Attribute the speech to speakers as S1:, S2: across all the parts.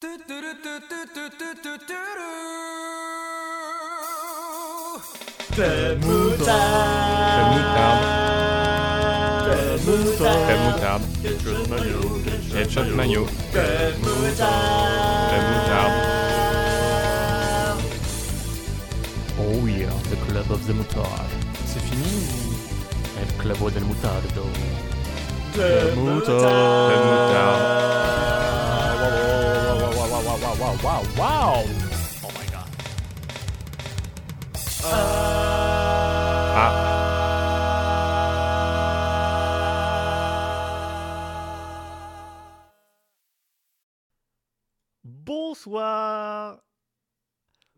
S1: Club Moutarde.
S2: Club
S1: Moutarde.
S2: Crème moutarde.
S1: Ketchup mayo.
S2: Ketchup mayo.
S1: Club Moutarde.
S2: Crème moutarde.
S3: Oh yeah, the club of the moutarde.
S2: C'est fini
S3: El clavo del mutardo.
S1: Club
S2: Moutarde.
S3: Wow, wow, wow, wow, wow, wow, wow. Oh my god.
S2: Ah,
S3: Bonsoir.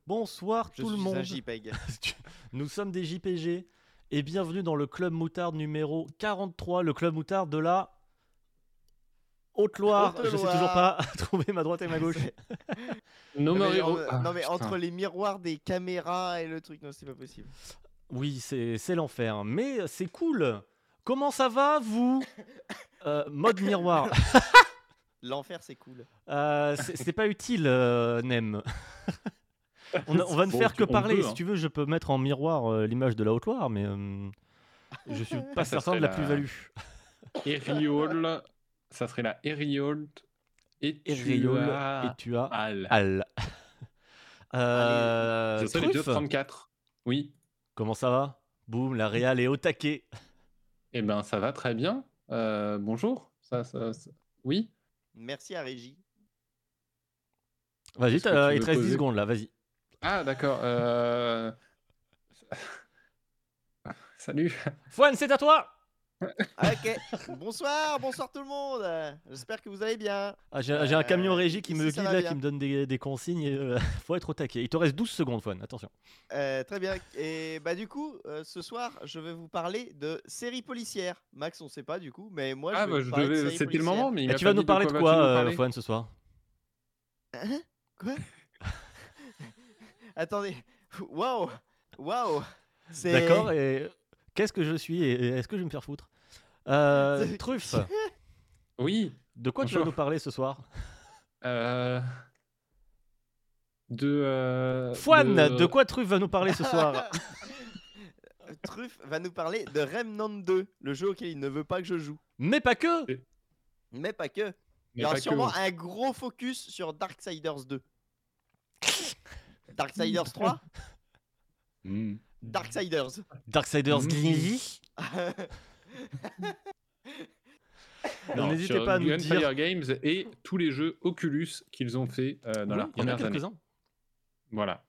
S3: Bonsoir
S4: Je
S3: tout le monde.
S4: un JPEG.
S3: Nous sommes des JPG et bienvenue dans le club moutarde numéro 43, le club moutarde de la Haute-Loire. Je sais toujours pas trouver ma droite et ma gauche.
S2: No
S4: non, mais,
S2: Mario.
S4: en-
S2: Ah,
S4: non, mais
S2: putain.
S4: entre les miroirs des caméras et le truc, non, c'est pas possible.
S3: Oui, c'est l'enfer, mais c'est cool. Comment ça va, vous? Euh, Mode miroir.
S4: L'enfer, c'est cool.
S3: Euh, c'est pas utile, euh, Nem. On, va ne
S5: Bon,
S3: faire que parler.
S5: peut,
S3: Si
S5: hein.
S3: tu veux, je peux mettre en miroir euh, l'image de la Haute-Loire, mais euh, je suis pas
S2: Ça
S3: certain de la
S2: la-
S3: plus-value.
S2: Eriol. Ça serait la Eriol. Et tu
S3: Eriol,
S2: as...
S3: et tu as
S2: Al.
S3: Al. Euh,
S2: Ce serait l'épisode
S3: Truffe,
S2: 34. Oui.
S3: comment ça va? Boum, la Réal est au taquet.
S2: Eh ben, ça va très bien. Euh, bonjour. Ça, ça, ça- Oui.
S4: Merci à Régie.
S3: Vas-y, il te reste 10
S2: poser
S3: secondes là, vas-y.
S2: Ah, d'accord. euh, Salut.
S3: Fouane, c'est à toi
S4: ok. bonsoir, bonsoir tout le monde. J'espère que vous allez bien.
S3: Ah, J'ai un camion
S4: Euh,
S3: régie qui me guide là,
S4: bien.
S3: qui me donne des, des consignes. et, euh, faut être au taquet. Il te reste 12 secondes, Fouane, attention.
S4: Euh, très bien. Et bah du coup, euh, ce soir, je vais vous parler de séries policières. Max, on sait pas du coup, mais moi,
S2: Ah,
S4: je
S2: bah,
S4: vais
S2: je
S4: vous parler de
S2: devais- C'était le
S4: policières.
S2: moment, mais il
S3: tu vas nous parler de quoi, Fouane, ce soir?
S4: Hein? Quoi? Attendez. Waouh, waouh.
S3: D'accord, et qu'est-ce que je suis et est-ce que je vais me faire foutre? Euh, Truffe,
S2: Oui.
S3: de quoi tu vas nous parler ce soir?
S2: Euh... De. euh,
S3: Fouane, de... quoi Truffe va nous parler ce soir?
S4: Truffe va nous parler de Remnant 2, le jeu auquel il ne veut pas que je joue.
S3: Mais pas que
S4: Mais pas que. Il y aura
S2: que.
S4: sûrement un gros focus sur Darksiders 2. Darksiders 3
S2: Hmm.
S4: Darksiders.
S3: Darksiders
S2: Mhm.
S3: N'hésitez pas à nous
S2: Gunfire
S3: dire.
S2: Games et tous les jeux Oculus qu'ils ont fait euh, dans
S3: Oui,
S2: leurs premières années. Voilà.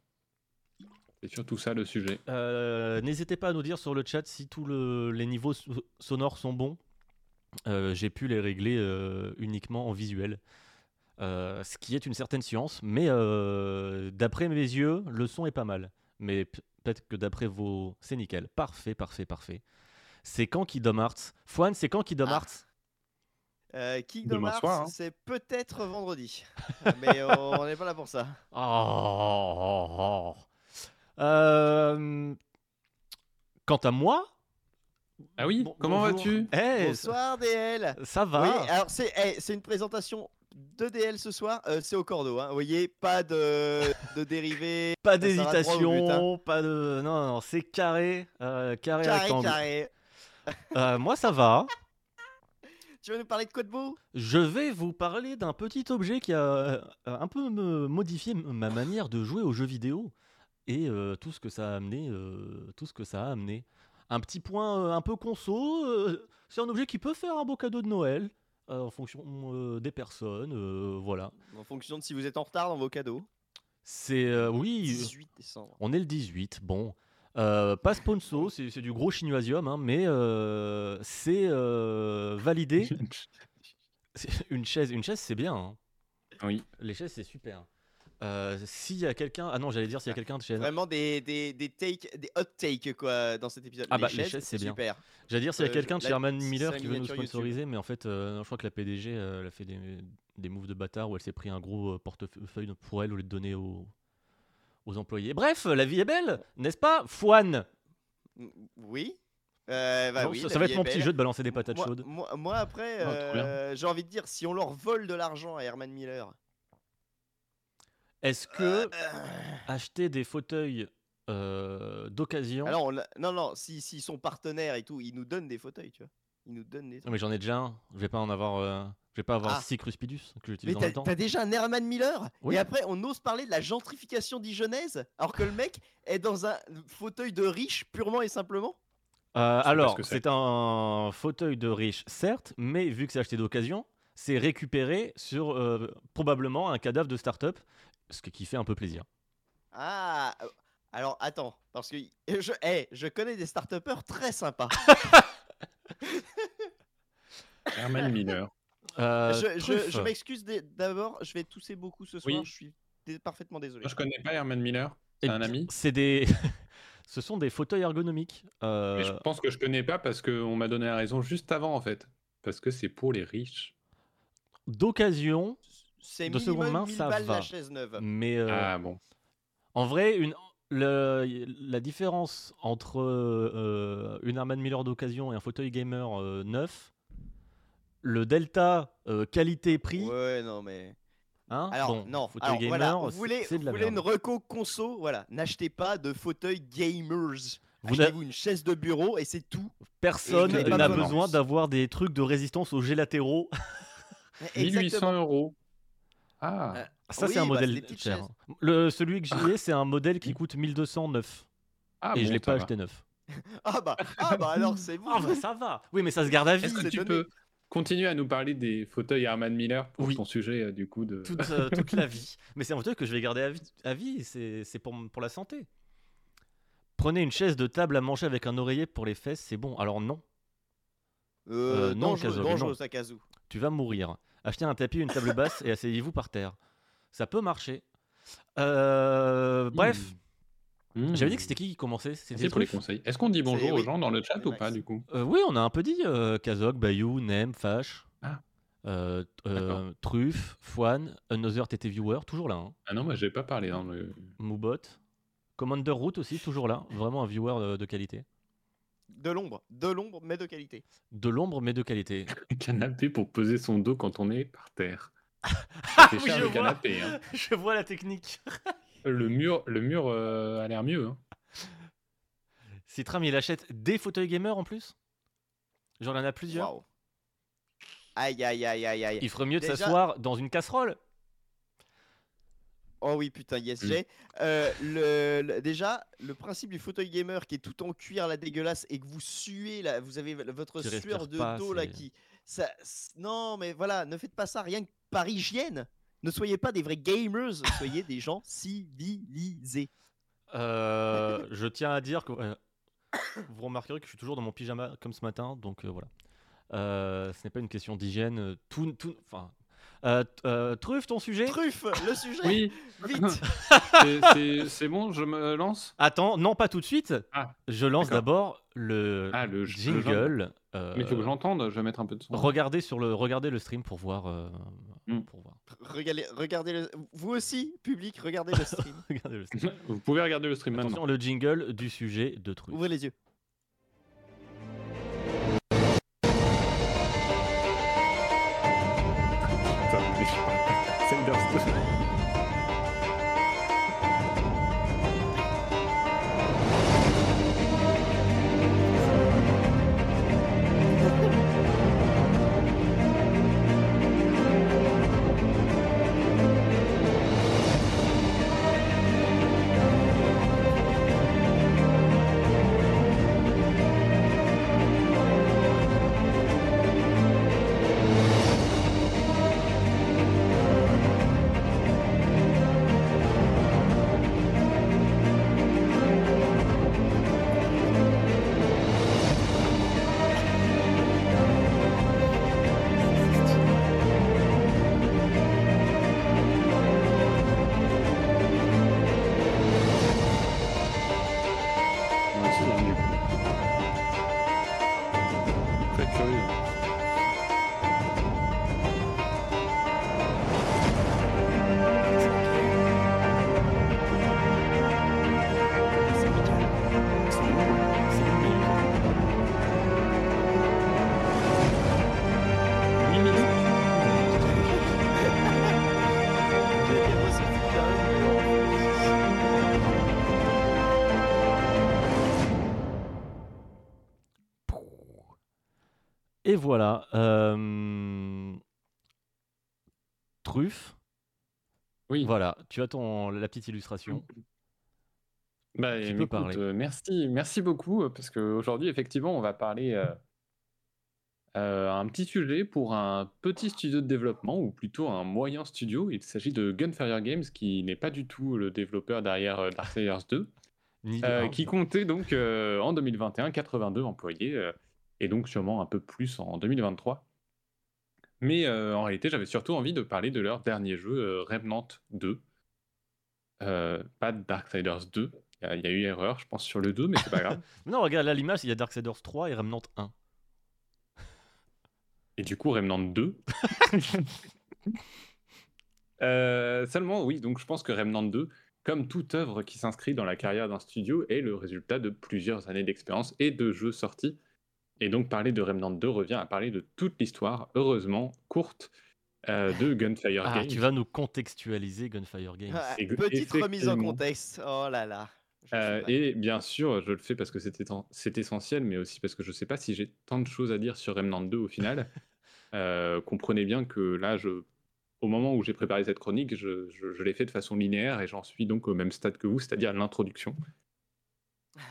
S2: C'est surtout ça le sujet.
S3: Euh, N'hésitez pas à nous dire sur le chat si tous le- les niveaux so- sonores sont bons. Euh, J'ai pu les régler euh, uniquement en visuel. Ce qui est une certaine science, mais d'après mes yeux, le son est pas mal. Mais peut-être que d'après vos. C'est nickel. Parfait, parfait, parfait. C'est quand Kingdom Hearts? Fouane, c'est quand Kingdom
S4: Ah.
S3: Hearts?
S4: Euh, Kingdom Hearts,
S5: hein.
S4: c'est peut-être vendredi. Mais on n'est pas là pour ça.
S3: Oh, oh, oh. Euh, Quant à moi?
S2: Ah oui,
S3: bon-
S2: comment vas-tu?
S3: Eh,
S4: Bonsoir DL.
S3: Ça va.
S4: Oui, alors c'est eh, c'est une présentation de DL ce soir. Euh, c'est au cordeau. Hein. Vous voyez, pas de, de dérivés.
S3: Pas d'hésitation, pas de. Non, non, c'est carré. euh, carré,
S4: Carré,
S3: rectangle.
S4: carré.
S3: Euh, moi, ça va.
S4: Tu vas nous parler de quoi de beau?
S3: Je vais vous parler d'un petit objet qui a euh, un peu modifié ma manière de jouer aux jeux vidéo et euh, tout ce que ça a amené. euh, tout ce que ça a amené. Un petit point un peu conso. c'est un objet qui peut faire un beau cadeau de Noël en fonction des personnes. voilà.
S4: En fonction de si vous êtes en retard dans vos cadeaux.
S3: C'est oui.
S4: 18 décembre.
S3: On est le 18, bon. Euh, pas sponsor, c'est c'est du gros chinoisium, hein, mais euh, c'est euh, validé. Une chaise, une chaise c'est bien. hein.
S2: Oui.
S3: Les chaises c'est super. Euh, s'il y a quelqu'un, ah non j'allais dire s'il y a quelqu'un de chez,
S4: Vraiment des, des, des, take, des hot takes quoi dans cet épisode.
S3: Ah bah, les chaises, c'est bien.
S4: super.
S3: j'allais dire s'il y a quelqu'un de chez Herman Miller qui veut nous
S4: YouTube.
S3: sponsoriser, mais en fait euh, non, je crois que la PDG euh, elle a fait des, des moves de bâtard où elle s'est pris un gros portefeuille pour elle au lieu de donner aux, aux employés. Bref, la vie est belle, n'est-ce pas, Fouane?
S4: Mm, Oui. Euh, bah
S3: Bon,
S4: oui,
S3: ça, va être mon petit jeu de balancer des patates
S4: moi,
S3: chaudes.
S4: Moi, moi, après,
S5: Ah,
S4: euh, j'ai envie de dire, si on leur vole de l'argent à Herman Miller,
S3: Est-ce que acheter des fauteuils euh, d'occasion.
S4: Alors, on l'a- non, non, s'ils si, s'ils sont partenaires et tout, ils nous donnent des fauteuils, tu vois. Ils nous donnent des
S3: Non, mais j'en ai déjà un. Je vais pas en avoir. Je vais pas avoir
S4: Ah.
S3: six Cruspidus que
S4: Mais
S3: j'utilise en
S4: t'as
S3: même temps.
S4: t'as déjà un Herman Miller
S3: Oui.
S4: Et après, on ose parler de la gentrification dijonnaise alors que le mec est dans un fauteuil de riche purement et simplement?
S3: Euh, alors,
S2: c'est.
S3: un fauteuil de riche, certes, mais vu que c'est acheté d'occasion, c'est récupéré sur euh, probablement un cadavre de start-up, ce qui fait un peu plaisir.
S4: Ah euh, Alors, attends, parce que je, eh, je connais des start très sympas.
S2: Herman Miller.
S3: Euh,
S4: je je-
S3: truffe.
S4: je m'excuse d'abord, je vais tousser beaucoup ce soir,
S2: Oui.
S4: je suis parfaitement désolé.
S2: Moi, je connais pas Herman Miller. C'est un ami.
S3: C'est des. Ce sont des fauteuils ergonomiques. euh,
S2: Mais je pense que je connais pas parce qu'on m'a donné la raison juste avant, en fait. Parce que c'est pour les riches.
S3: d'occasion,
S4: C'est
S3: de seconde main,
S4: 1000
S3: ça va.
S4: la chaise neuve.
S3: mais euh,
S2: Ah bon.
S3: en vrai, une, le- la différence entre euh, une Herman Miller d'occasion et un fauteuil gamer euh, neuf, le delta euh, qualité-prix,
S4: Ouais, non mais.
S3: hein,
S4: Alors
S3: bon,
S4: non,
S3: fauteuil
S4: alors,
S3: gamer,
S4: voilà, vous voulez, vous voulez une reco conso, voilà, n'achetez pas de fauteuil gamers.
S3: Vous
S4: Achetez-vous une chaise de bureau et c'est tout.
S3: Personne
S4: avez
S3: n'a
S2: besoin.
S3: d'avoir des trucs de résistance aux gélatéraux.
S2: 1800 euros. Ah.
S4: Euh,
S3: Ça,
S4: Oui,
S3: c'est un
S4: bah,
S3: modèle cher. Le, celui que j'ai, c'est un modèle qui coûte 1209.
S2: ah
S3: et je
S2: bon,
S3: l'ai
S2: ça
S3: pas
S2: va.
S3: acheté neuf.
S4: Ah bah, ah bah alors c'est bon.
S3: Ah, bah, ça va. Oui, mais ça se garde à vie.
S2: Est-ce que
S4: c'est
S2: tu
S4: donné.
S2: peux continuer à nous parler des fauteuils Herman Miller pour
S3: Oui.
S2: ton sujet euh, du coup de
S3: toute, euh, toute la vie. Mais c'est un fauteuil que je vais garder à vie. À vie et c'est c'est pour, pour la santé. Prenez une chaise de table à manger avec un oreiller pour les fesses, c'est bon. Alors non,
S4: Euh,
S3: Euh, non,
S4: dangereux,
S3: non.
S4: ça Kazoo.
S3: tu vas mourir. Achetez un tapis, une table basse et asseyez-vous par terre. Ça peut marcher. Euh, bref,
S2: Mmh.
S3: J'avais dit que c'était qui qui commençait C'était
S2: pour les conseils. Est-ce qu'on dit bonjour
S4: oui.
S2: aux gens dans le chat ou pas du coup
S3: Euh, Oui, on a un peu dit euh, Kazog, Bayou, Nem, Fash,
S2: Ah.
S3: euh, euh,
S2: D'accord.
S3: Truff, Fouane, Another TT Viewer, toujours là. hein.
S2: Ah non, moi j'ai pas parlé dans le.
S3: Moubot, Commander Root aussi, toujours là. Vraiment un viewer de qualité.
S4: De l'ombre, de l'ombre mais de qualité.
S3: De l'ombre, mais de qualité.
S2: canapé pour poser son dos quand on est par terre.
S3: Ah
S2: C'est cher le canapé. hein.
S3: Je vois la technique.
S2: Le mur, le mur euh, a l'air mieux. hein.
S3: Citram, il achète des fauteuils gamers en plus? Genre, il en a plusieurs?
S4: Waouh. Aïe aïe aïe aïe aïe.
S3: Il ferait mieux de
S4: Déjà-
S3: s'asseoir dans une casserole.
S4: Oh oui putain yes
S2: Mm.
S4: j'ai. Euh, le, le- déjà le principe du fauteuil gamer qui est tout en cuir là dégueulasse et que vous suez là, vous avez votre sueur de
S3: pas,
S4: dos là qui ça non mais voilà ne faites pas ça rien que par hygiène. Ne soyez pas des vrais gamers, soyez des gens civilisés.
S3: Euh, je tiens à dire que euh, vous remarquerez que je suis toujours dans mon pyjama comme ce matin, donc euh, voilà. Ce n'est pas une question d'hygiène. Tout, tout, enfin, euh, euh, Truffe, ton sujet
S4: Truffe, le sujet.
S2: Oui,
S4: Vite.
S2: c'est- bon, je me lance?
S3: Attends, non, pas tout de suite.
S2: Ah,
S3: Je lance d'abord le
S2: Ah, le- le
S3: jingle. euh,
S2: Mais il faut que j'entende, je vais mettre un peu de son.
S3: regardez sur le, regardez le stream pour voir. euh,
S2: Mm.
S3: pour voir.
S4: Regardez, regardez le... vous aussi public regardez le stream.
S3: Regardez le stream.
S2: Vous pouvez regarder le stream maintenant.
S3: Attention, le jingle du sujet de Truffe.
S4: Ouvrez les yeux.
S3: Voilà. euh, Truffe.
S2: Oui.
S3: Voilà, tu as ton la petite illustration.
S2: Bah,
S3: Tu peux
S2: écoute,
S3: parler.
S2: euh, merci, merci beaucoup, euh, parce qu'aujourd'hui, effectivement, on va parler euh, euh, un petit sujet pour un petit studio de développement, ou plutôt un moyen studio. Il s'agit de Gunfire Games, qui n'est pas du tout le développeur derrière euh, Darksiders 2,
S3: Ni-
S2: euh,
S3: ah,
S2: qui comptait donc en 2021 82 employés, et donc sûrement un peu plus en 2023. Mais euh, en réalité, j'avais surtout envie de parler de leur dernier jeu, euh, Remnant 2. Euh, pas Darksiders 2. Il y, a- il y a eu erreur, je pense, sur le 2, mais c'est pas grave.
S3: Non, regarde là l'image, il y a Darksiders 3 et Remnant 1.
S2: Et du coup, Remnant 2. Euh, seulement, oui, donc je pense que Remnant 2, comme toute œuvre qui s'inscrit dans la carrière d'un studio, est le résultat de plusieurs années d'expérience et de jeux sortis. Et donc, parler de Remnant 2 revient à parler de toute l'histoire, heureusement courte, euh, de Gunfire
S3: Ah,
S2: Games.
S3: tu vas nous contextualiser Gunfire Games.
S4: Ah, Petite remise en contexte. Oh là là.
S2: Euh, et bien sûr, je le fais parce que c'est essentiel, mais aussi parce que je ne sais pas si j'ai tant de choses à dire sur Remnant 2 au final. Euh, comprenez bien que là, je, au moment où j'ai préparé cette chronique, je, je- je l'ai fait de façon linéaire et j'en suis donc au même stade que vous, c'est-à-dire l'introduction.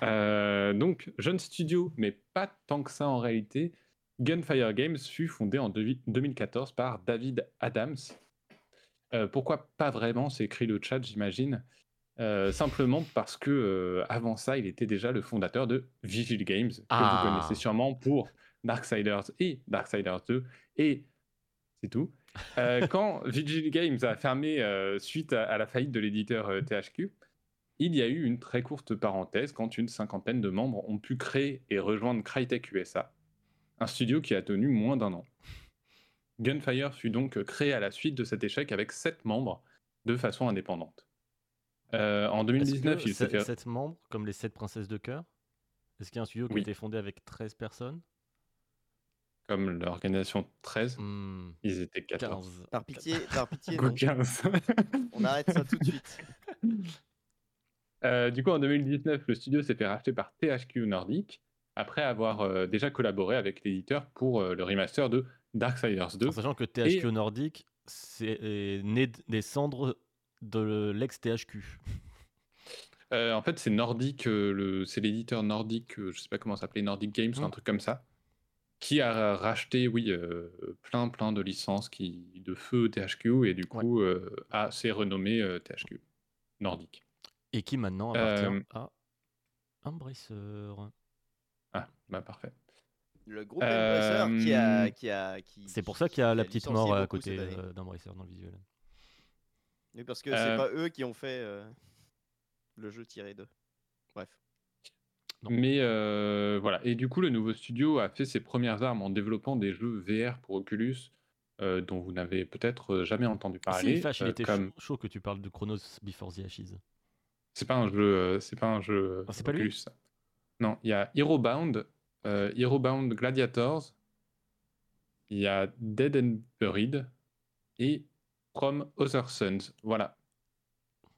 S2: Euh, donc, jeune studio, mais pas tant que ça en réalité, Gunfire Games fut fondé en deux- 2014 par David Adams. Euh, pourquoi pas vraiment C'est écrit le chat, j'imagine. Euh, simplement parce que avant ça, il était déjà le fondateur de Vigil Games, que
S3: Ah.
S2: vous connaissez sûrement pour Darksiders et Darksiders 2, et c'est tout. Quand Vigil Games a fermé suite à, à la faillite de l'éditeur THQ, il y a eu une très courte parenthèse quand une cinquantaine de membres ont pu créer et rejoindre Crytek USA, un studio qui a tenu moins d'un an. Gunfire fut donc créé à la suite de cet échec avec sept membres de façon indépendante. Euh, en
S3: Est-ce
S2: 2019,
S3: que
S2: il s'est
S3: sept-
S2: fait...
S3: sept membres, comme les 7 princesses de cœur? Est-ce qu'il y a un studio qui
S2: Oui.
S3: a été fondé avec 13 personnes?
S2: Comme l'organisation 13,
S3: Hmm,
S2: ils étaient 14.
S3: 15.
S4: Par pitié, par pitié,
S2: Quoi,
S4: non.
S2: 15.
S4: On arrête ça tout de suite.
S2: Euh, du coup, en 2019, le studio s'est fait racheter par THQ Nordic après avoir euh, déjà collaboré avec l'éditeur pour euh, le remaster de Darksiders 2.
S3: En sachant que THQ Nordic, c'est est né des cendres de l'ex-THQ.
S2: En fait, c'est Nordic, le, c'est l'éditeur Nordic, je sais pas comment ça s'appelait, Nordic Games ou un truc comme ça, qui a racheté, oui, plein plein de licences qui, de feu THQ et du coup a s'est renommé THQ Nordic.
S3: Et qui maintenant appartient
S2: Euh,
S3: à Embracer.
S2: Ah, bah parfait.
S4: Le groupe Embracer qui a,
S2: Euh,
S4: qui a, qui.
S3: C'est pour ça qu'il y a la petite mort à côté euh, d'Embracer dans le visuel.
S4: Oui, parce que
S2: Euh,
S4: c'est pas eux qui ont fait euh, le jeu tiré 2. Bref.
S3: Non.
S2: Mais euh, voilà. Et du coup, le nouveau studio a fait ses premières armes en développant des jeux VR pour Oculus, euh, dont vous n'avez peut-être euh, jamais entendu parler.
S3: si, Flash, il
S2: euh,
S3: était
S2: comme...
S3: chaud, chaud que tu parles de Chronos Before the Ashes.
S2: C'est pas un jeu, euh, c'est pas un jeu
S3: Ah, c'est pas lui
S2: Oculus. ça. Non, il y a Hero Bound, euh, Hero Bound Gladiators, il y a Dead and Buried et From Other Suns. Voilà.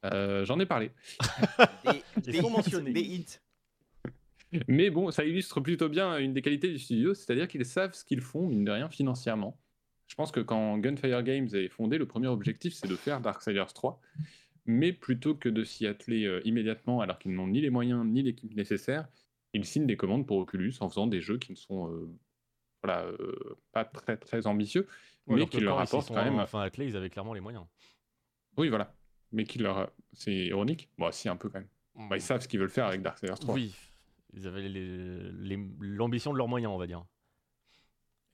S2: Euh, J'en ai parlé.
S4: Des, des
S3: mentionnés.
S4: Des.
S2: Mais bon, ça illustre plutôt bien une des qualités du studio, c'est-à-dire qu'ils savent ce qu'ils font, mine de rien, financièrement. Je pense que quand Gunfire Games est fondé, le premier objectif, c'est de faire Darksiders 3. Mais plutôt que de s'y atteler euh, immédiatement, alors qu'ils n'ont ni les moyens ni l'équipe nécessaire, ils signent des commandes pour Oculus en faisant des jeux qui ne sont euh, voilà, euh, pas très très ambitieux,
S3: Ouais,
S2: mais qui leur apportent quand même.
S3: Enfin, attelés, ils avaient clairement les moyens.
S2: Oui, voilà. Mais qui leur. C'est ironique Bon, si, un peu quand même. Bah, ils savent ce qu'ils veulent faire avec Darksiders 3.
S3: Oui, ils avaient les- les- l'ambition de leurs moyens, on va dire.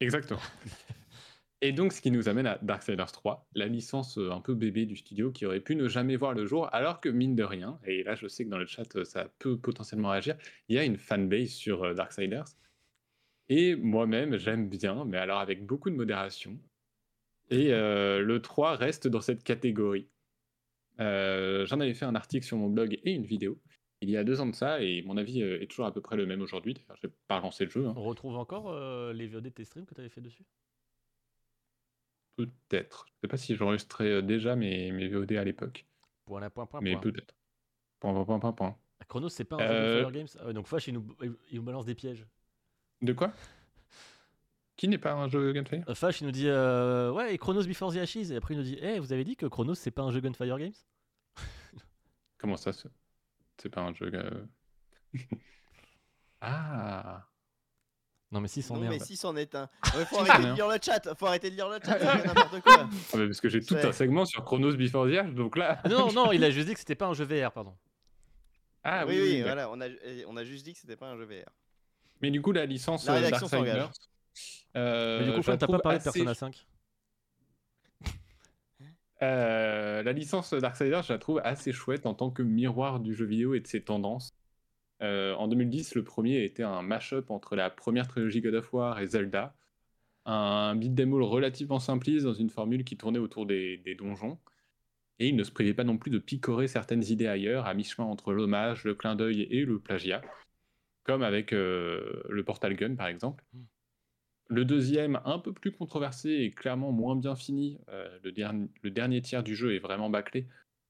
S2: Exactement. Et donc, ce qui nous amène à Darksiders 3, la licence euh, un peu bébé du studio qui aurait pu ne jamais voir le jour, alors que mine de rien, et là je sais que dans le chat euh, ça peut potentiellement réagir, il y a une fanbase sur euh, Darksiders. Et moi-même, j'aime bien, mais alors avec beaucoup de modération. Et le 3 reste dans cette catégorie. J'en avais fait un article sur mon blog et une vidéo il y a deux ans de ça, et mon avis est toujours à peu près le même aujourd'hui. D'ailleurs, je vais pas relancer le jeu. hein.
S3: On retrouve encore les VOD de tes streams que tu avais fait dessus?
S2: Peut-être. Je sais pas si j'enregistrais euh, déjà mes, mes VOD à l'époque,
S3: Point, là, point, point,
S2: mais
S3: point.
S2: peut-être. Point, point, point, point, point.
S3: Chronos, c'est pas un jeu
S2: Euh,
S3: de Fire Games Ah Donc Flash, il nous, il nous balance des pièges.
S2: De quoi? Qui n'est pas un jeu Gunfire?
S3: Euh, Fash, il nous dit euh, Ouais, et Chronos Before the Ashes. Et après, il nous dit Eh, vous avez dit que Chronos, c'est pas un jeu Gunfire Games?
S2: Comment ça se- C'est pas un jeu. ah
S3: Non, mais si, c'en est un.
S4: mais si c'en est un. Ouais, faut arrêter de lire le chat. Faut arrêter de lire le chat. c'est n'importe quoi.
S2: Ah, Parce que j'ai tout un segment sur Chronos Before the Age, donc là.
S3: Ah, Non, non, il a juste dit que c'était pas un jeu VR, pardon.
S2: Ah
S4: oui, oui,
S2: d'accord.
S4: voilà. On a, euh, on a juste dit que c'était pas un jeu VR.
S2: Mais du coup, la licence
S4: La
S2: euh,
S4: rédaction s'engage.
S2: Darksiders. euh,
S3: mais du coup, t'as pas parlé de
S2: assez-
S3: Persona 5
S2: Euh, la licence Darksiders, je la trouve assez chouette en tant que miroir du jeu vidéo et de ses tendances. Euh, en 2010, le premier était un mash-up entre la première trilogie God of War et Zelda. Un beat'em all relativement simpliste dans une formule qui tournait autour des, des donjons. Et il ne se privait pas non plus de picorer certaines idées ailleurs, à mi-chemin entre l'hommage, le clin d'œil et le plagiat. Comme avec euh, le Portal Gun, par exemple. Le deuxième, un peu plus controversé et clairement moins bien fini, euh, le, le dernier tiers du jeu est vraiment bâclé,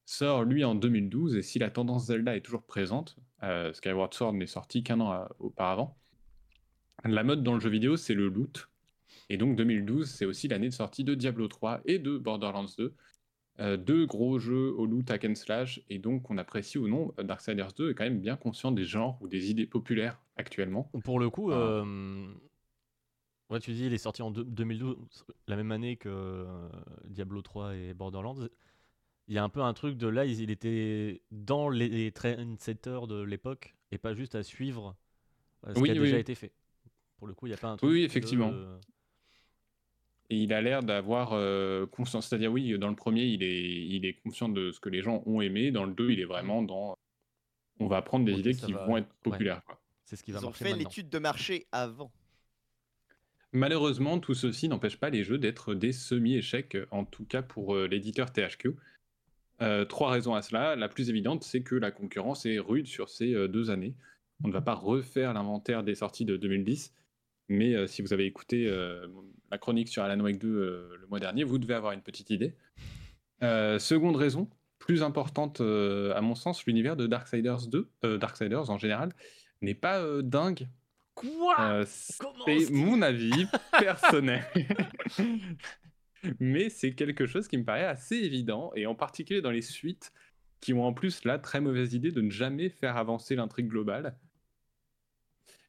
S2: sort lui en 2012, et si la tendance Zelda est toujours présente, euh, Skyward Sword n'est sorti qu'un an euh, auparavant, la mode dans le jeu vidéo, c'est le loot. Et donc 2012, c'est aussi l'année de sortie de Diablo 3 et de Borderlands 2, euh, deux gros jeux au loot hack and slash, et donc on apprécie ou non, Darksiders 2 est quand même bien conscient des genres ou des idées populaires actuellement.
S3: Pour le coup, euh, ouais, tu dis, il est sorti en deux- 2012, la même année que Diablo 3 et Borderlands. Il y a un peu un truc de là, il il était dans les, trendsetters de l'époque et pas juste à suivre euh, ce
S2: Oui,
S3: qui a
S2: oui,
S3: déjà été fait. Pour le coup, il n'y a pas un truc.
S2: Oui, oui,
S3: de-
S2: effectivement. Et il a l'air d'avoir euh, conscience. C'est-à-dire, oui, dans le premier, il est, il est conscient de ce que les gens ont aimé. Dans le 2, il est vraiment dans. On va prendre des idées qui
S3: va.
S2: vont être populaires.
S3: C'est ce qui va
S4: Ils ont
S3: marcher
S4: fait l'étude de marché avant.
S2: Malheureusement, tout ceci n'empêche pas les jeux d'être des semi-échecs, en tout cas pour euh, l'éditeur THQ. Euh, trois raisons à cela. La plus évidente, c'est que la concurrence est rude sur ces euh, deux années. On ne va pas refaire l'inventaire des sorties de 2010, mais euh, si vous avez écouté la chronique sur Alan Wake 2 euh, le mois dernier, vous devez avoir une petite idée. Seconde raison, plus importante à mon sens, l'univers de Darksiders 2, euh, Darksiders en général, n'est pas dingue.
S3: Quoi?
S2: C'est mon avis personnel. Mais c'est quelque chose qui me paraît assez évident, et en particulier dans les suites, qui ont en plus la très mauvaise idée de ne jamais faire avancer l'intrigue globale.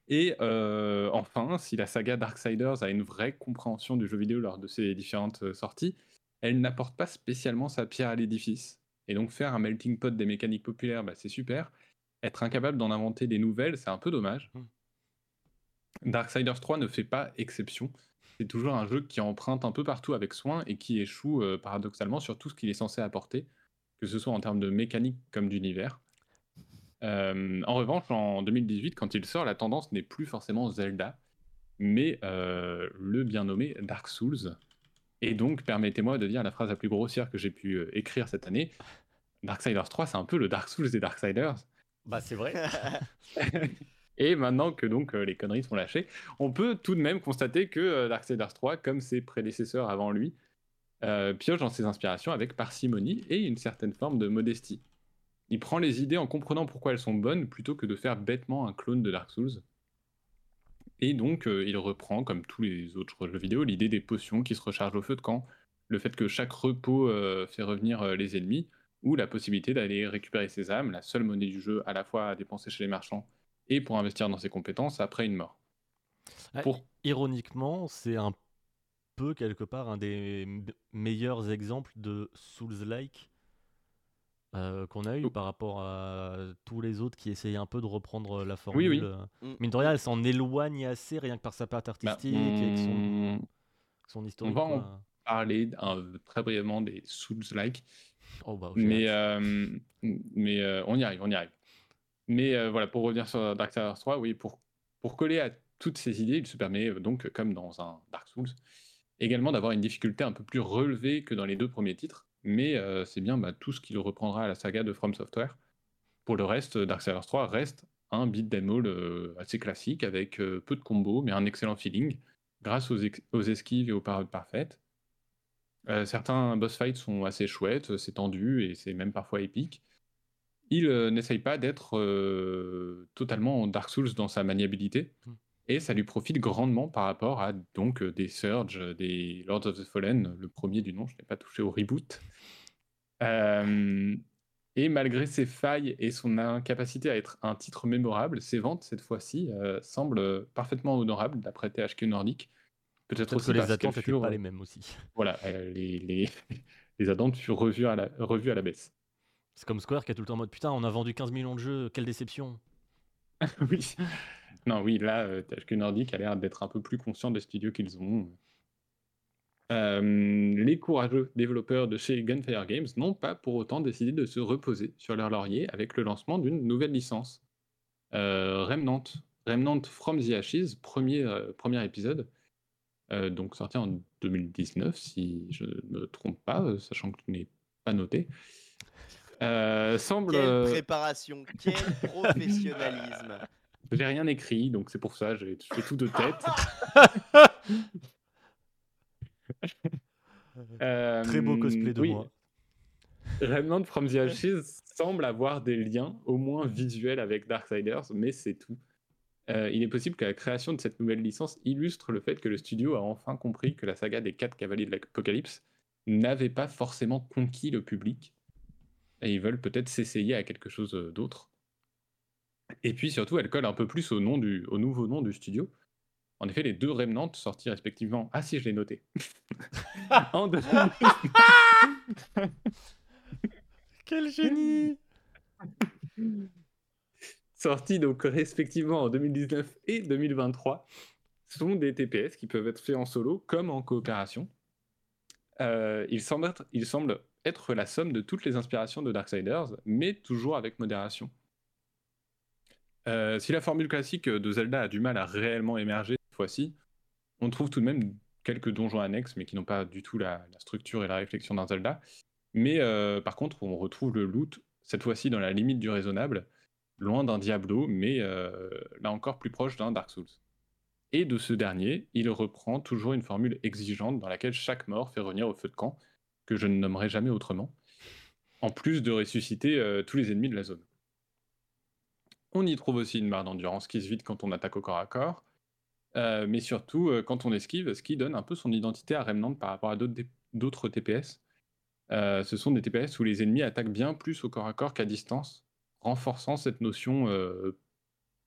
S2: Et euh, enfin, si la saga Darksiders a une vraie compréhension du jeu vidéo lors de ses différentes euh, sorties, elle n'apporte pas spécialement sa pierre à l'édifice. Et donc faire un melting pot des mécaniques populaires, bah, c'est super. Être incapable d'en inventer des nouvelles, c'est un peu dommage. Darksiders 3 ne fait pas exception. C'est toujours un jeu qui emprunte un peu partout avec soin et qui échoue euh, paradoxalement sur tout ce qu'il est censé apporter, que ce soit en termes de mécanique comme d'univers. Euh, en revanche, en 2018, quand il sort, la tendance n'est plus forcément Zelda, mais euh, le bien nommé Dark Souls. Et donc, permettez-moi de dire la phrase la plus grossière que j'ai pu euh, écrire cette année. Darksiders 3, c'est un peu le Dark Souls des Darksiders.
S3: Bah, c'est vrai.
S2: Et maintenant que donc euh, les conneries sont lâchées, on peut tout de même constater que euh, Darksiders 3, comme ses prédécesseurs avant lui, euh, pioche dans ses inspirations avec parcimonie et une certaine forme de modestie. Il prend les idées en comprenant pourquoi elles sont bonnes plutôt que de faire bêtement un clone de Dark Souls. Et donc il reprend, comme tous les autres jeux vidéo, l'idée des potions qui se rechargent au feu de camp, le fait que chaque repos fait revenir les ennemis, ou la possibilité d'aller récupérer ses âmes, la seule monnaie du jeu à la fois à dépenser chez les marchands et pour investir dans ses compétences après une mort. Pour-
S3: Ironiquement, c'est un peu quelque part un des meilleurs exemples de Souls-like euh, qu'on a eu
S2: Oh.
S3: par rapport à tous les autres qui essayaient un peu de reprendre la formule.
S2: oui.
S3: euh.
S4: Mm.
S3: Mine de rien, elle s'en éloigne assez rien que par sa patte
S2: Bah,
S3: artistique et son,
S2: on
S3: son historique.
S2: va en-
S3: quoi.
S2: un- très brièvement des Souls-like,
S3: Oh, bah,
S2: euh, mais euh, on y arrive, on y arrive. Mais euh, voilà, pour revenir sur Darksiders 3, oui, pour, coller à toutes ces idées, il se permet euh, donc, comme dans un Dark Souls, également d'avoir une difficulté un peu plus relevée que dans les deux premiers titres, mais euh, c'est bien bah, tout ce qu'il reprendra à la saga de From Software. Pour le reste, Darksiders 3 reste un beat'em all euh, assez classique avec peu de combos, mais un excellent feeling, grâce aux, aux esquives et aux paroles parfaites. Certains boss fights sont assez chouettes, c'est tendu et c'est même parfois épique. Il euh, n'essaye pas d'être euh, totalement Dark Souls dans sa maniabilité.
S3: Hmm.
S2: Et ça lui profite grandement par rapport à donc euh, des Surge, des Lords of the Fallen, le premier du nom, je n'ai pas touché au reboot. Euh, et malgré ses failles et son incapacité à être un titre mémorable, ses ventes cette fois-ci euh, semblent parfaitement honorables d'après THQ Nordic. Peut-être aussi
S3: que les attentes n'étaient
S2: furent,
S3: pas les mêmes aussi.
S2: voilà, euh, les, les, les attentes furent revues à la, revues à la baisse.
S3: C'est comme Square qui est tout le temps en mode putain, on a vendu 15 millions de jeux, quelle déception.
S2: oui. Non, oui, là, euh, THQ Nordic a l'air d'être un peu plus conscient des studios qu'ils ont. Euh, les courageux développeurs de chez Gunfire Games n'ont pas pour autant décidé de se reposer sur leur laurier avec le lancement d'une nouvelle licence. Euh, Remnant, Remnant from the Ashes, premier, premier épisode, donc sorti en 2019, si je ne me trompe pas, sachant que tu n'es pas noté. Euh, semble.
S4: Quelle
S2: euh,
S4: préparation, quel professionnalisme.
S2: J'ai rien écrit, donc c'est pour ça, j'ai je fais tout de tête. Euh,
S3: Très beau cosplay de
S2: oui,
S3: moi.
S2: Remnant from the Ashes semble avoir des liens, au moins visuels, avec Darksiders, mais c'est tout. Euh, il est possible que la création de cette nouvelle licence illustre le fait que le studio a enfin compris que la saga des quatre cavaliers de l'Apocalypse n'avait pas forcément conquis le public, et ils veulent peut-être s'essayer à quelque chose euh, d'autre. Et puis surtout, elle colle un peu plus au, nom du, au nouveau nom du studio. En effet, les deux Remnants sortis respectivement. Ah si, je l'ai noté. en deux-
S3: Quel génie
S2: sortis donc respectivement en 2019 et 2023, sont des TPS qui peuvent être faits en solo comme en coopération. Euh, ils, semblent être, ils semblent être la somme de toutes les inspirations de Darksiders, mais toujours avec modération. Euh, si la formule classique de Zelda a du mal à réellement émerger cette fois-ci, on trouve tout de même quelques donjons annexes, mais qui n'ont pas du tout la, structure et la réflexion d'un Zelda. Mais euh, par contre, on retrouve le loot, cette fois-ci dans la limite du raisonnable, loin d'un Diablo, mais euh, là encore plus proche d'un Dark Souls. Et de ce dernier, il reprend toujours une formule exigeante dans laquelle chaque mort fait revenir au feu de camp, que je ne nommerai jamais autrement, en plus de ressusciter euh, tous les ennemis de la zone. On y trouve aussi une barre d'endurance qui se vide quand on attaque au corps à corps, euh, mais surtout euh, quand on esquive, ce qui donne un peu son identité à Remnant par rapport à d'autres TPS. Euh, ce sont des TPS où les ennemis attaquent bien plus au corps à corps qu'à distance, renforçant cette notion euh,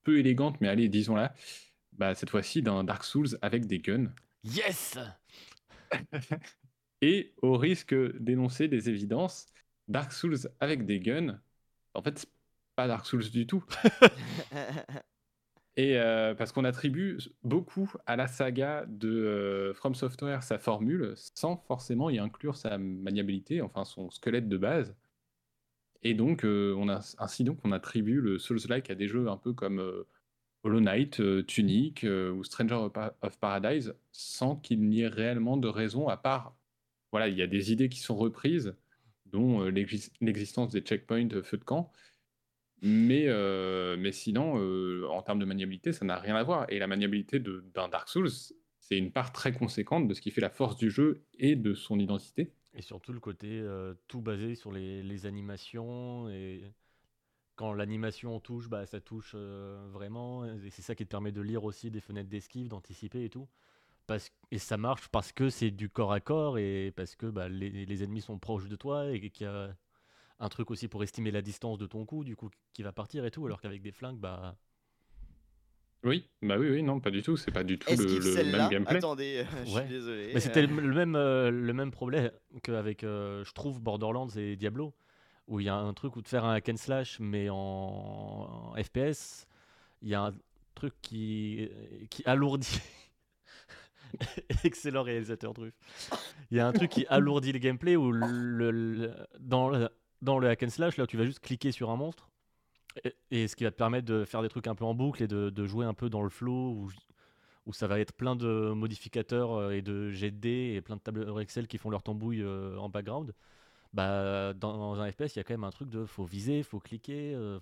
S2: peu élégante, mais allez, disons-la, bah, cette fois-ci d'un Dark Souls avec des guns.
S3: Yes
S2: Et au risque d'énoncer des évidences, Dark Souls avec des guns, en fait, c'est pas Dark Souls du tout. Et euh, parce qu'on attribue beaucoup à la saga de euh, From Software sa formule, sans forcément y inclure sa maniabilité, enfin son squelette de base. Et donc, euh, on a, ainsi donc, on attribue le Souls-like à des jeux un peu comme euh, Hollow Knight, Tunic ou Stranger of Paradise, sans qu'il n'y ait réellement de raison à part. Voilà, il y a des idées qui sont reprises, dont euh, l'exis- l'existence des checkpoints euh, feu de camp. Mais, euh, mais sinon, en termes de maniabilité, ça n'a rien à voir. Et la maniabilité d'un Dark Souls, c'est une part très conséquente de ce qui fait la force du jeu et de son identité.
S3: Et surtout le côté tout basé sur les, animations et quand l'animation touche, bah ça touche vraiment et c'est ça qui te permet de lire aussi des fenêtres d'esquive, d'anticiper et tout. Parce, et ça marche parce que c'est du corps à corps et parce que bah, les, les ennemis sont proches de toi et qu'il y a un truc aussi pour estimer la distance de ton coup, du coup qui va partir et tout, alors qu'avec des flingues, bah
S2: Oui, bah oui, oui, non, pas du tout. C'est pas du tout le, même gameplay.
S4: Attendez, euh, je
S3: Ouais.
S4: suis désolé.
S3: Mais c'était
S4: euh,
S3: le, le même, euh, le même problème qu'avec, euh, je trouve, Borderlands et Diablo, où il y a un truc où de faire un hack and slash, mais en, en FPS, il y a un truc qui, qui alourdit. Excellent réalisateur Druff. Il y a un truc qui alourdit le gameplay où dans, le, hack and slash, là, tu vas juste cliquer sur un monstre. Et, ce qui va te permettre de faire des trucs un peu en boucle et de, jouer un peu dans le flow où, ça va être plein de modificateurs euh, et de dés et plein de tableurs Excel qui font leur tambouille euh, en background. Bah, dans, un FPS, il y a quand même un truc de faut viser, faut cliquer, euh,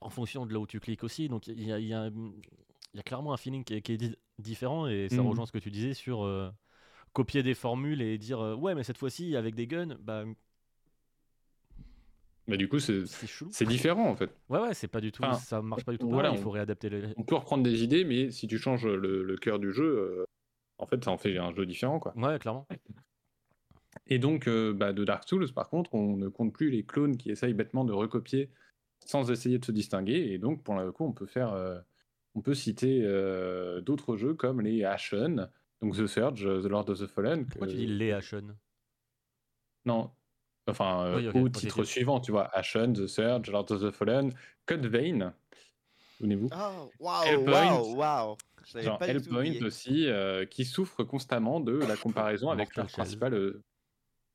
S3: en fonction de là où tu cliques aussi. Donc il y a, clairement un feeling qui est, qui est différent et ça
S2: Mhm.
S3: rejoint ce que tu disais sur euh, copier des formules et dire euh, ouais, mais cette fois-ci avec des guns, bah
S2: Bah, du coup, c'est différent en fait.
S3: Ouais, ouais, c'est pas du tout.
S2: Enfin,
S3: ça marche pas du tout.
S2: voilà,
S3: pareil, il faut réadapter les.
S2: On peut reprendre des idées, mais si tu changes le, le cœur du jeu, euh, en fait, ça en fait un jeu différent, quoi.
S3: Ouais, clairement.
S2: Et donc, bah, de Dark Souls, par contre, on ne compte plus les clones qui essayent bêtement de recopier sans essayer de se distinguer. Et donc, pour le coup, on peut faire, on peut citer euh, d'autres jeux comme les Ashen, donc The Surge, The Lord of the Fallen.
S3: Pourquoi
S2: que-
S3: tu dis les Ashen?
S2: Non, enfin, euh,
S3: Oui, ok,
S2: au titre suivant, tu vois, Ashen, The Surge, Lord of the Fallen, Code Vein. Souvenez-vous.
S4: Ah, waouh,
S2: Hellpoint.
S4: Je savais
S2: Genre
S4: pas
S2: Hellpoint aussi, euh, qui souffrent constamment de la comparaison avec
S3: Mortal
S2: leur
S3: Shell.
S2: principale. euh,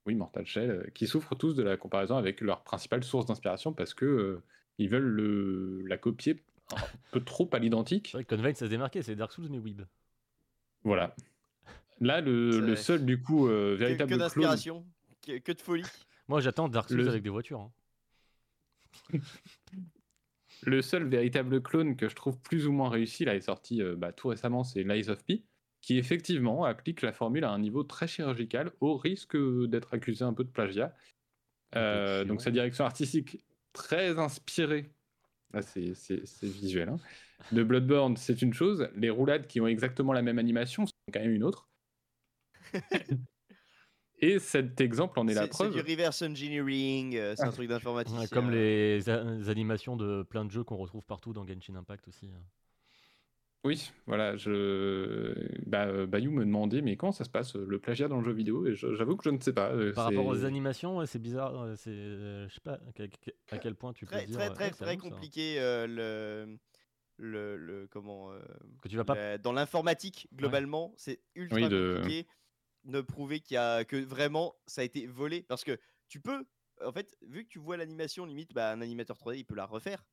S2: Oui, Mortal Shell, euh, qui souffrent tous de la comparaison avec leur principale source d'inspiration parce que euh, ils veulent le... la copier un peu trop à l'identique.
S3: C'est vrai que Conveyne, ça se démarquait, c'est Dark Souls, mais Weeb.
S2: Voilà. Là, le, seul, du coup, euh,
S4: Que,
S2: véritable
S4: que
S2: clone.
S4: d'inspiration, que, que de folie.
S3: Moi, j'attends Dark Souls
S2: Le-
S3: avec des voitures. hein.
S2: Le seul véritable clone que je trouve plus ou moins réussi, là, est sorti euh, bah, tout récemment, c'est Lies of P, qui effectivement applique la formule à un niveau très chirurgical, au risque d'être accusé un peu de plagiat. Euh, donc sa direction artistique très inspirée, là c'est visuel, hein, de Bloodborne, c'est une chose, les roulades qui ont exactement la même animation, c'est quand même une autre. Et cet exemple en est, la
S4: C'est c'est
S2: preuve.
S4: du reverse engineering, euh, c'est un truc d'informaticien.
S3: Ouais, comme les, animations de plein de jeux qu'on retrouve partout dans Genshin Impact aussi. Hein.
S2: Oui, voilà, je... bah, euh, Bayou me demandait, mais comment ça se passe, euh, le plagiat dans le jeu vidéo? Et j'avoue que je ne sais pas. euh,
S3: Par rapport aux animations, ouais, c'est bizarre. euh, C'est, je sais pas à quel, à quel point tu peux
S4: Très,
S3: dire.
S4: très, très,
S3: ça.
S4: compliqué euh, le, le, le- comment. euh,
S3: Que tu vas pas.
S4: dans l'informatique, globalement, c'est ultra
S2: Oui, de-
S4: compliqué de prouver qu'il y a que vraiment ça a été volé parce que tu peux en fait vu que tu vois l'animation limite bah, un animateur 3D il peut la refaire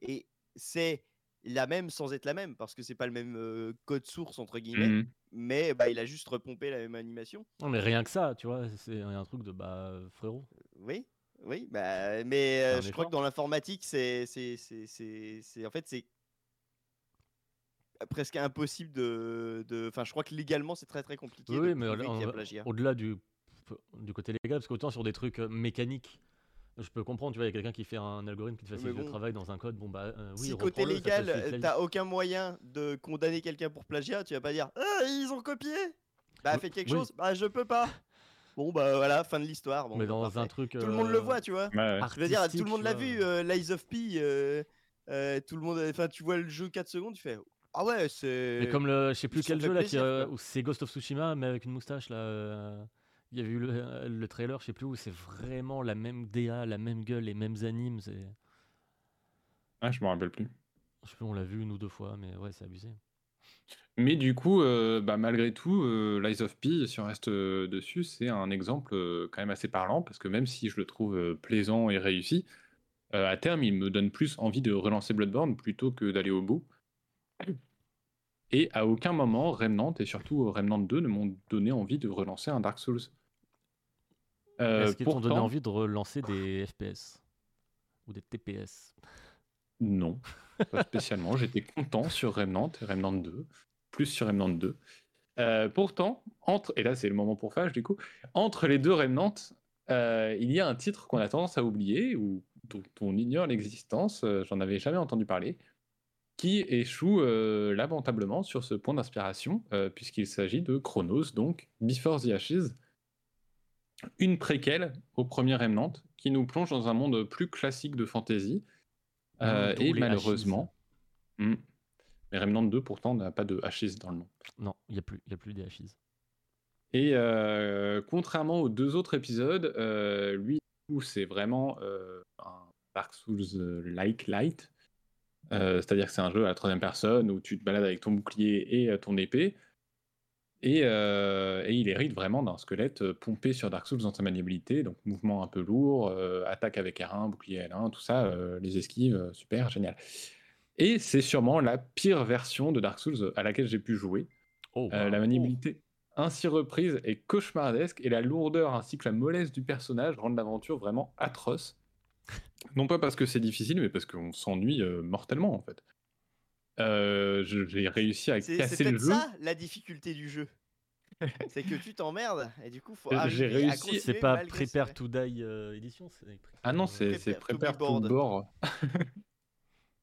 S4: et c'est la même sans être la même parce que c'est pas le même euh, code source entre guillemets
S2: Mhm.
S4: mais bah, il a juste repompé la même animation
S3: Non, mais rien que ça, tu vois, c'est un truc de bah frérot.
S4: oui oui bah, mais euh, je crois que dans l'informatique c'est c'est c'est c'est c'est- en fait c'est presque impossible de de enfin je crois que légalement c'est très très compliqué
S3: Oui,
S4: de
S3: mais au-delà du, du côté légal, parce qu'autant sur des trucs mécaniques, je peux comprendre, tu vois, il y a quelqu'un qui fait un algorithme qui te facilite
S4: Mais
S3: le
S4: bon,
S3: travail dans un code, bon bah euh, oui,
S4: si côté légal, euh, t'as aucun moyen de condamner quelqu'un pour plagiat, tu vas pas dire Ah, ils ont copié Bah, fais quelque
S3: oui.
S4: chose Bah, je peux pas Bon, bah voilà, fin de l'histoire. Bon,
S3: mais dans
S4: parfait.
S3: un truc.
S4: Tout le monde le
S3: euh,
S4: voit, tu vois.
S2: Ouais.
S4: Je veux dire, tout le monde l'a
S3: vois.
S4: vu, euh, Lies of P. euh, euh, tout le monde. Enfin, tu vois le jeu 4 secondes, tu fais Ah ouais, c'est.
S3: Mais comme le, je sais plus quel jeu là, qui,
S4: plaisir,
S3: euh, où c'est Ghost of Tsushima, mais avec une moustache là. Il y avait eu le, le trailer, je sais plus où, c'est vraiment la même DA, la même gueule, les mêmes animes. c'est-
S2: Ah, je me rappelle plus.
S3: Je sais plus, on l'a vu une ou deux fois, mais ouais, c'est abusé.
S2: Mais du coup, euh, bah, malgré tout, euh, Lies of P, si on reste euh, dessus, c'est un exemple quand même assez parlant, parce que même si je le trouve plaisant et réussi, à terme, il me donne plus envie de relancer Bloodborne plutôt que d'aller au bout. Et à aucun moment, Remnant, et surtout Remnant 2, ne m'ont donné envie de relancer un Dark Souls. Euh,
S3: Est-ce qu'ils t'ont donné envie de relancer des FPS Ou des TPS
S2: Non, pas spécialement. J'étais content sur Remnant et Remnant 2, plus sur Remnant 2. Euh, pourtant, entre, et là c'est le moment pour Fage du coup, entre les deux Remnant, euh, il y a un titre qu'on a tendance à oublier ou dont on ignore l'existence, euh, j'en avais jamais entendu parler, qui échoue lamentablement sur ce point d'inspiration, puisqu'il s'agit de Chronos, donc Before the Ashes, une préquelle au premier Remnant, qui nous plonge dans un monde plus classique de fantasy, euh,
S3: D'où
S2: et malheureusement, Hmm. mais Remnant 2 pourtant n'a pas de Ashes dans le nom.
S3: Non, il n'y a, plus- y a plus des Ashes.
S2: Et euh, contrairement aux deux autres épisodes, euh, lui, c'est vraiment euh, un Dark Souls-like light. Euh, C'est-à-dire que c'est un jeu à la troisième personne où tu te balades avec ton bouclier et euh, ton épée. Et, euh, et il hérite vraiment d'un squelette euh, pompé sur Dark Souls dans sa maniabilité, donc mouvement un peu lourd, euh, attaque avec R1, bouclier L1, tout ça, euh, les esquives, super, génial. Et c'est sûrement la pire version de Dark Souls à laquelle j'ai pu jouer.
S3: Oh, wow.
S2: la maniabilité ainsi reprise est cauchemardesque et la lourdeur ainsi que la mollesse du personnage rendent l'aventure vraiment atroce. Non pas parce que c'est difficile, mais parce qu'on s'ennuie mortellement en fait. Euh, J'ai réussi à
S4: C'est c'est
S2: casser le jeu.
S4: ça la difficulté du jeu. c'est que tu t'emmerdes et du coup faut
S2: J'ai réussi-
S3: C'est pas Prepare to Die euh, édition c'est
S2: Ah non, c'est c'est
S4: Prepare
S2: Prepare
S4: to
S2: Board.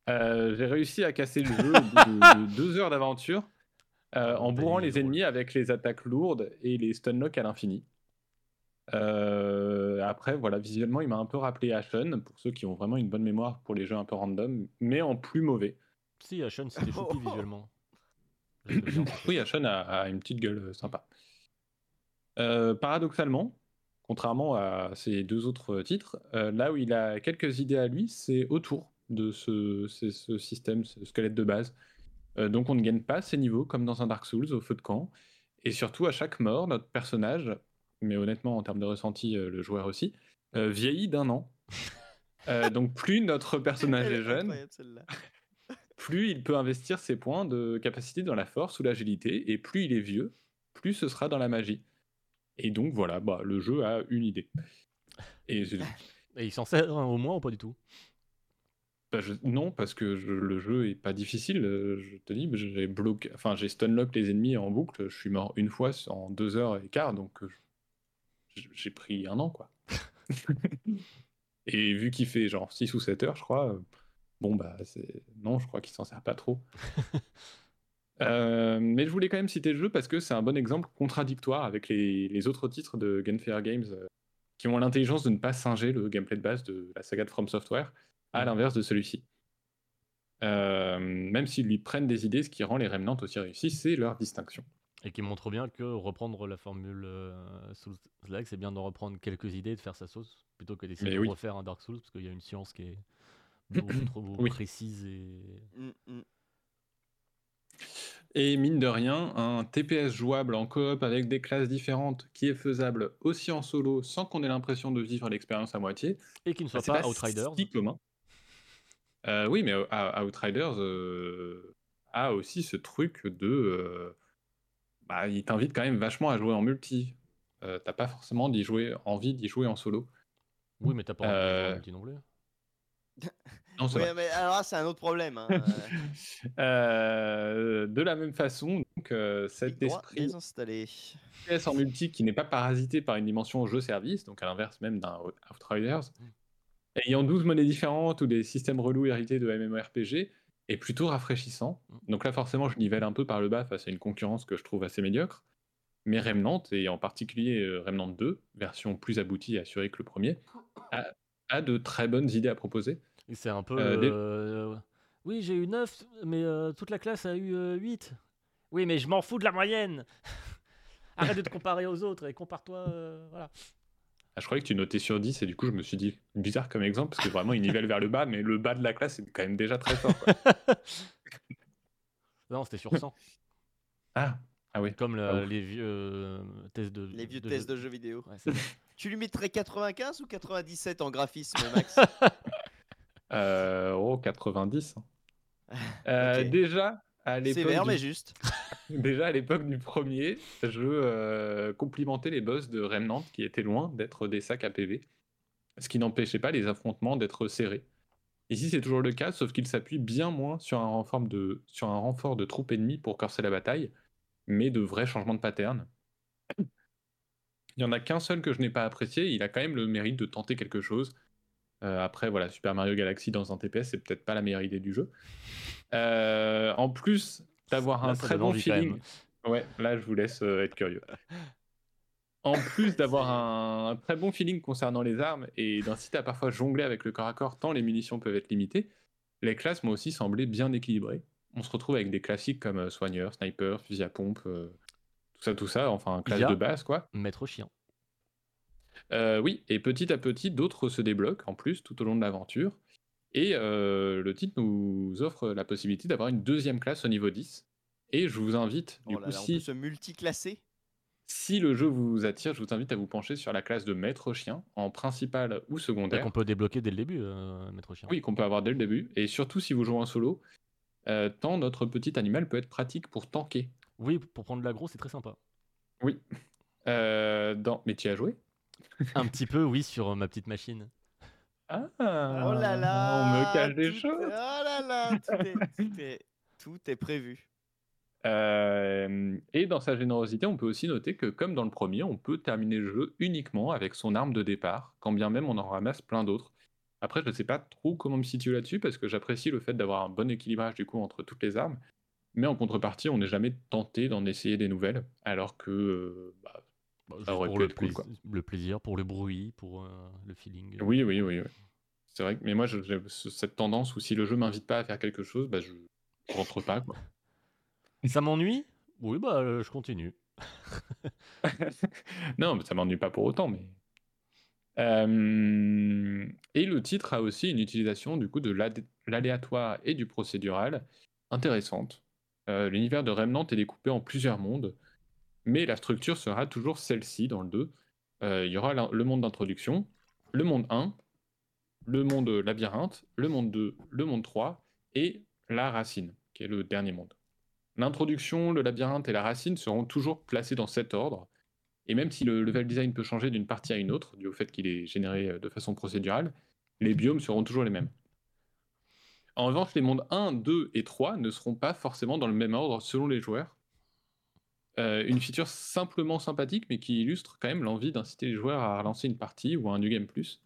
S2: Euh, J'ai réussi à casser le jeu au bout de, de deux heures d'aventure euh, en
S3: T'as
S2: bourrant les
S3: drôle.
S2: ennemis avec les attaques lourdes et les stunlocks à l'infini. Euh, après, voilà, visuellement, il m'a un peu rappelé Ashen, pour ceux qui ont vraiment une bonne mémoire pour les jeux un peu random, mais en plus mauvais.
S3: Si, Ashen, c'était choupi visuellement.
S2: Oui, Ashen a, a une petite gueule euh, sympa. Euh, paradoxalement, contrairement à ses deux autres titres, euh, là où il a quelques idées à lui, c'est autour de ce, ce- ce système, ce squelette de base. Euh, donc on ne gagne pas ces niveaux comme dans un Dark Souls au feu de camp. Et surtout, à chaque mort, notre personnage, mais honnêtement en termes de ressenti, euh, le joueur aussi, euh, vieillit d'un an. Euh, donc plus notre personnage est jeune. Plus il peut investir ses points de capacité dans la force ou l'agilité, et plus il est vieux, plus ce sera dans la magie. Et donc voilà, bah, le jeu a une idée. Et c'est tout.
S3: Et il s'en sert hein, au moins ou pas du tout?
S2: Bah, je- non, parce que je- le jeu est pas difficile. euh, Je te dis, j'ai bloqué, enfin j'ai stunlock les ennemis en boucle. Je suis mort une fois en deux heures et quart, donc euh, j'ai pris un an quoi. et vu qu'il fait genre 6 ou 7 heures, je crois, euh, bon bah c'est non, je crois qu'il s'en sert pas trop. Euh, mais je voulais quand même citer le jeu parce que c'est un bon exemple contradictoire avec les, les autres titres de Gunfire Games euh, qui ont l'intelligence de ne pas singer le gameplay de base de la saga de From Software, à
S3: Mhm.
S2: l'inverse de celui-ci. Euh, même s'ils lui prennent des idées, ce qui rend les Remnants aussi réussis, c'est leur distinction.
S3: Et qui montre bien que reprendre la formule euh, Souls-like, c'est bien de reprendre quelques idées et de faire sa sauce, plutôt que d'essayer de
S2: oui.
S3: refaire un Dark Souls, parce qu'il y a une science qui est trop
S2: Oui.
S3: précise et...
S4: Mm, mm.
S2: Et mine de rien, un TPS jouable en coop avec des classes différentes qui est faisable aussi en solo sans qu'on ait l'impression de vivre l'expérience à moitié,
S3: et qui ne soit
S2: bah,
S3: pas,
S2: pas
S3: Outriders.
S2: si commun. Euh, oui, mais euh, Outriders euh, a aussi ce truc de. euh, bah, il t'invite quand même vachement à jouer en multi. Euh, T'as pas forcément d'y jouer, envie d'y jouer en solo.
S3: Oui, mais t'as pas envie de jouer en multi non plus.
S2: Non, vrai.
S4: mais alors là, c'est un autre problème. hein.
S2: Euh, de la même façon, donc, euh, cet esprit. FPS en multi qui n'est pas parasité par une dimension jeu-service, donc à l'inverse même d'un Out- Outriders, ayant 12 monnaies différentes ou des systèmes relous hérités de MMORPG, est plutôt rafraîchissant. Donc là, forcément, je nivelle un peu par le bas face à une concurrence que je trouve assez médiocre. Mais Remnant, et en particulier euh, Remnant 2, version plus aboutie et assurée que le premier, a, a de très bonnes idées à proposer.
S3: Et C'est un peu.
S2: euh, des-
S3: euh, Oui, j'ai eu 9, mais euh, toute la classe a eu 8. Oui, mais je m'en fous de la moyenne Arrête de te comparer aux autres et compare-toi. euh, voilà.
S2: Ah, je croyais que tu notais sur 10 et du coup je me suis dit bizarre comme exemple parce que vraiment il nivelle vers le bas mais le bas de la classe est quand même déjà très fort. quoi.
S3: Non, c'était sur 100.
S2: Ah, ah oui.
S3: comme le-
S2: Ah
S3: les vieux euh, tests de.
S4: Les vieux tests de jeux vidéo.
S3: Ouais.
S4: Tu lui mettrais 95 ou 97 en graphisme, Max?
S2: Euh, oh, 90. hein. Euh. Déjà, à l'époque
S4: Sévère,
S2: du...
S4: mais juste.
S2: déjà à l'époque du premier, je euh, complimentais les boss de Remnant qui étaient loin d'être des sacs à PV, ce qui n'empêchait pas les affrontements d'être serrés. Ici, c'est toujours le cas, sauf qu'il s'appuie bien moins sur un, renfort de, sur un renfort de troupes ennemies pour corser la bataille, mais de vrais changements de pattern. Il n'y en a qu'un seul que je n'ai pas apprécié, il a quand même le mérite de tenter quelque chose. Euh, après, voilà, Super Mario Galaxy dans un TPS, c'est peut-être pas la meilleure idée du jeu. Euh, en plus d'avoir un très bon feeling. Ouais, là, je vous laisse euh, être curieux. En plus d'avoir un, un très bon feeling concernant les armes et d'inciter à parfois jongler avec le corps à corps tant les munitions peuvent être limitées, les classes m'ont aussi semblé bien équilibrées. On se retrouve avec des classiques comme soigneur, sniper, fusil à pompe, tout ça, tout ça, enfin, classe de base, quoi.
S3: Maître chien.
S2: Euh, oui, et petit à petit, d'autres se débloquent en plus tout au long de l'aventure. Et euh, le titre nous offre la possibilité d'avoir une deuxième classe au niveau 10. Et je vous invite, du
S4: Oh là
S2: coup,
S4: là, on
S2: si,
S4: peut se multiclasser.
S2: si le jeu vous attire, je vous invite à vous pencher sur la classe de maître chien, en principal ou
S3: Et
S2: secondaire.
S3: qu'on peut débloquer dès le début, euh, Maître chien.
S2: Oui, qu'on peut avoir dès le début. Et surtout si vous jouez en solo, euh, tant notre petit animal peut être pratique pour tanker.
S3: Oui, pour prendre l'aggro, c'est très sympa.
S2: Oui. Euh, dans... Mais tu y as joué?
S3: Un petit peu, oui, sur euh, ma petite machine.
S2: Ah
S4: Oh là là
S2: On me cache des choses
S4: Oh là là Tout est, tout est- tout est prévu.
S2: Euh, et dans sa générosité, on peut aussi noter que, comme dans le premier, on peut terminer le jeu uniquement avec son arme de départ, quand bien même on en ramasse plein d'autres. Après, je ne sais pas trop comment me situer là-dessus, parce que j'apprécie le fait d'avoir un bon équilibrage du coup entre toutes les armes. Mais en contrepartie, on n'est jamais tenté d'en essayer des nouvelles, alors que euh, bah,
S3: Bah,
S2: Ça aurait
S3: pour
S2: pu
S3: le,
S2: être cool,
S3: plais-
S2: quoi.
S3: le plaisir, pour le bruit, pour euh, le feeling.
S2: Oui, oui, oui. oui. C'est vrai, que- mais moi, j'ai ce- cette tendance où si le jeu m'invite pas à faire quelque chose, bah, je rentre pas. Quoi.
S3: Ça m'ennuie? Oui, bah euh, je continue.
S2: non, mais ça m'ennuie pas pour autant. Mais... Euh, Et le titre a aussi une utilisation du coup de l'aléatoire et du procédural intéressante. Euh, L'univers de Remnant est découpé en plusieurs mondes, mais la structure sera toujours celle-ci dans le 2. Euh, il y aura le monde d'introduction, le monde 1, le monde labyrinthe, le monde 2, le monde 3 et la racine, qui est le dernier monde. L'introduction, le labyrinthe et la racine seront toujours placés dans cet ordre, et même si le level design peut changer d'une partie à une autre, dû au fait qu'il est généré euh, de façon procédurale, les biomes seront toujours les mêmes. En revanche, les mondes 1, 2 et 3 ne seront pas forcément dans le même ordre selon les joueurs. Euh, une feature simplement sympathique, mais qui illustre quand même l'envie d'inciter les joueurs à relancer une partie ou un New Game Plus.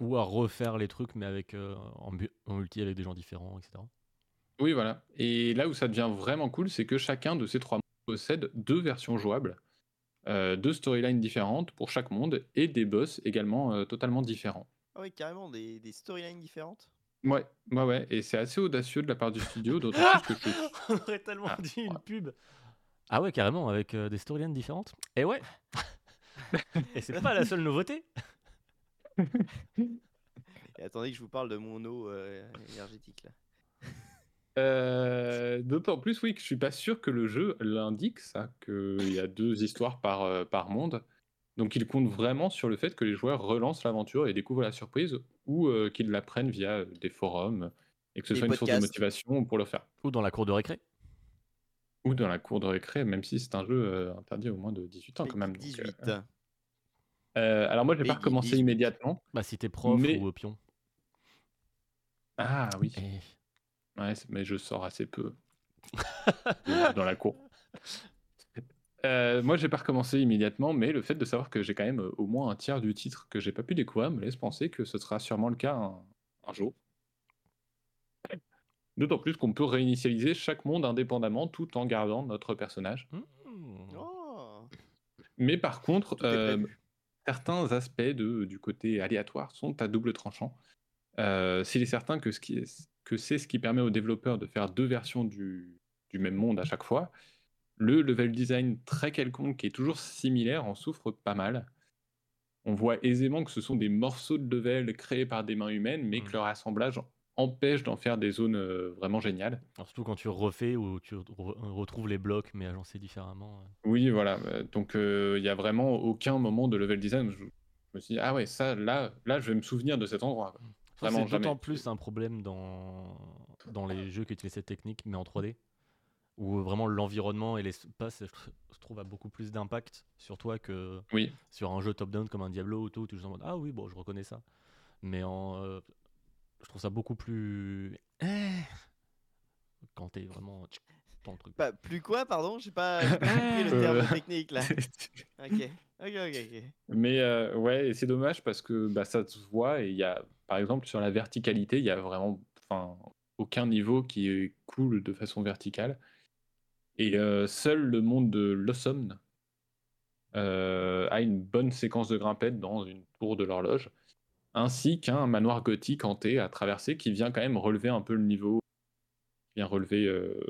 S3: Ou à refaire les trucs, mais avec euh, en, multi avec des gens différents, etc.
S2: Oui, voilà. Et là où ça devient vraiment cool, c'est que chacun de ces trois mondes possède deux versions jouables, euh, deux storylines différentes pour chaque monde et des boss également euh, totalement différents.
S4: Ah oui, carrément, des, des storylines différentes.
S2: Ouais, ouais, ouais. Et c'est assez audacieux de la part du studio, d'autant plus que je.
S3: On aurait tellement
S2: Ah,
S3: dit une pub. Ah ouais, carrément, avec euh, des storylines différentes. Et ouais. Et c'est pas la seule nouveauté.
S4: Et attendez que je vous parle de mon eau euh, énergétique là.
S2: Euh, d'autant plus, oui, que je suis pas sûr que le jeu l'indique, ça, qu'il y a deux histoires par, euh, par monde. Donc il compte vraiment sur le fait que les joueurs relancent l'aventure et découvrent la surprise, ou euh, qu'ils l'apprennent via euh, des forums, et que ce
S4: Des
S2: soit une source de motivation pour le faire.
S3: Ou dans la cour de récré.
S2: Ou dans la cour de récré, même si c'est un jeu euh, interdit au moins de 18 ans quand même. donc,
S4: 18.
S2: euh, euh, alors moi, j'ai pas
S4: Peggy
S2: recommencé
S4: 18.
S2: immédiatement.
S3: Bah si t'es prof
S2: Mais-
S3: ou pion.
S2: Ah oui,
S3: Eh,
S2: Ouais, mais je sors assez peu dans la cour. Euh, moi, j'ai pas recommencé immédiatement, mais le fait de savoir que j'ai quand même euh, au moins un tiers du titre que j'ai pas pu découvrir me laisse penser que ce sera sûrement le cas un, un jour. D'autant plus qu'on peut réinitialiser chaque monde indépendamment tout en gardant notre personnage.
S3: hmm.
S4: Oh,
S2: Mais par contre, euh, certains aspects de, du côté aléatoire sont à double tranchant. Euh, S'il est certain que, ce qui est- que c'est ce qui permet aux développeurs de faire deux versions du, du même monde à chaque fois, le level design très quelconque qui est toujours similaire en souffre pas mal. On voit aisément que ce sont des morceaux de level créés par des mains humaines, mais que leur assemblage empêche d'en faire des zones euh, vraiment géniales.
S3: Alors, surtout quand tu refais ou tu re- retrouves les blocs mais agencés différemment. euh.
S2: Oui, voilà. euh, Donc, euh, il n'y a vraiment aucun moment de level design où je, me suis dit, ah ouais, ça, là, là, je vais me souvenir de cet endroit.
S3: c'est d'autant plus un problème dans, dans les jeux qui utilisent cette technique, mais en 3D, où vraiment l'environnement et l'espace, je je trouve, a beaucoup plus d'impact sur toi que
S2: Oui,
S3: sur un jeu top-down comme un Diablo ou tout, où tu es en mode Ah oui, bon, je reconnais ça. Mais en, euh, je trouve ça beaucoup plus. Eh, quand t'es vraiment truc.
S4: Pas plus quoi, pardon? J'ai pas, compris le terme
S2: Euh.
S4: technique là. Ok, ok, ok. ok.
S2: Mais euh, ouais, et c'est dommage parce que bah, ça se voit et il y a, par exemple, sur la verticalité, il y a vraiment enfin, aucun niveau qui est cool de façon verticale. Et euh, seul le monde de Lossomne euh, a une bonne séquence de grimpettes dans une tour de l'horloge, ainsi qu'un manoir gothique hanté à traverser qui vient quand même relever un peu le niveau, vient relever euh,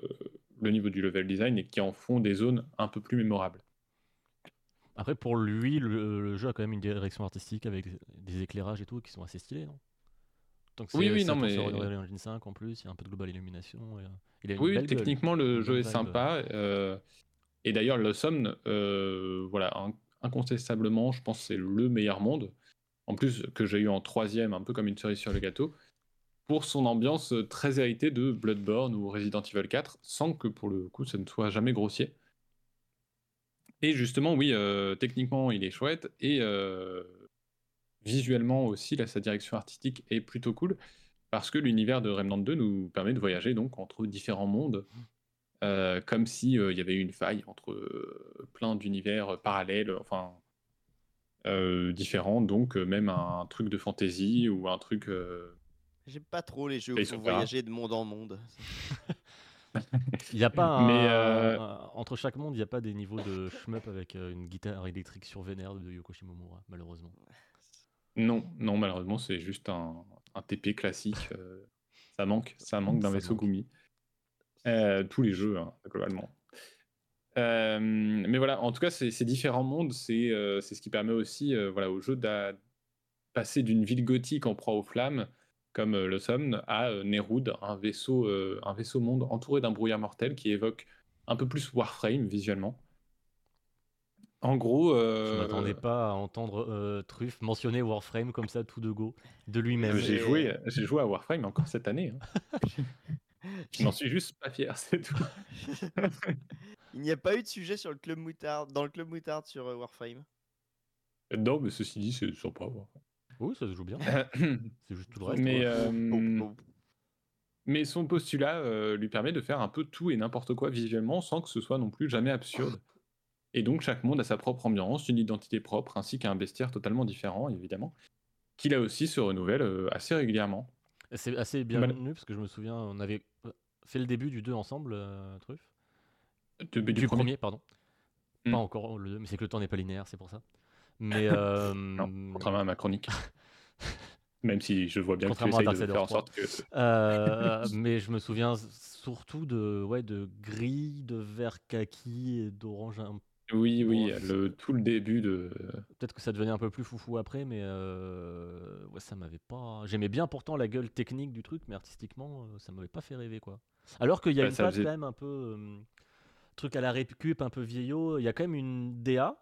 S2: le niveau du level design et qui en font des zones un peu plus mémorables.
S3: Après, pour lui, le, le jeu a quand même une direction artistique avec des éclairages et tout qui sont assez stylés, non? Que
S2: Oui, oui, non, mais-
S3: Unreal Engine 5 en plus, il y a un peu de global illumination. et, il a une
S2: Oui,
S3: belle gueule.
S2: techniquement, le jeu est sympa. euh, et d'ailleurs, le Somme, euh, voilà, in- incontestablement, je pense que c'est le meilleur monde. En plus, que j'ai eu en troisième, un peu comme une cerise sur le gâteau, pour son ambiance euh, très héritée de Bloodborne ou Resident Evil 4, sans que pour le coup, ça ne soit jamais grossier. Et justement, oui, euh, techniquement, il est chouette. Et visuellement aussi, là, sa direction artistique est plutôt cool. Parce que l'univers de Remnant 2 nous permet de voyager donc entre différents mondes euh, comme si euh, il y avait eu une faille entre euh, plein d'univers parallèles, enfin euh, différents, donc euh, même un truc de fantasy ou un truc. euh,
S4: J'aime pas trop les jeux où
S2: Sopra.
S4: voyager de monde en monde.
S3: Il n'y a pas un-
S2: Mais, euh,
S3: un- entre chaque monde, il n'y a pas des niveaux de shmup avec une guitare électrique sur Vénère de Yoko Shimomura, malheureusement.
S2: Non, non, malheureusement, c'est juste un, un TP classique. euh, ça manque, ça manque d'un vaisseau. Gumi. Euh, tous les jeux, hein, globalement. Euh, mais voilà, en tout cas, ces, ces différents mondes, c'est ce qui permet aussi voilà, au jeu de passer d'une ville gothique en proie aux flammes, comme le Somme, à Neroud, un vaisseau, un vaisseau monde entouré d'un brouillard mortel qui évoque un peu plus Warframe visuellement. En gros,
S3: Je
S2: euh,
S3: m'attendais pas à entendre euh, Truff mentionner Warframe comme ça tout de go, de lui-même.
S2: J'ai joué, j'ai joué à Warframe encore cette année. hein. Je n'en suis juste pas fier, c'est tout.
S4: Il n'y a pas eu de sujet sur le club moutarde, dans le club moutarde sur euh, Warframe?
S2: non, mais ceci dit, c'est sympa. Warframe.
S3: Oui, ça se joue bien. C'est juste tout le reste.
S2: mais, euh,
S4: Bon, bon.
S2: mais son postulat euh, lui permet de faire un peu tout et n'importe quoi visuellement sans que ce soit non plus jamais absurde. Et donc chaque monde a sa propre ambiance, une identité propre, ainsi qu'un bestiaire totalement différent, évidemment, qui là aussi se renouvelle euh, assez régulièrement.
S3: C'est assez bienvenu parce que je me souviens, on avait fait le début du 2 ensemble, euh, Truff.
S2: Du,
S3: Du,
S2: premier.
S3: premier, pardon.
S2: Hmm.
S3: Pas encore le 2, mais c'est que le temps n'est pas linéaire, c'est pour ça. Mais euh,
S2: Non, contrairement à ma chronique. Même si je vois bien que tu essayes de faire en
S3: 3.
S2: sorte que...
S3: Euh, mais je me souviens surtout de, ouais, de gris, de vert kaki et d'orange. un-
S2: Oui, oui, le, tout le début de...
S3: Peut-être que ça devenait un peu plus foufou après, mais euh, ouais, ça m'avait pas. J'aimais bien pourtant la gueule technique du truc, mais artistiquement, euh, ça m'avait pas fait rêver quoi. Alors qu'il y a
S2: Bah,
S3: une patte
S2: faisait-
S3: quand même un peu euh, truc à la récup, un peu vieillot. Il y a quand même une DA,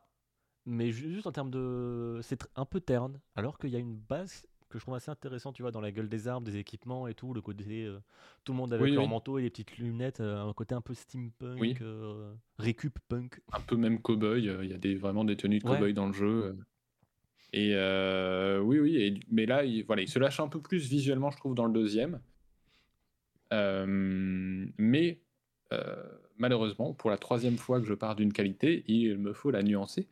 S3: mais ju- juste en termes de, c'est un peu terne. Alors qu'il y a une base que je trouve assez intéressante, tu vois, dans la gueule des armes, des équipements et tout, le côté euh, tout le monde avec
S2: Oui,
S3: leur
S2: oui.
S3: manteau et les petites lunettes, euh, un côté un peu steampunk,
S2: Oui.
S3: euh, récup punk.
S2: un peu même cow-boy, il y a des, vraiment des tenues de
S3: Ouais.
S2: cow-boy dans le jeu. Et oui, oui, et, mais là, il, voilà, il se lâche un peu plus visuellement, je trouve, dans le deuxième. Mais malheureusement, pour la troisième fois que je pars d'une qualité, il me faut la nuancer.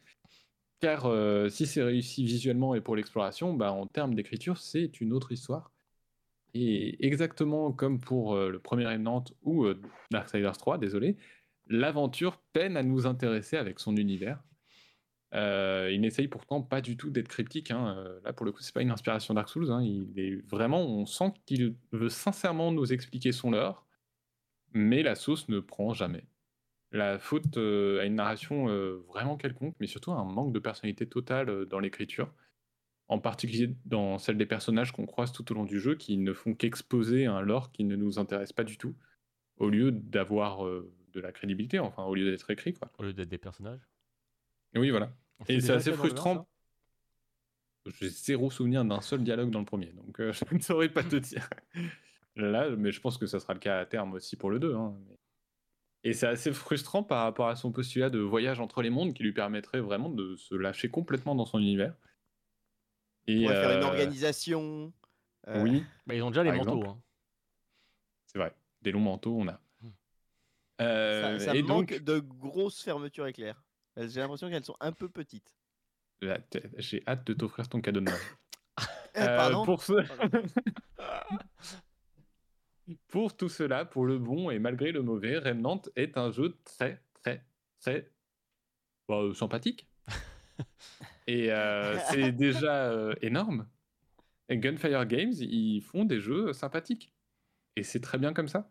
S2: Car euh, si c'est réussi visuellement et pour l'exploration, bah, en termes d'écriture, c'est une autre histoire. Et exactement comme pour euh, le premier Remnant ou euh, Darksiders 3, désolé, l'aventure peine à nous intéresser avec son univers. Euh, il n'essaye pourtant pas du tout d'être cryptique. hein. Là, pour le coup, c'est pas une inspiration Dark Souls. hein. Il est vraiment, on sent qu'il veut sincèrement nous expliquer son lore, mais la sauce ne prend jamais. La faute euh, à une narration euh, vraiment quelconque, mais surtout à un manque de personnalité totale euh, dans l'écriture. En particulier dans celle des personnages qu'on croise tout au long du jeu, qui ne font qu'exposer un lore qui ne nous intéresse pas du tout, au lieu d'avoir de la crédibilité, enfin, au lieu d'être écrit, quoi.
S3: Au lieu d'être des personnages.
S2: Oui, voilà.
S3: C'est
S2: Et c'est assez frustrant. J'ai zéro souvenir d'un seul dialogue dans le premier, donc euh, je ne saurais pas te dire. Là, mais je pense que ça sera le cas à terme aussi pour le 2. hein, mais- Et c'est assez frustrant par rapport à son postulat de voyage entre les mondes qui lui permettrait vraiment de se lâcher complètement dans son univers.
S4: On
S2: Et,
S4: pourrait faire une
S2: euh,
S4: organisation. euh,
S2: Oui,
S3: Bah, ils ont déjà les
S2: Par
S3: manteaux. hein.
S2: c'est vrai. Des longs manteaux, on a.
S3: Hmm.
S2: Euh,
S4: Ça, ça
S2: et
S4: manque
S2: donc,
S4: de grosses fermetures éclairs. J'ai l'impression qu'elles sont un peu petites.
S2: j'ai hâte de t'offrir ton cadeau de Noël.
S4: Pardon
S2: pour, ce- pour tout cela, pour le bon et malgré le mauvais, Remnant est un jeu très, très, très bah, euh, sympathique. et euh, c'est déjà euh, énorme. Et Gunfire Games, ils font des jeux sympathiques. Et c'est très bien comme ça.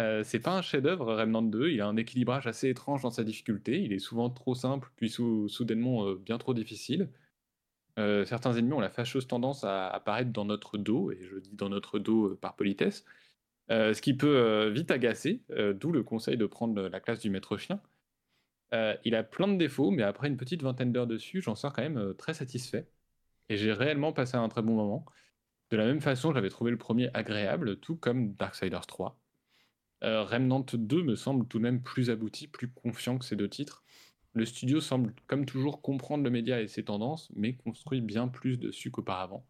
S2: Euh, c'est pas un chef-d'œuvre, Remnant 2. Il a un équilibrage assez étrange dans sa difficulté. Il est souvent trop simple, puis sou- soudainement bien trop difficile. Certains ennemis ont la fâcheuse tendance à apparaître dans notre dos, et je dis dans notre dos par politesse, euh, ce qui peut euh, vite agacer, euh, d'où le conseil de prendre la classe du maître chien. Il a plein de défauts, mais après une petite vingtaine d'heures dessus, j'en sors quand même très satisfait. Et j'ai réellement passé un très bon moment. De la même façon, j'avais trouvé le premier agréable, tout comme Darksiders 3. Euh, Remnant 2 me semble tout de même plus abouti, plus confiant que ces deux titres. Le studio semble, comme toujours, comprendre le média et ses tendances, mais construit bien plus dessus qu'auparavant.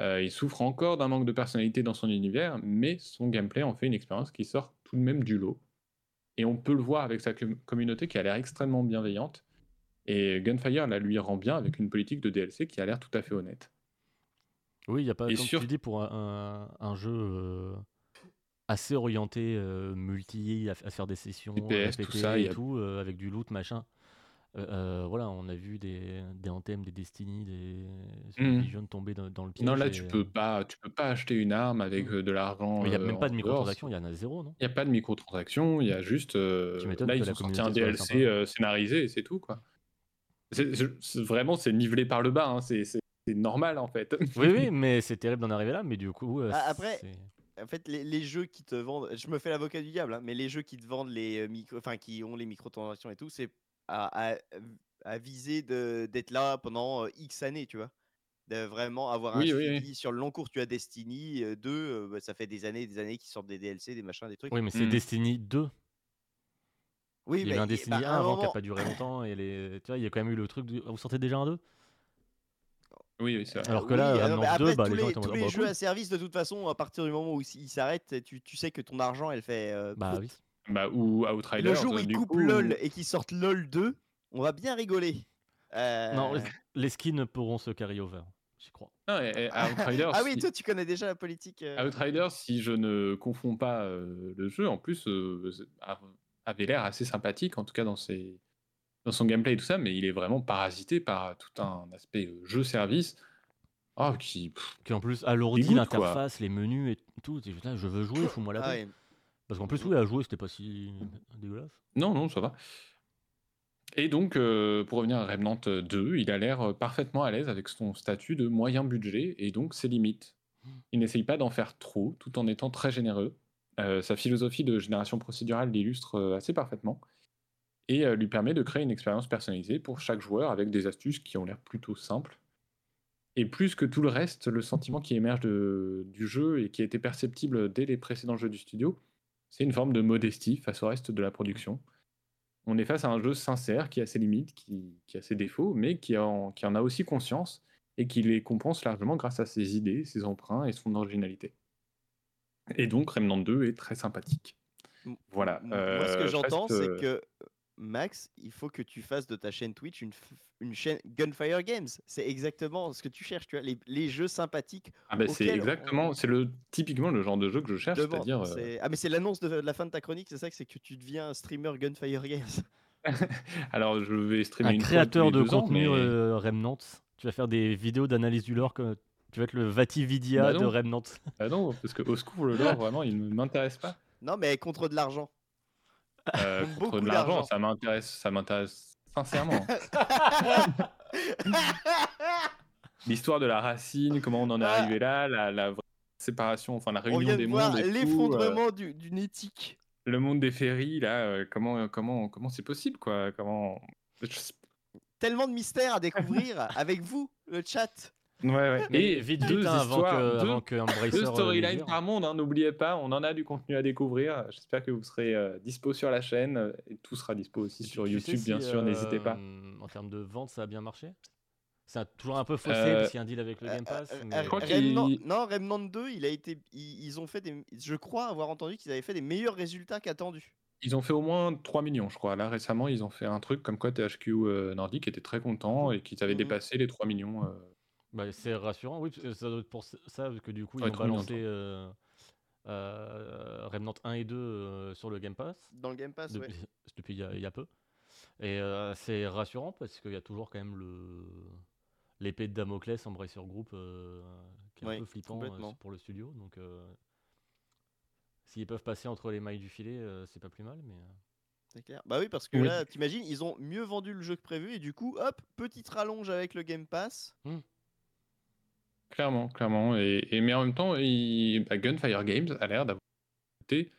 S2: Euh, il souffre encore d'un manque de personnalité dans son univers, mais son gameplay en fait une expérience qui sort tout de même du lot. Et on peut le voir avec sa com- communauté qui a l'air extrêmement bienveillante. Et Gunfire la lui rend bien avec une politique de DLC qui a l'air tout à fait honnête.
S3: Oui, il n'y a pas,
S2: Et
S3: comme
S2: sur-
S3: tu dis, pour un, jeu euh, assez orienté euh, multi, à, à faire des sessions,
S2: tout ça,
S3: et
S2: a-
S3: tout, euh, avec du loot, machin. Euh, euh, voilà, on a vu des, des Anthem, des Destiny, des. Division tomber dans, dans le piège.
S2: Non, là,
S3: et,
S2: tu peux pas, tu peux pas acheter une arme avec
S3: Mm.
S2: euh, de l'argent.
S3: il n'y a
S2: euh,
S3: même pas de
S2: dehors.
S3: microtransactions, il y en a zéro, non?
S2: Il n'y a pas de microtransactions, il y a juste. euh, là, ils ont sorti un DLC euh, scénarisé et c'est tout, quoi. Vraiment, c'est nivelé par le bas, hein, c'est normal, en fait.
S3: Oui, oui, mais c'est terrible d'en arriver là, mais du coup. euh,
S4: Ah, après-
S3: c'est-
S4: En fait, les, les jeux qui te vendent, je me fais l'avocat du diable, hein, mais les jeux qui te vendent les euh, micro, enfin qui ont les microtransactions et tout, c'est à, à- à viser d'être là pendant X années, tu vois? De vraiment avoir
S2: Oui,
S4: un
S2: oui, oui.
S4: suivi sur le long cours. Tu as Destiny 2, ça fait des années et des années qu'ils sortent des DLC, des machins, des trucs.
S3: Oui, mais c'est
S2: Mm.
S3: Destiny 2.
S4: Oui,
S3: Il y a eu un Destiny
S4: bah,
S3: 1
S4: à un
S3: avant qui n'a
S4: moment-
S3: pas duré longtemps. Et les... tu vois, il y a quand même eu le truc. Vous sortez déjà un 2
S2: Oui, oui, c'est vrai.
S3: Alors que
S4: Oui,
S3: là,
S4: ah non,
S3: Remnant
S4: mais
S3: 2,
S4: après,
S3: bah,
S4: tous
S3: les
S4: les, tous
S3: bah,
S4: jeux
S3: cool.
S4: à service, de toute façon, à partir du moment où ils s'arrêtent, tu, tu sais que ton argent, elle fait. euh,
S3: Bah oui.
S2: Bah, ou
S4: Et
S2: Outriders.
S4: le jour où
S2: euh,
S4: ils coupent
S2: coup,
S4: LOL et qu'ils sortent LOL 2, on va bien rigoler. Euh,
S3: Non, les- skins pourront se carry over, j'y crois.
S2: Non, et- et Outriders,
S4: Ah oui,
S2: si-
S4: toi, tu connais déjà la politique. euh,
S2: Outriders, si je ne confonds pas euh, le jeu, en plus, euh, avait l'air assez sympathique, en tout cas dans, ses, dans son gameplay et tout ça, mais il est vraiment parasité par tout un aspect euh, jeu-service. Oh, qui. pff,
S3: Qui en plus alourdit l'interface, les menus et tout. Je veux jouer, fous-moi la
S4: ah
S3: paix. Parce qu'en plus, oui, à jouer, c'était pas si dégueulasse.
S2: Non, non, ça va. Et donc, euh, pour revenir à Remnant 2, il a l'air parfaitement à l'aise avec son statut de moyen budget et donc ses limites. Il n'essaye pas d'en faire trop, tout en étant très généreux. Euh, sa philosophie de génération procédurale l'illustre euh, assez parfaitement et euh, lui permet de créer une expérience personnalisée pour chaque joueur avec des astuces qui ont l'air plutôt simples. Et plus que tout le reste, le sentiment qui émerge de- du jeu et qui a été perceptible dès les précédents jeux du studio, c'est une forme de modestie face au reste de la production. On est face à un jeu sincère qui a ses limites, qui, qui a ses défauts, mais qui en, qui en a aussi conscience et qui les compense largement grâce à ses idées, ses emprunts et son originalité. Et donc Remnant 2 est très sympathique. Voilà.
S4: Moi, ce que
S2: euh,
S4: j'entends,
S2: reste,
S4: c'est
S2: euh,
S4: que Max, il faut que tu fasses de ta chaîne Twitch une, une chaîne Gunfire Games. C'est exactement ce que tu cherches, tu vois, les, les jeux sympathiques.
S2: Ah bah, c'est exactement,
S4: on-
S2: c'est le typiquement le genre de jeu que je cherche, c'est-à-dire euh,
S4: c'est- Ah, mais c'est l'annonce de, de la fin de ta chronique, c'est ça que c'est que tu deviens un streamer Gunfire Games.
S2: alors je vais streamer
S3: Un
S2: une
S3: créateur de
S2: ans,
S3: contenu
S2: mais-
S3: euh, Remnant. Tu vas faire des vidéos d'analyse du lore. Comme... Tu vas être le Vatividia
S2: Bah
S3: de. Remnant.
S2: Ah non, parce que au secours le lore vraiment il ne m'intéresse pas.
S4: Non, mais contre de l'argent.
S2: Euh,
S4: Contre
S2: de l'argent, ça m'intéresse, ça m'intéresse sincèrement. L'histoire de la racine, comment on en est
S4: Ah.
S2: arrivé là, la, la vraie séparation, enfin la
S4: On
S2: réunion
S4: vient de
S2: des
S4: voir
S2: mondes, euh,
S4: l'effondrement du- d'une éthique.
S2: le monde des féeries là, euh, comment comment comment c'est possible quoi, comment
S4: Tellement de mystères à découvrir avec vous, le chat.
S2: Ouais ouais. Et
S3: vite,
S2: deux
S3: vite, hein, avant
S2: histoires,
S3: que,
S2: deux-
S3: avant que Embracer,
S2: Deux
S3: euh,
S2: storylines par monde, hein, n'oubliez pas, on en a du contenu à découvrir. J'espère que vous serez euh, dispo sur la chaîne euh, et tout sera dispo aussi
S3: Tu-
S2: sur
S3: tu sais
S2: YouTube, bien
S3: si,
S2: sûr, n'hésitez pas.
S3: euh, En termes de vente, ça a bien marché? C'est toujours un peu faussé
S2: Euh,
S3: parce qu'il y a un deal avec le
S4: Euh,
S3: Game Pass.
S4: euh,
S3: mais-
S4: euh, Remnant- Non, Remnant 2, il a été, ils, ils ont fait des, je crois avoir entendu qu'ils avaient fait des meilleurs résultats qu'attendus.
S2: Ils ont fait au moins 3 millions, je crois. Là, récemment, ils ont fait un truc comme quoi THQ euh, Nordic était très content et qu'ils avaient
S4: Mhm.
S2: dépassé les 3 millions. euh.
S3: Bah, c'est rassurant, oui, parce que ça doit être pour ça que du coup,
S2: Ouais,
S3: ils ont
S2: trop bien,
S3: balancé euh, euh, Remnant 1 et 2 euh, sur le Game Pass
S4: Dans le Game Pass, ouais.
S3: depuis, depuis il y, a, il y a peu. Et euh, c'est rassurant parce qu'il y a toujours quand même le l'épée de Damoclès Embracer Group euh, qui est
S4: Ouais,
S3: un peu flippant euh, pour le studio. Donc, euh, s'ils peuvent passer entre les mailles du filet, euh, c'est pas plus mal. Mais euh,
S4: C'est clair. Bah oui, parce que
S2: Oui.
S4: là, t'imagines, ils ont mieux vendu le jeu que prévu et du coup, hop, petite rallonge avec le Game Pass.
S2: Clairement, clairement. Et, et- mais en même temps, il- bah, Gunfire Games a l'air d'avoir été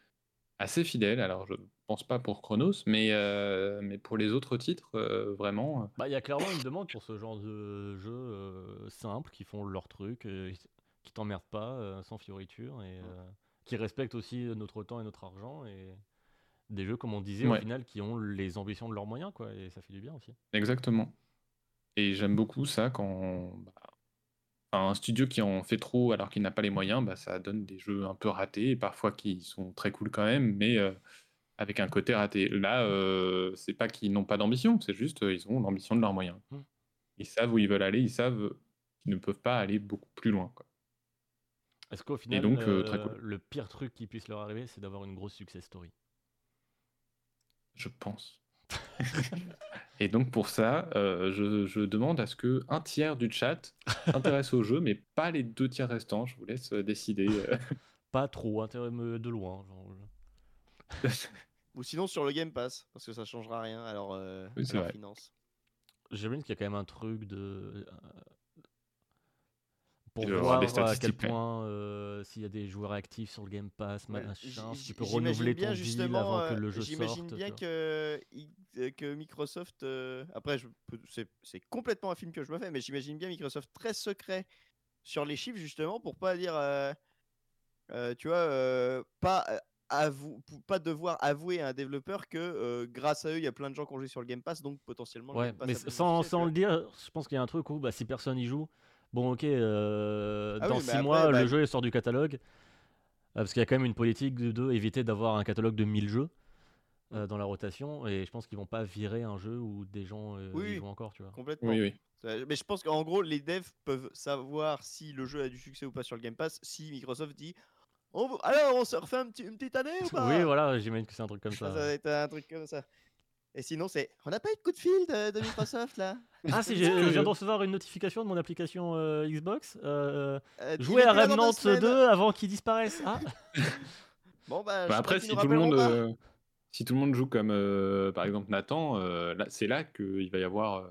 S2: assez fidèle. Alors, je pense pas pour Chronos, mais, euh, mais pour les autres titres, euh, vraiment. euh,
S3: Bah, il y a clairement une demande pour ce genre de jeux euh, simples qui font leur truc, qui t'emmerdent pas, sans fioriture, et qui respectent aussi notre temps et notre argent. Et des jeux, comme on disait,
S2: Ouais.
S3: au final, qui ont les ambitions de leurs moyens, quoi, et ça fait du bien aussi.
S2: Exactement. Et j'aime beaucoup ça quand bah, un studio qui en fait trop alors qu'il n'a pas les moyens, bah, ça donne des jeux un peu ratés, et parfois qui sont très cool quand même, mais, euh, avec un côté raté. Là, euh, c'est pas qu'ils n'ont pas d'ambition, c'est juste euh, ils ont l'ambition de leurs moyens.
S3: Mm.
S2: Ils savent où ils veulent aller, ils savent qu'ils ne peuvent pas aller beaucoup plus loin.
S3: Est-ce qu'au final,
S2: donc, euh,
S3: euh,
S2: très cool.
S3: le pire truc qui puisse leur arriver, c'est d'avoir une grosse success story?
S2: Je pense. Et donc pour ça, euh, je, je demande à ce que un tiers du chat s'intéresse au jeu, mais pas les deux tiers restants. Je vous laisse euh, décider. euh.
S3: Pas trop, de loin. genre,
S4: Ou sinon sur le Game Pass, parce que ça changera rien. Alors, euh,
S2: Oui,
S4: à finance.
S3: J'imagine qu'il y a quand même un truc de. Pour voir
S2: des
S3: à quel
S2: même.
S3: point euh, s'il y a des joueurs actifs sur le Game Pass,
S4: Ouais,
S3: machin,
S4: j-
S3: si tu peux
S4: j'imagine
S3: renouveler
S4: bien,
S3: ton deal avant que
S4: euh,
S3: le jeu
S4: J'imagine
S3: sorte.
S4: bien que, i- euh, que Microsoft. euh, après, c'est complètement un film que je me fais, mais j'imagine bien Microsoft très secret sur les chiffres, justement, pour pas dire. euh, euh, tu vois, euh, pas. avou- pour pas devoir avouer à un développeur que euh, grâce à eux il y a plein de gens qui ont joué sur le Game Pass donc potentiellement le
S3: Ouais,
S4: Game Pass
S3: mais sans, le dire, je pense qu'il y a un truc où bah, si personne y joue, bon ok, euh,
S4: Ah
S3: dans
S4: oui, mais
S3: 6
S4: après,
S3: mois,
S4: bah-
S3: le jeu sort du catalogue. euh, parce qu'il y a quand même une politique de, de éviter d'avoir un catalogue de 1000 jeux euh, dans la rotation. Et je pense qu'ils vont pas virer un jeu où des gens euh,
S4: Oui,
S3: y jouent encore, tu vois.
S4: complètement
S2: Oui,
S4: Mais je pense qu'en gros, les devs peuvent savoir si le jeu a du succès ou pas sur le Game Pass si Microsoft dit On Alors, on se refait un petit- une petite année ou pas?
S3: Oui, voilà, j'imagine que c'est un truc comme
S4: Ça,
S3: ça.
S4: ça va être un truc comme ça. Et sinon, c'est On n'a pas eu de coup de fil de, de Microsoft là?
S3: Ah si, j'ai- je viens de recevoir une notification de mon application euh, Xbox. Euh,
S4: Euh,
S3: jouer à Remnant
S4: semaines.
S3: 2 avant qu'il disparaisse. Ah,
S4: Bon, bah, je
S2: Bah après, si tout, le monde, si tout le monde joue comme euh, par exemple Nathan, euh, là, c'est là qu'il va y avoir euh,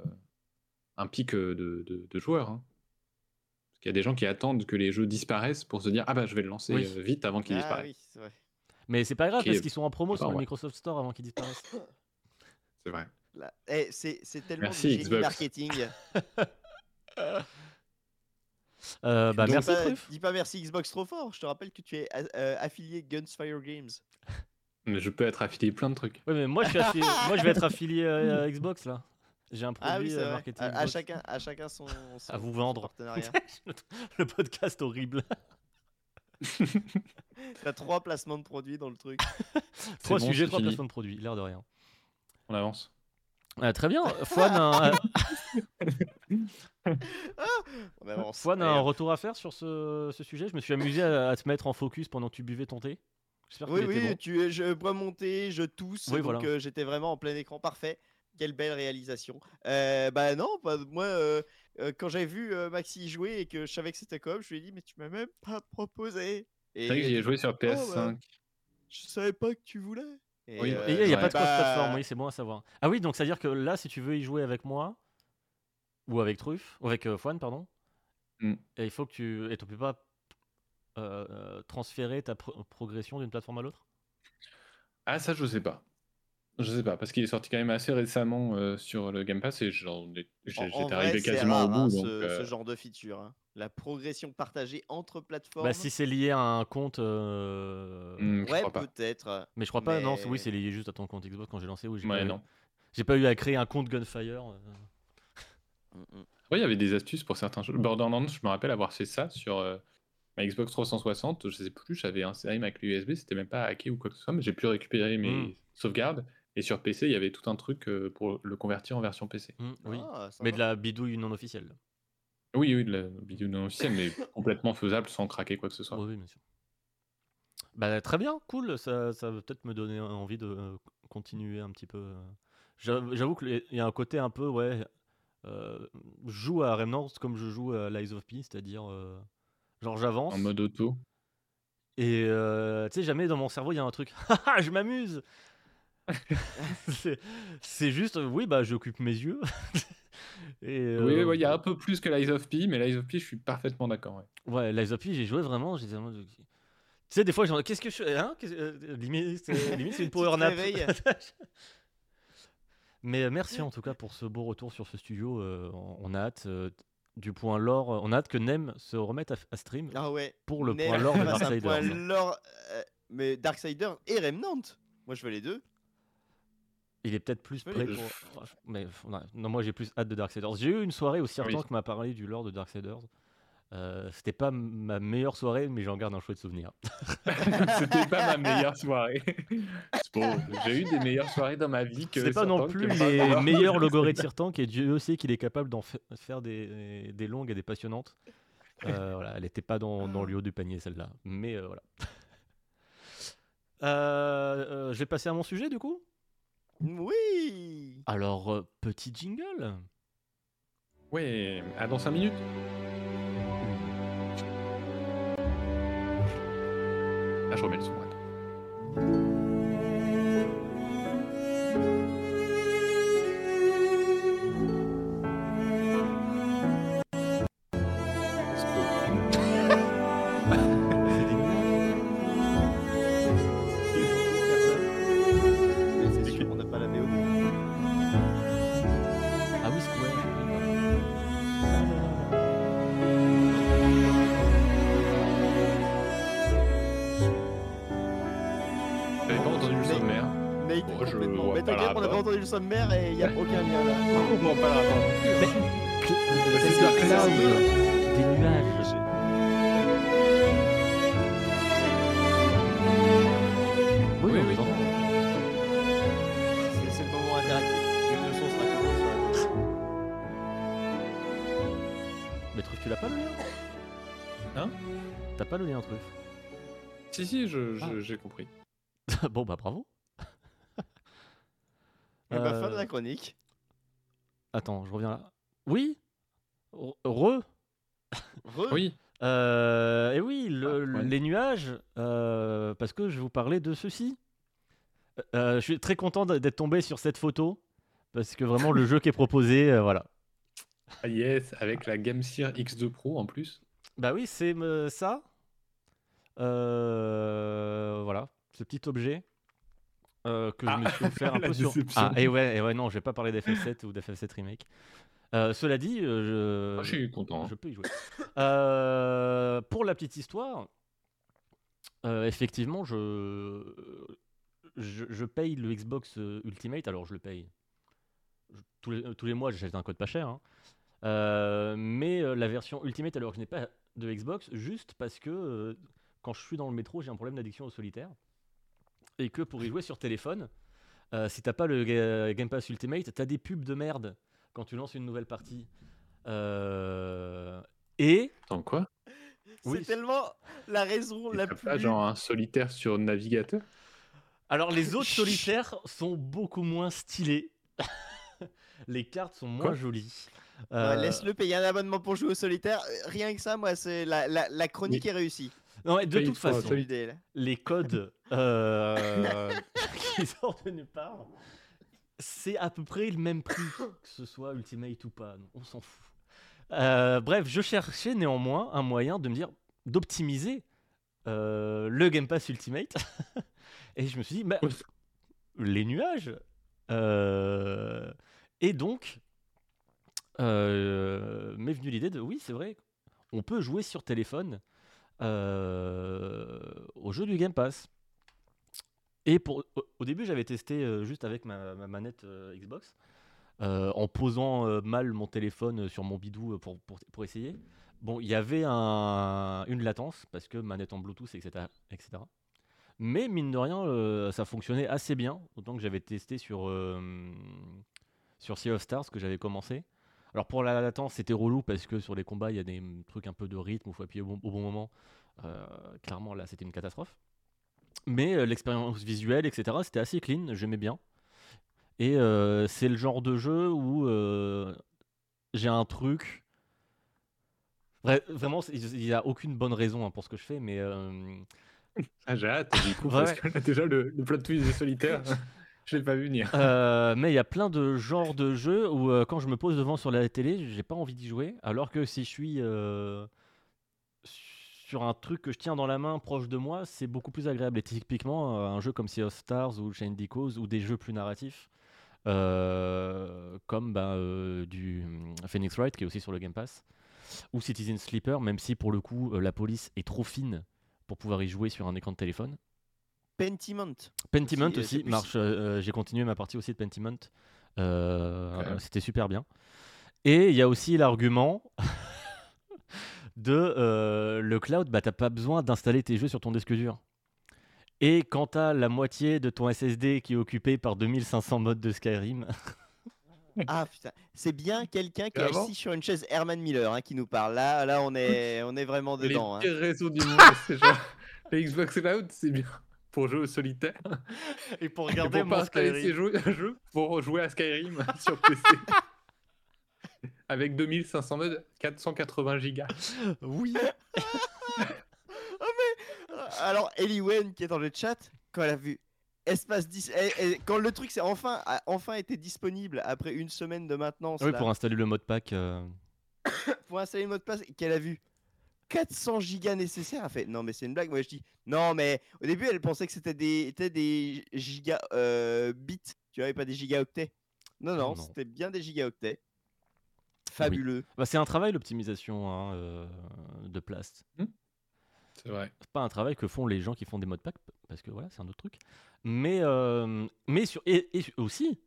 S2: un pic de, de- de joueurs. hein. Parce qu'il y a des gens qui attendent que les jeux disparaissent pour se dire Ah bah je vais le lancer
S3: Oui.
S2: vite avant qu'il
S4: Ah
S2: disparaisse.
S4: oui,
S3: mais c'est pas grave parce qu'ils sont en promo sur le. Microsoft Store avant qu'ils disparaissent.
S2: C'est vrai.
S4: Là, eh, c'est c'est tellement
S2: Merci,
S4: du génie marketing.
S3: Euh, bah merci
S4: dis, pas, dis pas merci Xbox trop fort. Je te rappelle que tu es a- euh, affilié Gunsfire Games.
S2: Mais je peux être affilié plein de trucs.
S3: Oui, mais moi je, suis affi- moi je vais être affilié à, à Xbox là. J'ai un produit
S4: Ah oui, c'est
S3: euh, marketing.
S4: À, à chacun, à chacun son, son-
S3: vous vendre. le podcast horrible.
S4: T'as trois placements de produits dans le truc.
S3: Trois
S2: bon,
S3: sujets,
S2: c'est
S3: trois
S2: fini.
S3: placements de produits, l'air de rien.
S2: On avance.
S3: Euh, très bien. Fouane a,
S4: On avance.
S3: Fouane a
S4: Allez,
S3: un
S4: hop.
S3: retour à faire sur ce, ce sujet. Je me suis amusé à, à te mettre en focus pendant que tu buvais ton thé. J'espère
S4: Oui, oui,
S3: bon.
S4: tu, je bois monter, je tousse,
S3: Oui,
S4: donc
S3: voilà.
S4: euh, j'étais vraiment en plein écran, parfait. Quelle belle réalisation. Euh, bah non, pas- moi, euh, euh, quand j'avais vu euh, Maxi jouer et que je savais que c'était comme, je lui ai dit, mais tu m'as même pas proposé.
S2: C'est vrai que j'y ai joué sur
S4: Oh, bah,
S2: PS5.
S4: je savais pas que tu voulais. Et,
S2: Oui,
S4: euh,
S3: il n'y a
S2: ouais.
S3: pas de cross-platform,
S4: bah,
S3: oui, c'est bon à savoir. Ah oui, donc ça veut dire que là, si tu veux y jouer avec moi, ou avec Truff, ou avec euh, Fouane, pardon,
S2: Mm.
S3: et il faut que tu. Et tu peux pas euh, transférer ta pro- progression d'une plateforme à l'autre?
S2: Ah ça je sais pas. Je sais pas, parce qu'il est sorti quand même assez récemment euh, sur le Game Pass et j'en j'étais arrivé quasiment
S4: rare,
S2: au bout.
S4: hein,
S2: donc,
S4: ce,
S2: euh,
S4: ce genre de feature. hein. La progression partagée entre plateformes.
S3: Bah, si c'est lié à un compte. euh,
S2: hmm, je
S4: ouais,
S2: crois pas.
S4: peut-être.
S3: Mais je crois pas, non, oui, c'est lié juste à ton compte Xbox quand j'ai lancé. Oui, j'ai
S2: Ouais,
S3: pas, eu-
S2: non.
S3: J'ai pas eu à créer un compte Gunfire. euh.
S4: Mm, mm.
S2: Ouais, il y avait des astuces pour certains jeux. Borderlands, je me rappelle avoir fait ça sur euh, ma Xbox 360. Je sais plus, j'avais inséré ma clé USB, c'était même pas hacké ou quoi que ce soit, mais j'ai pu récupérer mes
S3: Mm.
S2: sauvegardes. Et sur PC, il y avait tout un truc euh, pour le convertir en version PC.
S3: Mm, oui.
S4: Ah,
S3: Mais de la bidouille non officielle.
S2: Oui, oui, de la vidéo non officielle, mais complètement faisable sans craquer quoi que ce soit.
S3: Oui, oui, bien sûr. Bah, très bien, cool. Ça, ça va peut-être me donner envie de euh, continuer un petit peu. euh. J'avoue qu'il y a un côté un peu, ouais. euh, je joue à Remnant comme je joue à Lies of P, c'est-à-dire. euh, genre, j'avance.
S2: En mode auto.
S3: Et euh, tu sais, jamais dans mon cerveau, il y a un truc. Je m'amuse C'est- juste, euh, oui, bah, j'occupe mes yeux. Et,
S2: Oui,
S3: euh,
S2: ouais, il y a un peu plus que Lies of P, mais Lies of P, je suis parfaitement d'accord. ouais.
S3: Ouais, Lies of P, j'ai joué vraiment. mode, Tu sais, des fois, genre, qu'est-ce que je fais hein euh, Limite, c'est limite, c'est une power nap. Mais merci en tout cas pour ce beau retour sur ce studio. euh, on, a hâte euh, du point lore. On a hâte que Nem se remette à, à stream
S4: Ah ouais.
S3: pour le
S4: Nel
S3: point lore de
S4: un point lore, euh, mais Darksiders et Remnant. Moi, je veux les deux.
S3: Il est peut-être plus
S4: Oui,
S3: prêt
S2: je-
S3: pour. Mais non, moi j'ai plus hâte de Darksiders. J'ai eu une soirée où Sirtank
S2: Oui.
S3: m'a parlé du lore de Darksiders. Euh, C'était pas ma meilleure soirée, mais j'en garde un chouette souvenir.
S2: C'était pas ma meilleure soirée. Bon, j'ai eu des meilleures soirées dans ma vie que
S3: C'est pas non plus les meilleurs logorets de Tirtank, et Dieu sait qu'il est capable d'en fa- faire des, des longues et des passionnantes. Euh, voilà, elle n'était pas dans, dans le haut du panier celle-là, mais euh, voilà. Euh, je vais passer à mon sujet du coup?
S4: Oui
S3: Alors, euh, petit jingle.
S2: Ouais, à dans 5 minutes. Là, je remets le son. attends. Le sommaire
S4: et il n'y a aucun lien là.
S2: On comprend pas plus, hein.
S3: C'est
S2: sûr que
S3: des nuages. Oui,
S2: Oui,
S3: on
S2: oui.
S4: C'est le moment interactif. Le son sera coupé sur.
S3: Mais Truff, tu l'as pas le lien?
S2: Hein?
S3: T'as pas le lien, Truff
S2: Si, si, je- je-
S3: Ah.
S2: j'ai compris.
S3: Bon, bah bravo.
S4: Et bah, fin de
S3: Euh,
S4: la chronique.
S3: Attends, je reviens là. Oui Re-.
S2: Oui,
S3: Euh, et oui, le-
S2: Ah, ouais.
S3: les nuages, euh, parce que je vais vous parler de ceci. Euh, je suis très content d'être tombé sur cette photo, parce que vraiment le jeu qui est proposé, euh, voilà.
S2: ah, yes, avec la Gamesir X2 Pro en plus.
S3: Bah oui, c'est euh, ça. Euh, voilà, ce petit objet euh, que je me
S2: Ah,
S3: suis offert un peu sur. Ah, et ouais, et ouais, non, je vais pas parler d'FF7 ou d'FF7 Remake. Euh, cela dit, euh,
S2: Ah, je suis content.
S3: je peux y jouer. Euh, pour la petite histoire, euh, effectivement, je, je, je paye le Xbox Ultimate. Alors, je le paye. Je- tous, les, tous les mois, j'achète un code pas cher. hein. Euh, mais euh, la version Ultimate, alors que je n'ai pas de Xbox, juste parce que euh, quand je suis dans le métro, j'ai un problème d'addiction au solitaire. Et que pour y jouer sur téléphone, euh, si t'as pas le Ga- Game Pass Ultimate, t'as des pubs de merde quand tu lances une nouvelle partie. Euh, et
S2: Attends, quoi?
S3: Oui.
S4: C'est tellement la raison
S2: Et
S4: la
S2: t'as
S4: plus.
S2: pas genre un solitaire sur navigateur?
S3: Alors les autres solitaires sont beaucoup moins stylés. les cartes sont moins
S2: Quoi?
S3: jolies.
S4: Ouais,
S3: Euh,
S4: Laisse-le payer un abonnement pour jouer au solitaire. Rien que ça, moi, c'est la, la, la chronique est réussie.
S3: Non, mais de toute façon, les codes euh, qui sortent de nulle part, c'est à peu près le même prix, que ce soit Ultimate ou pas. On s'en fout. Euh, bref, je cherchais néanmoins un moyen de me dire d'optimiser euh, le Game Pass Ultimate. Et je me suis dit, bah, les nuages. euh, et donc, m'est venue l'idée de, oui, c'est vrai, on peut jouer sur téléphone au jeu du Game Pass. Et pour, au, début, j'avais testé euh, juste avec ma, ma manette euh, Xbox, euh, en posant euh, mal mon téléphone sur mon bidou euh, pour, pour, essayer. Bon, il y avait un- une latence, parce que manette en Bluetooth, etc. etc. Mais mine de rien, euh, ça fonctionnait assez bien, autant que j'avais testé sur, euh, sur Sea of Stars, que j'avais commencé. Alors pour la latence, c'était relou parce que sur les combats, il y a des trucs un peu de rythme où il faut appuyer au bon, au bon moment. Euh, clairement, là, c'était une catastrophe. Mais euh, l'expérience visuelle, etc., c'était assez clean, j'aimais bien. Et euh, c'est le genre de jeu où j'ai un truc. Vra- vraiment, il n'y a aucune bonne raison hein, pour ce que je fais, mais
S2: Ah, j'ai hâte, du coup,
S3: Ouais,
S2: parce que là, déjà, le, le plot twist des solitaires, je l'ai pas venir.
S3: Euh, mais il y a plein de genres de jeux où euh, quand je me pose devant sur la télé, j'ai pas envie d'y jouer. Alors que si je suis euh, sur un truc que je tiens dans la main proche de moi, c'est beaucoup plus agréable. Et typiquement, un jeu comme Sea of Stars ou Chain Cause ou des jeux plus narratifs, comme euh, du Phoenix Wright qui est aussi sur le Game Pass, ou Citizen Sleeper, même si pour le coup la police est trop fine pour pouvoir y jouer sur un écran de téléphone.
S4: Pentiment.
S3: Pentiment
S4: Aussi, euh,
S3: aussi, marche. euh, euh, j'ai continué ma partie aussi de Pentiment. Euh. C'était super bien. Et il y a aussi l'argument de euh, le cloud, bah, t'as pas besoin d'installer tes jeux sur ton disque dur. Et quand t'as la moitié de ton SSD qui est occupé par 2500 modes de Skyrim,
S4: Ah putain, c'est bien quelqu'un qui est assis sur une chaise Herman Miller hein, qui nous parle. Là, là, on est, on est vraiment
S2: Les
S4: dedans. hein.
S2: pires réseaux du monde, c'est genre. Les Xbox Cloud, c'est bien pour jouer au solitaire.
S3: et pour
S2: Et
S3: regarder
S2: pour pas
S3: mon
S2: installer
S3: Skyrim,
S2: ces jeux, jeux pour jouer à Skyrim sur PC. Avec 2500 modes, 480 gigas.
S3: oui,
S4: Alors, Eliwen qui est dans le chat, quand elle a vu Espace 10, eh, eh, quand le truc c'est enfin, a enfin été disponible après une semaine de maintenance
S3: oui
S4: là,
S3: pour installer le mode pack. euh,
S4: pour installer le mot de passe, et qu'elle a vu 400 gigas nécessaires, elle fait non mais c'est une blague. Moi je dis non mais au début elle pensait que c'était des, c'était des gigas euh, bits, tu vois, et pas des gigaoctets. Non non,
S3: Non.
S4: c'était bien des gigaoctets. Fabuleux.
S3: bah, c'est un travail l'optimisation hein, euh, de place.
S2: C'est vrai.
S3: Pas un travail que font les gens qui font des modes pack parce que voilà c'est un autre truc. Mais euh, mais sur et, et aussi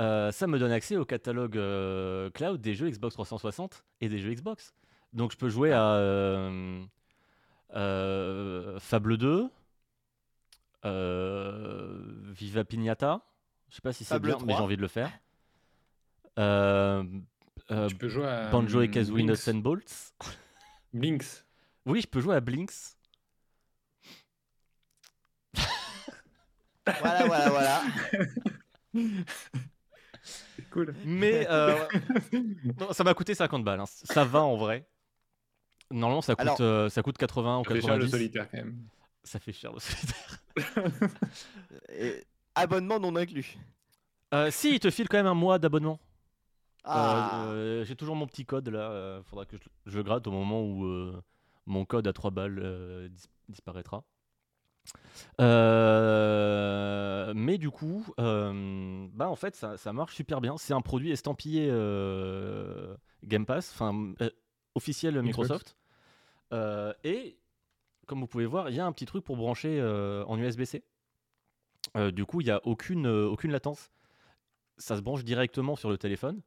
S3: euh, ça me donne accès au catalogue euh, cloud des jeux Xbox 360 et des jeux Xbox. Donc je peux jouer à euh, euh, Fable 2, euh, Viva Pignata. Je sais pas si c'est bien, mais j'ai
S4: 3.
S3: envie de le faire. Euh, euh,
S2: tu peux jouer à.
S3: Banjo et Kazooie
S2: Blinks.
S3: Nuts and Bolts.
S2: Blinks.
S3: Oui, je peux jouer à Blinks.
S4: Voilà voilà voilà.
S2: C'est cool.
S3: Mais euh, non, ça m'a coûté 50 balles. hein. Ça va en vrai. Normalement, ça coûte,
S4: Alors-
S3: euh, ça coûte 80 ou
S2: Ça fait cher le
S3: 90.
S2: solitaire quand même.
S3: Ça fait cher le solitaire.
S4: Et abonnement non inclus.
S3: Euh, si, il te file quand même un mois d'abonnement.
S4: Ah.
S3: euh, J'ai toujours mon petit code là. euh, faudra que je, gratte au moment où euh, mon code à 3 balles euh, dis- disparaîtra. Euh, mais du coup, euh, bah en fait, ça, ça marche super bien. C'est un produit estampillé euh, Game Pass, enfin euh, officiel Microsoft. Euh, et comme vous pouvez voir, il y a un petit truc pour brancher euh, en USB-C. Euh, du coup, il n'y a aucune, euh, aucune latence. Ça se branche directement sur le téléphone.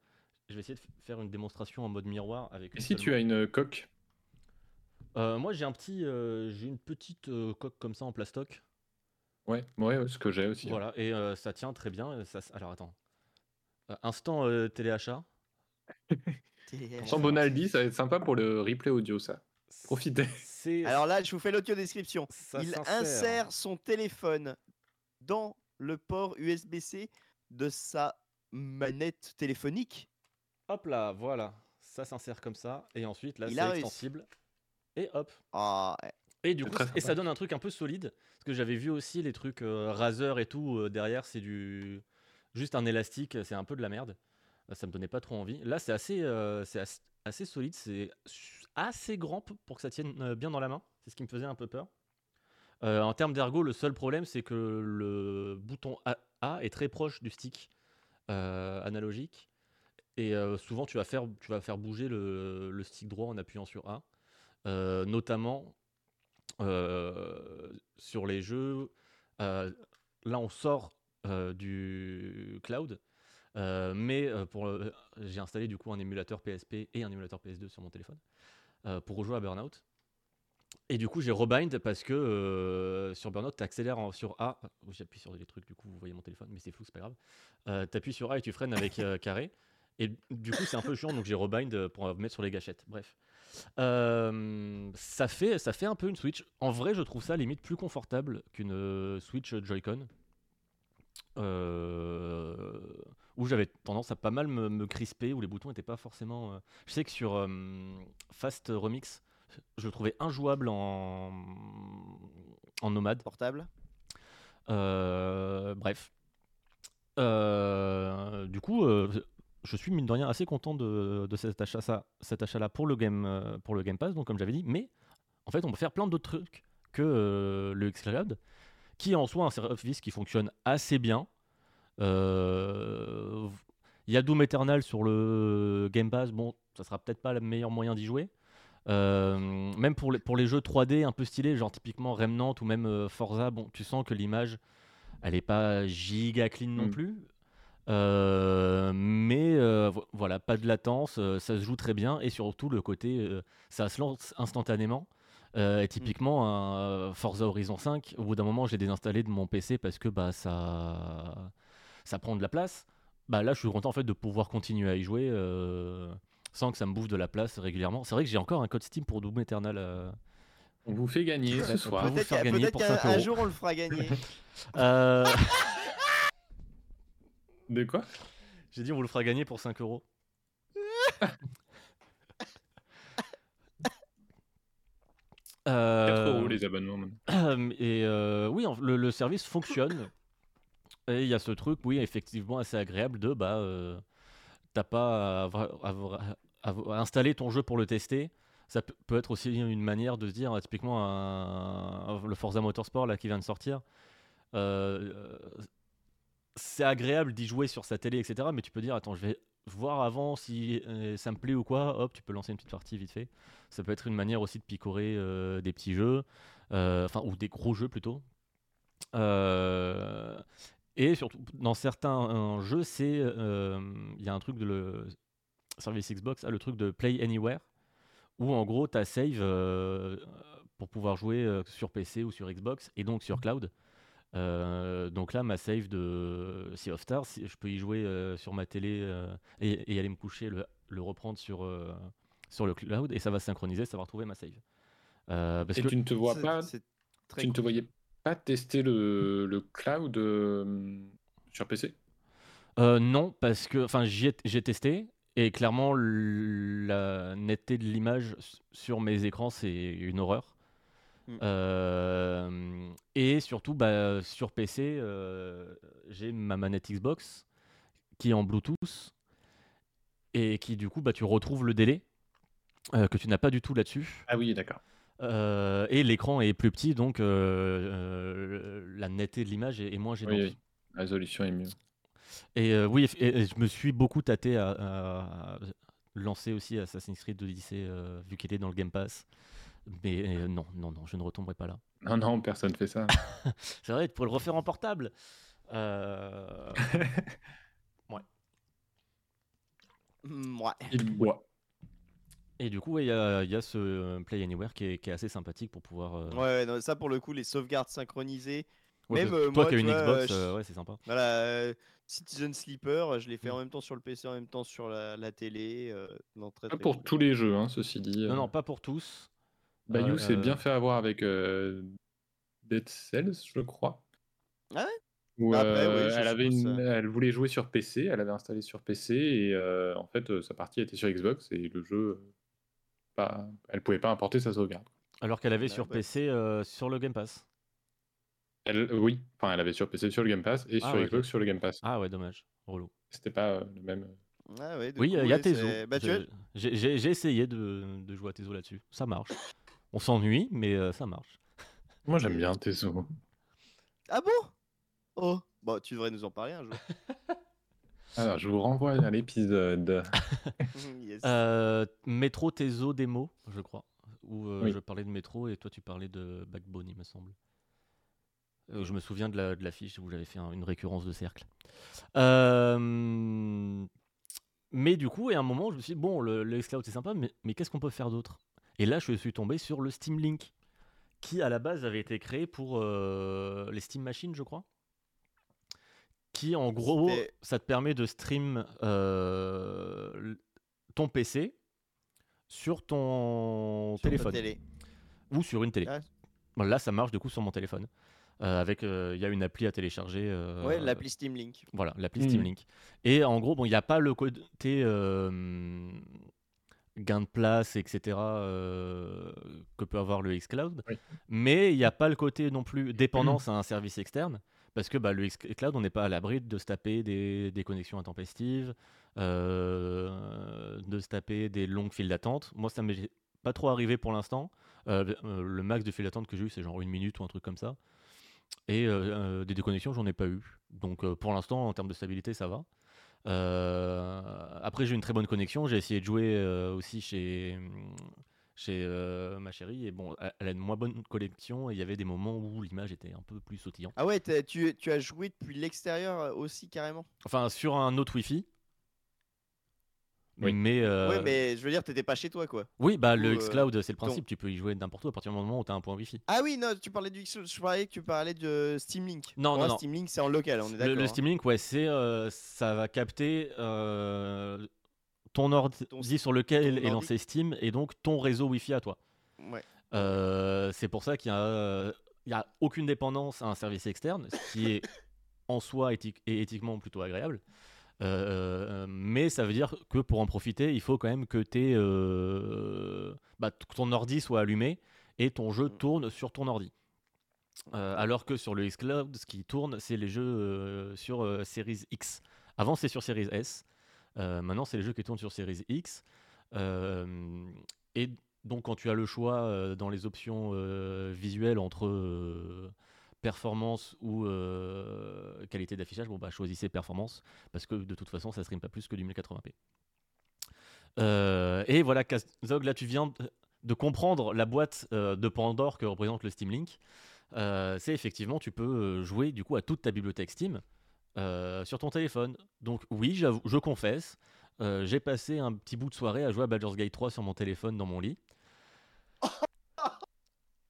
S3: Je vais essayer de faire une démonstration en mode miroir avec.
S2: Et si
S3: seule
S2: tu as une coque
S3: Euh, moi, j'ai un petit, euh, j'ai une petite euh, coque comme ça en plastoc.
S2: Ouais, ouais, ce que j'ai aussi. hein.
S3: Voilà, et euh, ça tient très bien. Ça, alors attends. Euh, instant euh, téléachat.
S2: Sans Bonaldi, ça va être sympa pour le replay audio, ça. Profitez.
S4: Alors là, je vous fais l'audio description.
S3: ça
S4: Il insère son téléphone dans le port USB-C de sa manette téléphonique.
S3: Hop là, voilà. Ça s'insère comme ça. Et ensuite, là,
S4: Il
S3: c'est extensible. Et hop.
S4: Ah, ouais.
S3: Et du coup, et ça donne un truc un peu solide. Parce que j'avais vu aussi les trucs euh, Razer et tout. euh, derrière, c'est du. Juste un élastique. C'est un peu de la merde. Ça me donnait pas trop envie. Là, c'est assez, euh, c'est assez, assez solide. C'est assez grand pour que ça tienne euh, bien dans la main. C'est ce qui me faisait un peu peur. Euh, en termes d'ergo, le seul problème, c'est que le bouton A, est très proche du stick euh, analogique. Et souvent, tu vas, faire, bouger le, stick droit en appuyant sur A. Notamment sur les jeux. là, on sort du cloud. mais j'ai installé du coup un émulateur PSP et un émulateur PS2 sur mon téléphone pour rejouer à Burnout. Et du coup, j'ai rebind parce que euh, sur Burnout, tu accélères sur A. J'appuie sur les trucs, du coup, vous voyez mon téléphone, mais c'est flou, c'est pas grave. tu appuies sur A et tu freines avec euh, carré. Et du coup, c'est un peu chiant, donc j'ai rebind euh, pour euh, mettre sur les gâchettes. Bref. Euh, ça, fait, ça fait un peu une Switch. En vrai, je trouve ça limite plus confortable qu'une euh, Switch Joy-Con. Où j'avais tendance à pas mal me, me crisper, où les boutons n'étaient pas forcément. euh, Je sais que sur euh, Fast Remix, je le trouvais injouable en, en nomade.
S4: portable.
S3: Euh, bref. Euh, du coup, euh, je suis mine de rien assez content de, de cet achat, ça, cet achat-là pour le game, euh, pour le Game Pass. Donc, comme j'avais dit, mais en fait, on peut faire plein d'autres trucs que euh, le xCloud, qui est en soi un service qui fonctionne assez bien. Euh, Il y a Doom Eternal sur le Game Pass. Bon, ça sera peut-être pas le meilleur moyen d'y jouer. Euh, même pour les, pour les jeux 3D un peu stylés, genre typiquement Remnant ou même euh, Forza, bon, tu sens que l'image, elle est pas giga clean non
S2: Mm.
S3: plus. Euh, mais vo- voilà, pas de latence, ça se joue très bien et surtout le côté, ça se lance instantanément. Et typiquement, un Forza Horizon 5, au bout d'un moment, j'ai désinstallé de mon PC parce que bah, ça, ça prend de la place. Bah, là, je suis content en fait de pouvoir continuer à y jouer euh, sans que ça me bouffe de la place régulièrement. C'est vrai que j'ai encore un code Steam pour Doom Eternal. euh,
S2: On vous fait gagner ce soir.
S3: peut vous
S4: Peut-être
S3: faire
S4: qu'un
S3: gagner
S4: peut-être
S3: pour
S4: qu'un
S3: 5
S4: un
S3: euros.
S4: jour on le fera gagner.
S3: euh,
S2: De quoi?
S3: J'ai dit, on vous le fera gagner pour 5 euros. Euh,
S2: 4 euros les abonnements.
S3: Et euh, oui, le service fonctionne. Et il y a ce truc, oui, effectivement, assez agréable de bah, euh, t'as pas à, installer ton jeu pour le tester. Ça peut, être aussi une manière de se dire, typiquement, un- le Forza Motorsport là, qui vient de sortir. euh, c'est agréable d'y jouer sur sa télé, etc. Mais tu peux dire, attends, je vais voir avant si euh, ça me plaît ou quoi. Hop, tu peux lancer une petite partie vite fait. Ça peut être une manière aussi de picorer des petits jeux, enfin, ou des gros jeux plutôt. Euh, et surtout, dans certains jeux, c'est euh, il y a un truc de le service Xbox, a le truc de Play Anywhere, où en gros, tu as save euh, pour pouvoir jouer euh, sur PC ou sur Xbox, et donc sur cloud. Euh, donc là, ma save de Sea of Stars, si- je peux y jouer euh, sur ma télé euh, et, et aller me coucher, le, le reprendre sur, euh, sur le cloud, et ça va synchroniser, ça va retrouver ma save. Euh, parce
S2: Et
S3: que
S2: tu ne te vois pas,
S4: c'est très
S2: tu ne te
S4: cool.
S2: voyais pas tester le, le cloud euh, sur PC
S3: Euh, non, parce que enfin j'ai testé et clairement la netteté de l'image sur mes écrans c'est une horreur.
S4: Mm.
S3: Euh, et surtout bah, sur PC j'ai ma manette Xbox qui est en Bluetooth et qui du coup bah, tu retrouves le délai que tu n'as pas du tout là-dessus.
S2: Ah oui, d'accord.
S3: Euh, et l'écran est plus petit donc euh, euh, la netteté de l'image est, est moins gênante.
S2: Oui, oui. La résolution est mieux.
S3: Et euh, oui, et, et je me suis beaucoup tâté à, à- à lancer aussi Assassin's Creed Odyssey euh, vu qu'il est dans le Game Pass. Mais euh, non, non, non, je ne retomberai pas là.
S2: Non, non, personne fait ça.
S3: C'est vrai, tu pourrais le refaire en portable. Euh,
S4: Mm, ouais.
S3: Et du coup, ouais, il y, a il y a ce Play Anywhere qui est, qui est assez sympathique pour pouvoir. euh,
S4: Ouais, ouais, non, ça pour le coup, les sauvegardes synchronisées.
S3: ouais,
S4: même, euh,
S3: toi
S4: moi,
S3: qui as une
S4: vois,
S3: Xbox,
S4: euh,
S3: ouais, c'est sympa.
S4: Voilà, euh, Citizen Sleeper, je l'ai fait
S3: Mm.
S4: en même temps sur le PC, en même temps sur la, la télé. euh, non, très,
S2: Pas
S4: très
S2: pour
S4: cool.
S2: tous les jeux, hein, ceci dit.
S3: Non, non, pas pour tous.
S2: Bayou
S3: Euh,
S2: s'est bien fait avoir avec euh, Dead Cells, je crois.
S4: Ah ouais?
S2: Où, euh,
S4: oui, je
S2: elle, avait
S4: suppose
S2: une,
S4: ça.
S2: elle voulait jouer sur PC, elle avait installé sur PC et euh, en fait euh, sa partie était sur Xbox et le jeu, pas, elle pouvait pas importer sa sauvegarde.
S3: Alors qu'elle avait sur
S4: bah,
S3: PC euh, sur le Game Pass.
S2: Elle, euh, oui, enfin elle avait sur PC sur le Game Pass et
S3: Ah,
S2: sur
S3: ouais.
S2: Xbox sur le Game Pass.
S3: Ah ouais, dommage. Relou.
S2: C'était pas euh, le même.
S4: Ah ouais,
S3: Oui, il y a Tezo.
S4: Bah,
S3: J'ai essayé de, de jouer à Tezo là-dessus. Ça marche. On s'ennuie, mais euh, ça marche.
S2: Moi j'aime bien Tezo.
S4: Ah bon? Oh Bon, tu devrais nous en parler un jour.
S2: Alors je vous renvoie à l'épisode.
S4: Yes.
S3: Euh, Métro Tezo démo, je crois. Où euh,
S2: Oui.
S3: je parlais de métro et toi tu parlais de Backbone, il me semble. Euh, je me souviens de la, de l'affiche où j'avais fait un- une récurrence de cercle. Euh, mais du coup, à un moment, je me suis dit, bon, le, le xCloud c'est sympa, mais, mais qu'est-ce qu'on peut faire d'autre? Et là, je suis tombé sur le Steam Link, qui à la base avait été créé pour euh, les Steam Machines, je crois. Qui en gros, ça te permet de stream euh, ton PC sur ton
S4: Sur
S3: téléphone
S4: télé.
S3: ou sur une télé.
S4: Ah.
S3: Là, ça marche du coup sur mon téléphone. Euh, avec, euh, il y a une appli à télécharger. euh,
S4: Ouais, l'appli Steam Link.
S3: Voilà, l'appli
S2: Mhm.
S3: Steam Link. Et en gros, bon, il n'y a pas le côté euh, gain de place, etc. euh, que peut avoir le xCloud,
S2: Oui.
S3: mais il n'y a pas le côté non plus dépendance à un service externe. Parce que bah, le xCloud, on n'est pas à l'abri de se taper des, des connexions intempestives, euh, de se taper des longues files d'attente. Moi, ça m'est pas trop arrivé pour l'instant. Euh, euh, le max de file d'attente que j'ai eu, c'est genre une minute ou un truc comme ça. Et euh, des déconnexions, j'en ai pas eu. Donc pour l'instant, en termes de stabilité, ça va. Après, j'ai une très bonne connexion. J'ai essayé de jouer aussi chez, chez euh, ma chérie. Et bon, elle- a une moins bonne collection et il y avait des moments où l'image était un peu plus sautillante.
S4: Ah ouais, t'as- tu, tu as joué depuis l'extérieur euh, aussi carrément?
S3: Enfin, sur un autre Wi-Fi.
S2: Oui.
S3: Mais, euh,
S4: Ouais, mais je veux dire, t'étais pas chez toi quoi.
S3: oui, bah, le
S4: ou, euh,
S3: xCloud, c'est le
S4: ton-
S3: principe. Tu peux y jouer n'importe où à partir du moment où tu as un point Wi-Fi.
S4: Ah oui, non, tu parlais du X, je parlais que tu parlais de Steam Link.
S3: Non,
S4: Pour
S3: non.
S4: Steam Link, c'est en local, on est
S3: Le,
S4: d'accord.
S3: le
S4: hein.
S3: Steam Link, ouais, c'est, euh, ça va capter euh, ton ordi
S4: Ton-
S3: sur lequel est lancé Steam et donc ton réseau Wi-Fi à toi.
S4: Ouais.
S3: Euh, c'est pour ça qu'il y a, il y a aucune dépendance à un service externe, ce qui est en soi éthique, et éthiquement plutôt agréable. Euh, mais ça veut dire que pour en profiter, il faut quand même que euh, bah, ton ordi soit allumé et ton jeu
S4: Mm.
S3: tourne sur ton ordi. Euh, alors que sur le xCloud, ce qui tourne, c'est les jeux sur Series X. Avant, c'est sur Series S. Euh, maintenant, c'est les jeux qui tournent sur Series X. Euh, et donc, quand tu as le choix euh, dans les options visuelles entre performance ou qualité d'affichage, bon, bah, choisissez performance parce que de toute façon, ça stream pas plus que du 1080p. Euh, et voilà, Kazog, là, tu viens de- comprendre la boîte de Pandore que représente le Steam Link. C'est effectivement, tu peux jouer du coup à toute ta bibliothèque Steam euh, sur ton téléphone. Donc oui, j'avoue, je confesse, euh, j'ai passé un petit bout de soirée à jouer à Baldur's Gate 3 sur mon téléphone dans mon lit.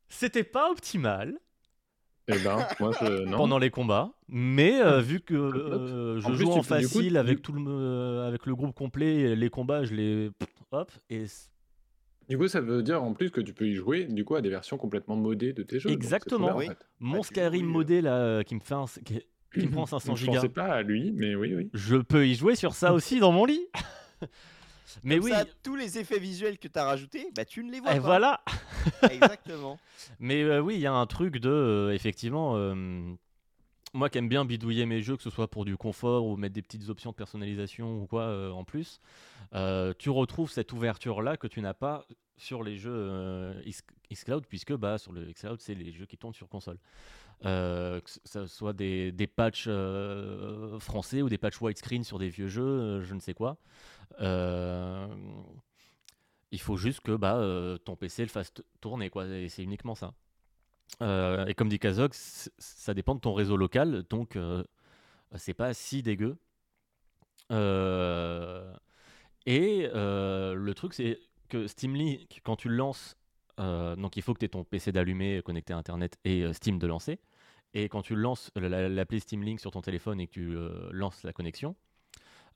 S3: C'était pas optimal
S2: Eh ben, moi, je. Non.
S3: pendant les combats, mais euh, vu que euh, je
S2: En plus,
S3: joue en
S2: coup,
S3: facile
S2: tu-
S3: avec tout le euh, avec le groupe complet, les combats, je les hop et
S2: Du coup, ça veut dire en plus que tu peux y jouer du coup à des versions complètement modées de tes jeux.
S3: Exactement.
S2: en
S4: Oui.
S2: fait.
S3: mon
S4: tu
S3: Skyrim modé là euh, qui me fait un- qui, qui me prend 500
S2: Je
S3: gigas.
S2: pensais pas à lui, mais oui, oui.
S3: Je peux y jouer sur ça aussi dans mon lit. Mais
S4: Comme
S3: oui,
S4: ça, tous les effets visuels que tu as rajoutés, bah tu ne les vois
S3: et
S4: pas.
S3: voilà.
S4: Exactement.
S3: Mais euh, oui, il y a un truc de euh, effectivement. euh, moi qui aime bien bidouiller mes jeux, que ce soit pour du confort ou mettre des petites options de personnalisation ou quoi euh, en plus, euh, tu retrouves cette ouverture là que tu n'as pas sur les jeux euh, xCloud, puisque bah, sur le xCloud, c'est les jeux qui tournent sur console. Euh, que ce soit des, des patchs euh, français ou des patchs widescreen sur des vieux jeux, euh, je ne sais quoi. Il faut juste que bah, ton PC le fasse tourner, quoi, et c'est uniquement ça. Et comme dit Kazok, ça dépend de ton réseau local, donc c'est pas si dégueu. Et le truc, c'est que Steam Link, quand tu le lances, donc il faut que tu aies ton PC d'allumé, connecté à Internet et euh, Steam de lancer. Et quand tu lances la- la- l'appli Steam Link sur ton téléphone et que tu euh, lances la connexion,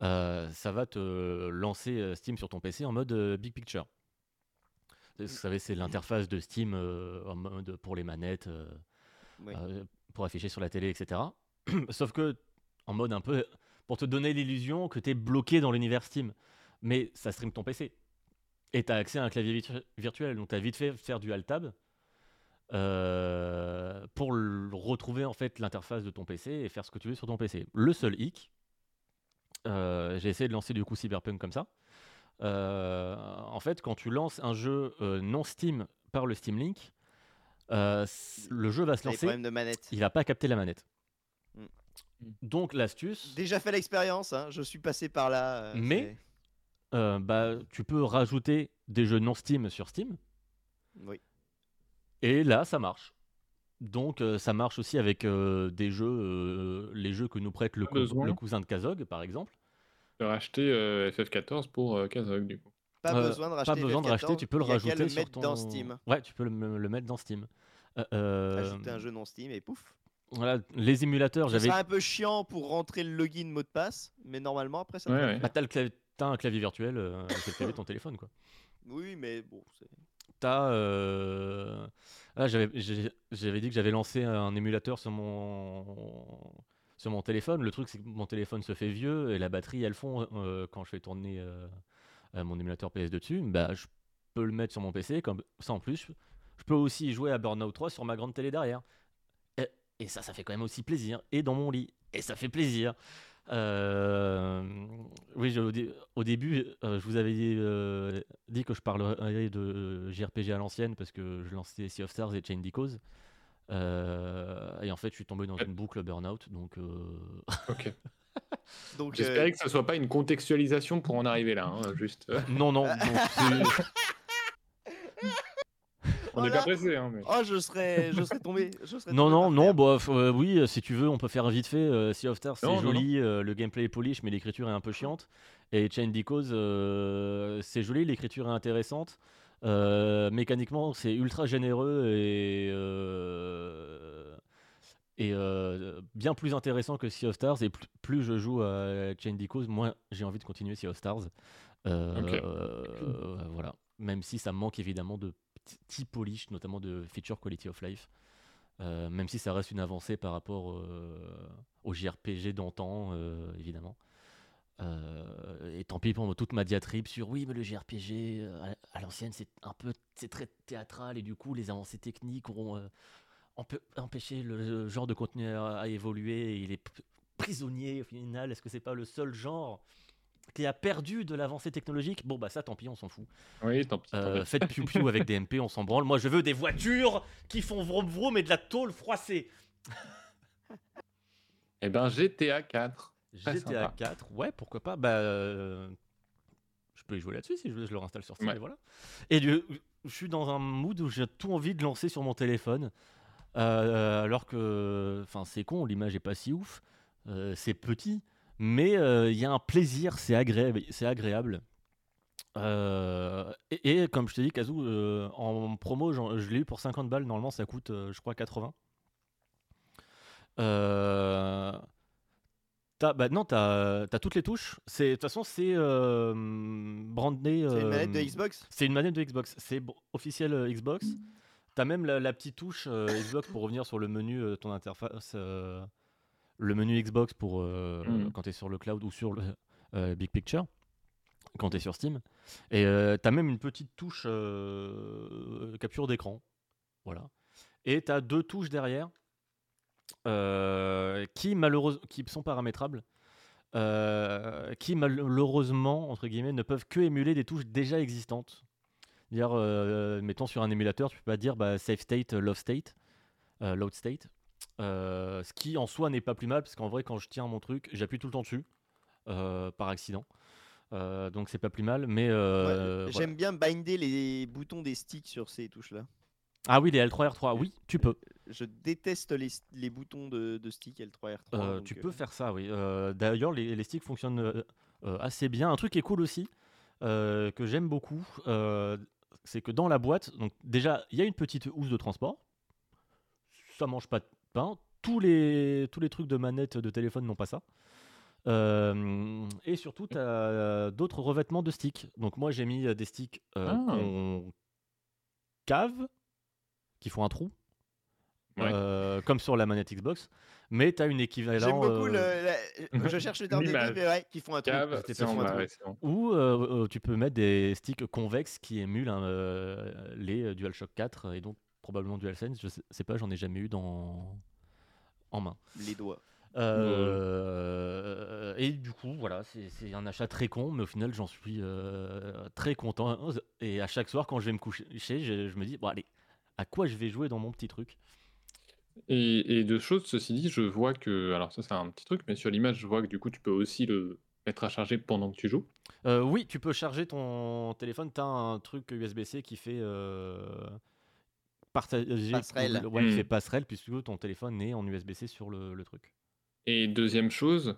S3: euh, ça va te lancer euh, Steam sur ton PC en mode euh, Big Picture. Vous savez, c'est l'interface de Steam euh, en mode pour les manettes, euh,
S4: Oui.
S3: euh, pour afficher sur la télé, etc. Sauf que en mode un peu pour te donner l'illusion que tu es bloqué dans l'univers Steam. Mais ça stream ton PC. Et tu as accès à un clavier virtu- virtuel. Donc tu as vite fait faire du Alt-Tab euh, pour retrouver en fait l'interface de ton PC et faire ce que tu veux sur ton PC. Le seul hic, euh, j'ai essayé de lancer du coup Cyberpunk comme ça. Euh, en fait, quand tu lances un jeu non Steam par le Steam Link, le jeu va se lancer,
S4: de manette.
S3: il va pas capter la manette.
S4: Mm.
S3: Donc l'astuce,
S4: Déjà fait l'expérience, hein, je suis passé par là.
S3: Mais- euh, bah, tu peux rajouter des jeux non Steam sur Steam,
S4: c'est- Oui.
S3: et là ça marche. Donc euh, ça marche aussi avec euh, des jeux, euh, les jeux que nous prête le, cou- cousin de Kazog par exemple.
S2: De racheter euh, FF14 pour euh, Kazog, du coup.
S4: Pas
S3: Euh,
S4: besoin de racheter.
S3: Pas besoin de
S4: FF14,
S3: racheter, tu peux le
S4: il y a qu'à
S3: rajouter
S4: le
S3: sur
S4: mettre
S3: ton...
S4: dans Steam.
S3: Ouais, tu peux le, le mettre dans Steam. Euh, euh,
S4: Ajouter un jeu non Steam et pouf.
S3: Voilà, les émulateurs, j'avais.
S4: sera un peu chiant pour rentrer le login mot de passe, mais normalement après ça.
S2: Ouais, ouais.
S3: Bah, t'as, le clavier- t'as un clavier virtuel, euh, c'est le clavier de ton téléphone, quoi.
S4: Oui, mais bon. c'est-
S3: T'as. euh, Là, j'avais, j'ai- j'avais dit que j'avais lancé un émulateur sur mon sur mon téléphone. Le truc, c'est que mon téléphone se fait vieux et la batterie, elle fond euh, quand je fais tourner euh, euh, mon émulateur PS2 dessus. Bah, je peux le mettre sur mon PC, comme ça en plus. Je peux aussi jouer à Burnout 3 sur ma grande télé derrière. Et, et ça, ça fait quand même aussi plaisir. Et dans mon lit. Et ça fait plaisir. Euh, oui, je- au, dé- au début, euh, je vous avais dit, euh, dit que je parlerais de JRPG à l'ancienne parce que je lançais Sea of Stars et Chain Cause. Euh, et en fait, je suis tombé dans une boucle burnout. Donc, euh,
S2: Ok.
S4: Donc,
S2: J'espérais
S4: euh,
S2: que ça soit pas une contextualisation pour en arriver là, hein, juste. euh.
S3: non, non.
S2: On n'est
S4: Voilà.
S2: pas pressé, hein, mais...
S4: Oh, je serais, je serais tombé. Je serais
S3: Non,
S4: tombé
S3: non, non,
S4: terre.
S3: bah, f- euh, oui, euh, si tu veux, on peut faire vite fait. euh, sea of Stars, c'est
S2: Non, non,
S3: joli, euh, le gameplay est polish, mais l'écriture est un peu chiante. Et Chain euh, c'est joli, l'écriture est intéressante. Euh, mécaniquement, c'est ultra généreux et, euh, et euh, bien plus intéressant que Sea of Stars. Et plus, plus je joue à Chain Decode, moins j'ai envie de continuer Sea of Stars. Euh, euh, voilà. Même si ça manque évidemment de petits polish, notamment de feature quality of life. Euh, même si ça reste une avancée par rapport euh, au JRPG d'antan, euh, évidemment. Et tant pis pour toute ma diatribe sur oui, mais le JRPG à, l'ancienne, c'est un peu c'est très théâtral et du coup, les avancées techniques ont empê- empêché le, genre de contenu à, à évoluer et il est prisonnier au final. Est-ce que c'est pas le seul genre qui a perdu de l'avancée technologique Bon, bah ça, tant pis, on s'en fout.
S2: Oui, tant pis.
S3: Euh, faites piou piou avec des MP, on s'en branle. Moi, je veux des voitures qui font vroom vroom et de la tôle froissée.
S2: Eh ben, GTA 4. Très
S3: GTA
S2: sympa.
S3: 4, ouais, pourquoi pas. Bah, euh, je peux y jouer là-dessus si je veux, je le réinstalle sur Steam
S2: Ouais.
S3: et voilà. Et du- je suis dans un mood où j'ai tout envie de lancer sur mon téléphone. euh, alors que, enfin, c'est con, l'image est pas si ouf. euh, c'est petit, mais euh, il y a un plaisir, c'est agréable. C'est agréable. Euh, et, et comme je te dis, Kazoo, euh, en promo, je l'ai eu pour 50 balles. Normalement, ça coûte, euh, je crois, 80. Euh, t'as- bah non, t'as as toutes les touches. De toute façon, c'est brandé.
S4: C'est une manette de Xbox?
S3: C'est une manette de Xbox. C'est officiel Xbox. T'as même la, la petite touche Xbox pour revenir sur le menu, ton interface, le menu Xbox pour euh,
S2: Mhm.
S3: quand tu es sur le cloud ou sur le euh, Big Picture, quand tu es sur Steam. Et euh, t'as même une petite touche euh, capture d'écran. Voilà. Et t'as deux touches derrière euh, qui, malheureusement, qui sont paramétrables. qui malheureusement entre guillemets ne peuvent que émuler des touches déjà existantes. Dire, mettons sur un émulateur, tu peux pas dire bah, save state, love state, load state. Euh, ce qui en soi n'est pas plus mal, parce qu'en vrai, quand je tiens mon truc, j'appuie tout le temps dessus, euh, par accident. Euh, donc c'est pas plus mal, mais. voilà.
S4: J'aime bien binder les boutons des sticks sur ces touches-là.
S3: Ah oui, les L3, R3, oui, tu peux.
S4: Je déteste les, les boutons de, de stick L3 R3.
S3: Euh,
S4: donc,
S3: tu peux faire ça, oui. D'ailleurs, les, les sticks fonctionnent assez bien. Un truc qui est cool aussi, que j'aime beaucoup, c'est que dans la boîte, donc déjà, il y a une petite housse de transport. Ça mange pas pain. Tous les, tous les trucs de manette de téléphone n'ont pas ça. Euh, et surtout, tu as d'autres revêtements de sticks. Donc moi, j'ai mis euh, des sticks euh,
S2: Ah.
S3: qu'on cave, qui font un trou,
S2: Ouais.
S3: euh, comme sur la manette Xbox. Mais tu as une équivalent.
S4: J'aime beaucoup
S3: euh,
S4: le. la- Je cherche le terme
S2: L'image.
S4: technique, mais ouais, qui font un.
S2: Cave, bon.
S3: Ou euh, euh, tu peux mettre des sticks convexes qui émulent hein, euh, les euh, DualShock 4 et donc probablement DualSense. Je sais, sais pas, j'en ai jamais eu dans en main.
S4: Les doigts.
S3: Euh, et du coup, voilà, c'est c'est un achat très con, mais au final, j'en suis euh, très content. Et à chaque soir, quand je vais me coucher, je, je me dis, bon, allez, à quoi je vais jouer dans mon petit truc?
S2: Et, et deux choses, ceci dit, je vois que. Alors, ça, c'est un petit truc, mais sur l'image, je vois que du coup, tu peux aussi le mettre à charger pendant que tu joues.
S3: Euh, oui, tu peux charger ton téléphone. Tu as un truc USB-C qui fait euh, partager.
S4: Passerelle.
S3: Ouais,
S2: Hmm.
S3: passerelle puisque ton téléphone est en USB-C sur le, le truc.
S2: Et deuxième chose,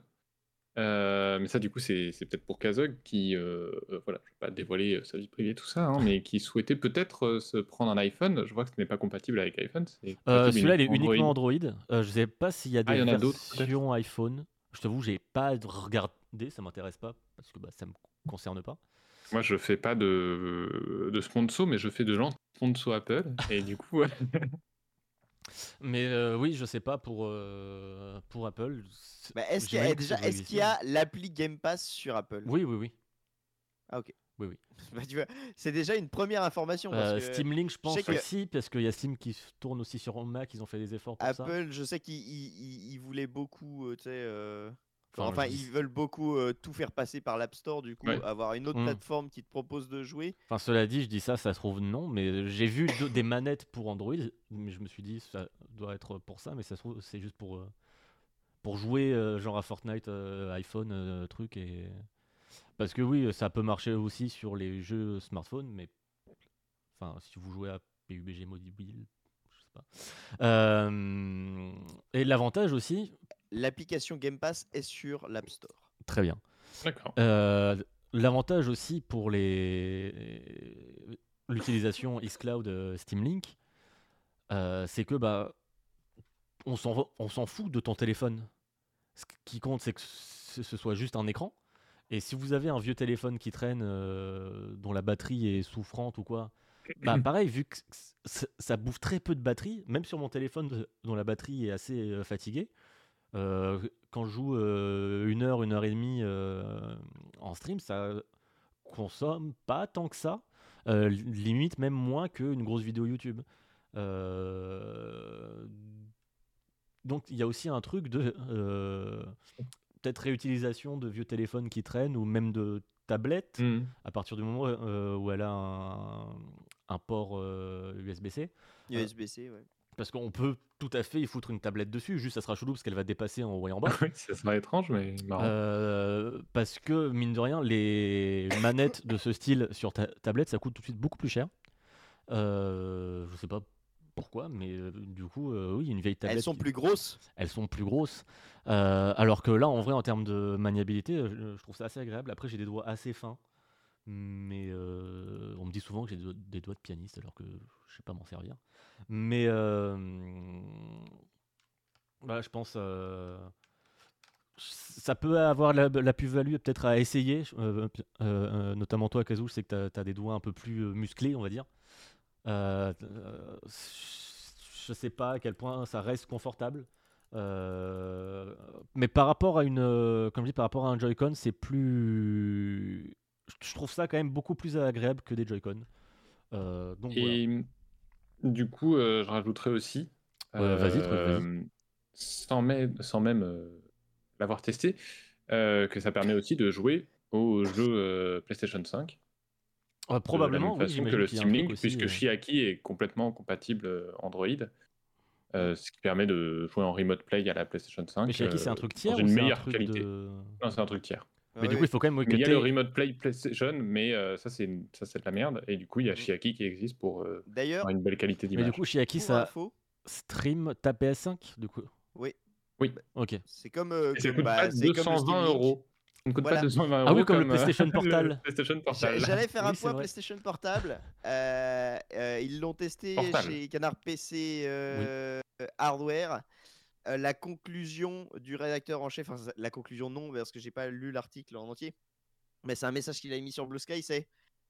S2: euh, mais ça, du coup, c'est c'est peut-être pour Kazog qui. euh, euh, voilà, je ne vais pas dévoiler sa vie privée, tout ça, hein, mais qui souhaitait peut-être se prendre un iPhone. Je vois que ce n'est pas compatible avec iPhone.
S3: Euh, Celui-là, il est
S2: uniquement
S3: uniquement Android. Euh, je sais pas s'il y a
S2: Ah,
S3: des
S2: il y en a
S3: versions iPhone. Je t'avoue, j'ai pas regardé, ça m'intéresse pas parce que bah, ça me concerne pas.
S2: Moi, je fais pas de, de sponsor, mais je fais de l'anti-sponsor Apple. Et du coup.
S3: Mais euh, oui, je sais pas pour, euh, pour Apple.
S4: Bah, est-ce qu'il y a, déjà, est-ce qu'il y a l'appli Game Pass sur Apple?
S3: Oui, oui, oui.
S4: Ah, ok.
S3: Oui, oui.
S4: Bah, tu vois, c'est déjà une première information. Parce
S3: Euh,
S4: que
S3: Steam Link, je pense
S4: que-
S3: aussi, parce qu'il y a Steam qui tourne aussi sur Mac, ils ont fait des efforts pour ça.
S4: Apple, je sais qu'ils ils- ils- ils voulaient beaucoup, euh, tu sais.
S3: Enfin,
S4: Enfin,
S3: je dis-
S4: ils veulent beaucoup euh, tout faire passer par l'App Store, du coup,
S2: Ouais.
S4: avoir une autre
S3: Mm.
S4: plateforme qui te propose de jouer.
S3: Enfin, cela dit, je dis ça, ça se trouve non, mais j'ai vu de- des manettes pour Android, mais je me suis dit ça doit être pour ça, mais ça se trouve c'est juste pour euh, pour jouer euh, genre à Fortnite, iPhone, truc et parce que oui, ça peut marcher aussi sur les jeux smartphones, mais enfin, si vous jouez à PUBG Mobile, je sais pas. Et l'avantage aussi,
S4: L'application Game Pass est sur l'App Store.
S3: très bien.
S2: D'accord.
S3: Euh, L'avantage aussi pour les l'utilisation xCloud euh, Steam Link, euh, c'est que bah on s'en on s'en fout de ton téléphone. Ce qui compte, c'est que ce soit juste un écran. Et si vous avez un vieux téléphone qui traîne, euh, dont la batterie est souffrante ou quoi, bah pareil, vu que ça bouffe très peu de batterie, même sur mon téléphone dont la batterie est assez fatiguée, euh, quand je joue euh, une heure, une heure et demie euh, en stream, ça consomme pas tant que ça, euh, li- limite même moins qu'une grosse vidéo YouTube. Euh, donc il y a aussi un truc de euh, peut-être réutilisation de vieux téléphones qui traînent ou même de tablettes
S2: Mhm.
S3: à partir du moment euh, où elle a un, un port euh, USB-C.
S4: USB-C, ouais.
S3: Parce qu'on peut tout à fait y foutre une tablette dessus, juste ça sera chelou parce qu'elle va dépasser en haut et en bas.
S2: Oui, ça sera étrange, mais marrant.
S3: Euh, parce que, mine de rien, les manettes de ce style sur ta tablette, ça coûte tout de suite beaucoup plus cher. Euh, je sais pas pourquoi, mais euh, du coup, euh, oui, une vieille tablette.
S4: Elles sont
S3: qui-
S4: plus grosses.
S3: elles sont plus grosses. Euh, alors que là, en vrai, en termes de maniabilité, je, je trouve ça assez agréable. Après, j'ai des doigts assez fins. Mais euh, on me dit souvent que j'ai des, doigts- de pianiste alors que je sais pas m'en servir. Mais euh, je pense euh, ça peut avoir la, plus-value peut-être à essayer. notamment toi, Kazoo, je sais que tu as, des doigts un peu plus musclés, on va dire. Euh, je sais pas à quel point ça reste confortable. Mais par rapport à une, comme je dis, par rapport à un Joy-Con, c'est plus, je trouve ça quand même beaucoup plus agréable que des Joy-Con. Euh, donc voilà.
S2: Et du coup, euh, je rajouterais aussi,
S3: Ouais, vas-y,
S2: euh, sans même, sans même l'avoir testé, que ça permet aussi de jouer aux jeux PlayStation 5.
S3: Euh, probablement,
S2: de la même façon que le Steam Link, puisque
S3: euh,
S2: Chiaki est complètement compatible Android, euh, ce qui permet de jouer en remote play à la PlayStation 5.
S3: Mais Chiaki, c'est un truc tiers
S2: dans
S3: ou
S2: une
S3: un
S2: meilleure
S3: truc
S2: qualité.
S3: de...
S2: Non, c'est un truc tiers.
S3: Mais du coup, il faut quand même
S2: Mais il y a le remote play PlayStation, mais euh, ça, c'est une- ça, c'est de la merde. Et du coup, il y a Chiaki qui existe pour euh,
S4: D'ailleurs,
S2: avoir une belle qualité
S3: Mais
S2: d'image.
S3: du coup, Chiaki,
S4: pour
S3: ça
S4: info,
S3: stream ta PS5, du coup?
S4: oui,
S3: Ok.
S4: c'est comme. euh,
S2: Et ça
S4: comme-
S2: coûte
S4: bah,
S2: pas
S4: c'est comme Steam
S2: 220
S4: Link.
S2: euros. Ça ne coûte
S4: Voilà.
S2: pas 220 euros.
S3: Ah oui, comme le
S2: euh,
S3: PlayStation Portal.
S2: le PlayStation
S4: J'a-
S2: Portal.
S4: J'allais faire un
S3: Oui, c'est
S4: point. PlayStation Portable. Euh, euh, ils l'ont testé
S2: Portable.
S4: chez Canard PC euh, Hardware. Euh, la conclusion du rédacteur en chef, enfin, la conclusion non, parce que j'ai pas lu l'article en entier, mais c'est un message qu'il a mis sur Blue Sky, c'est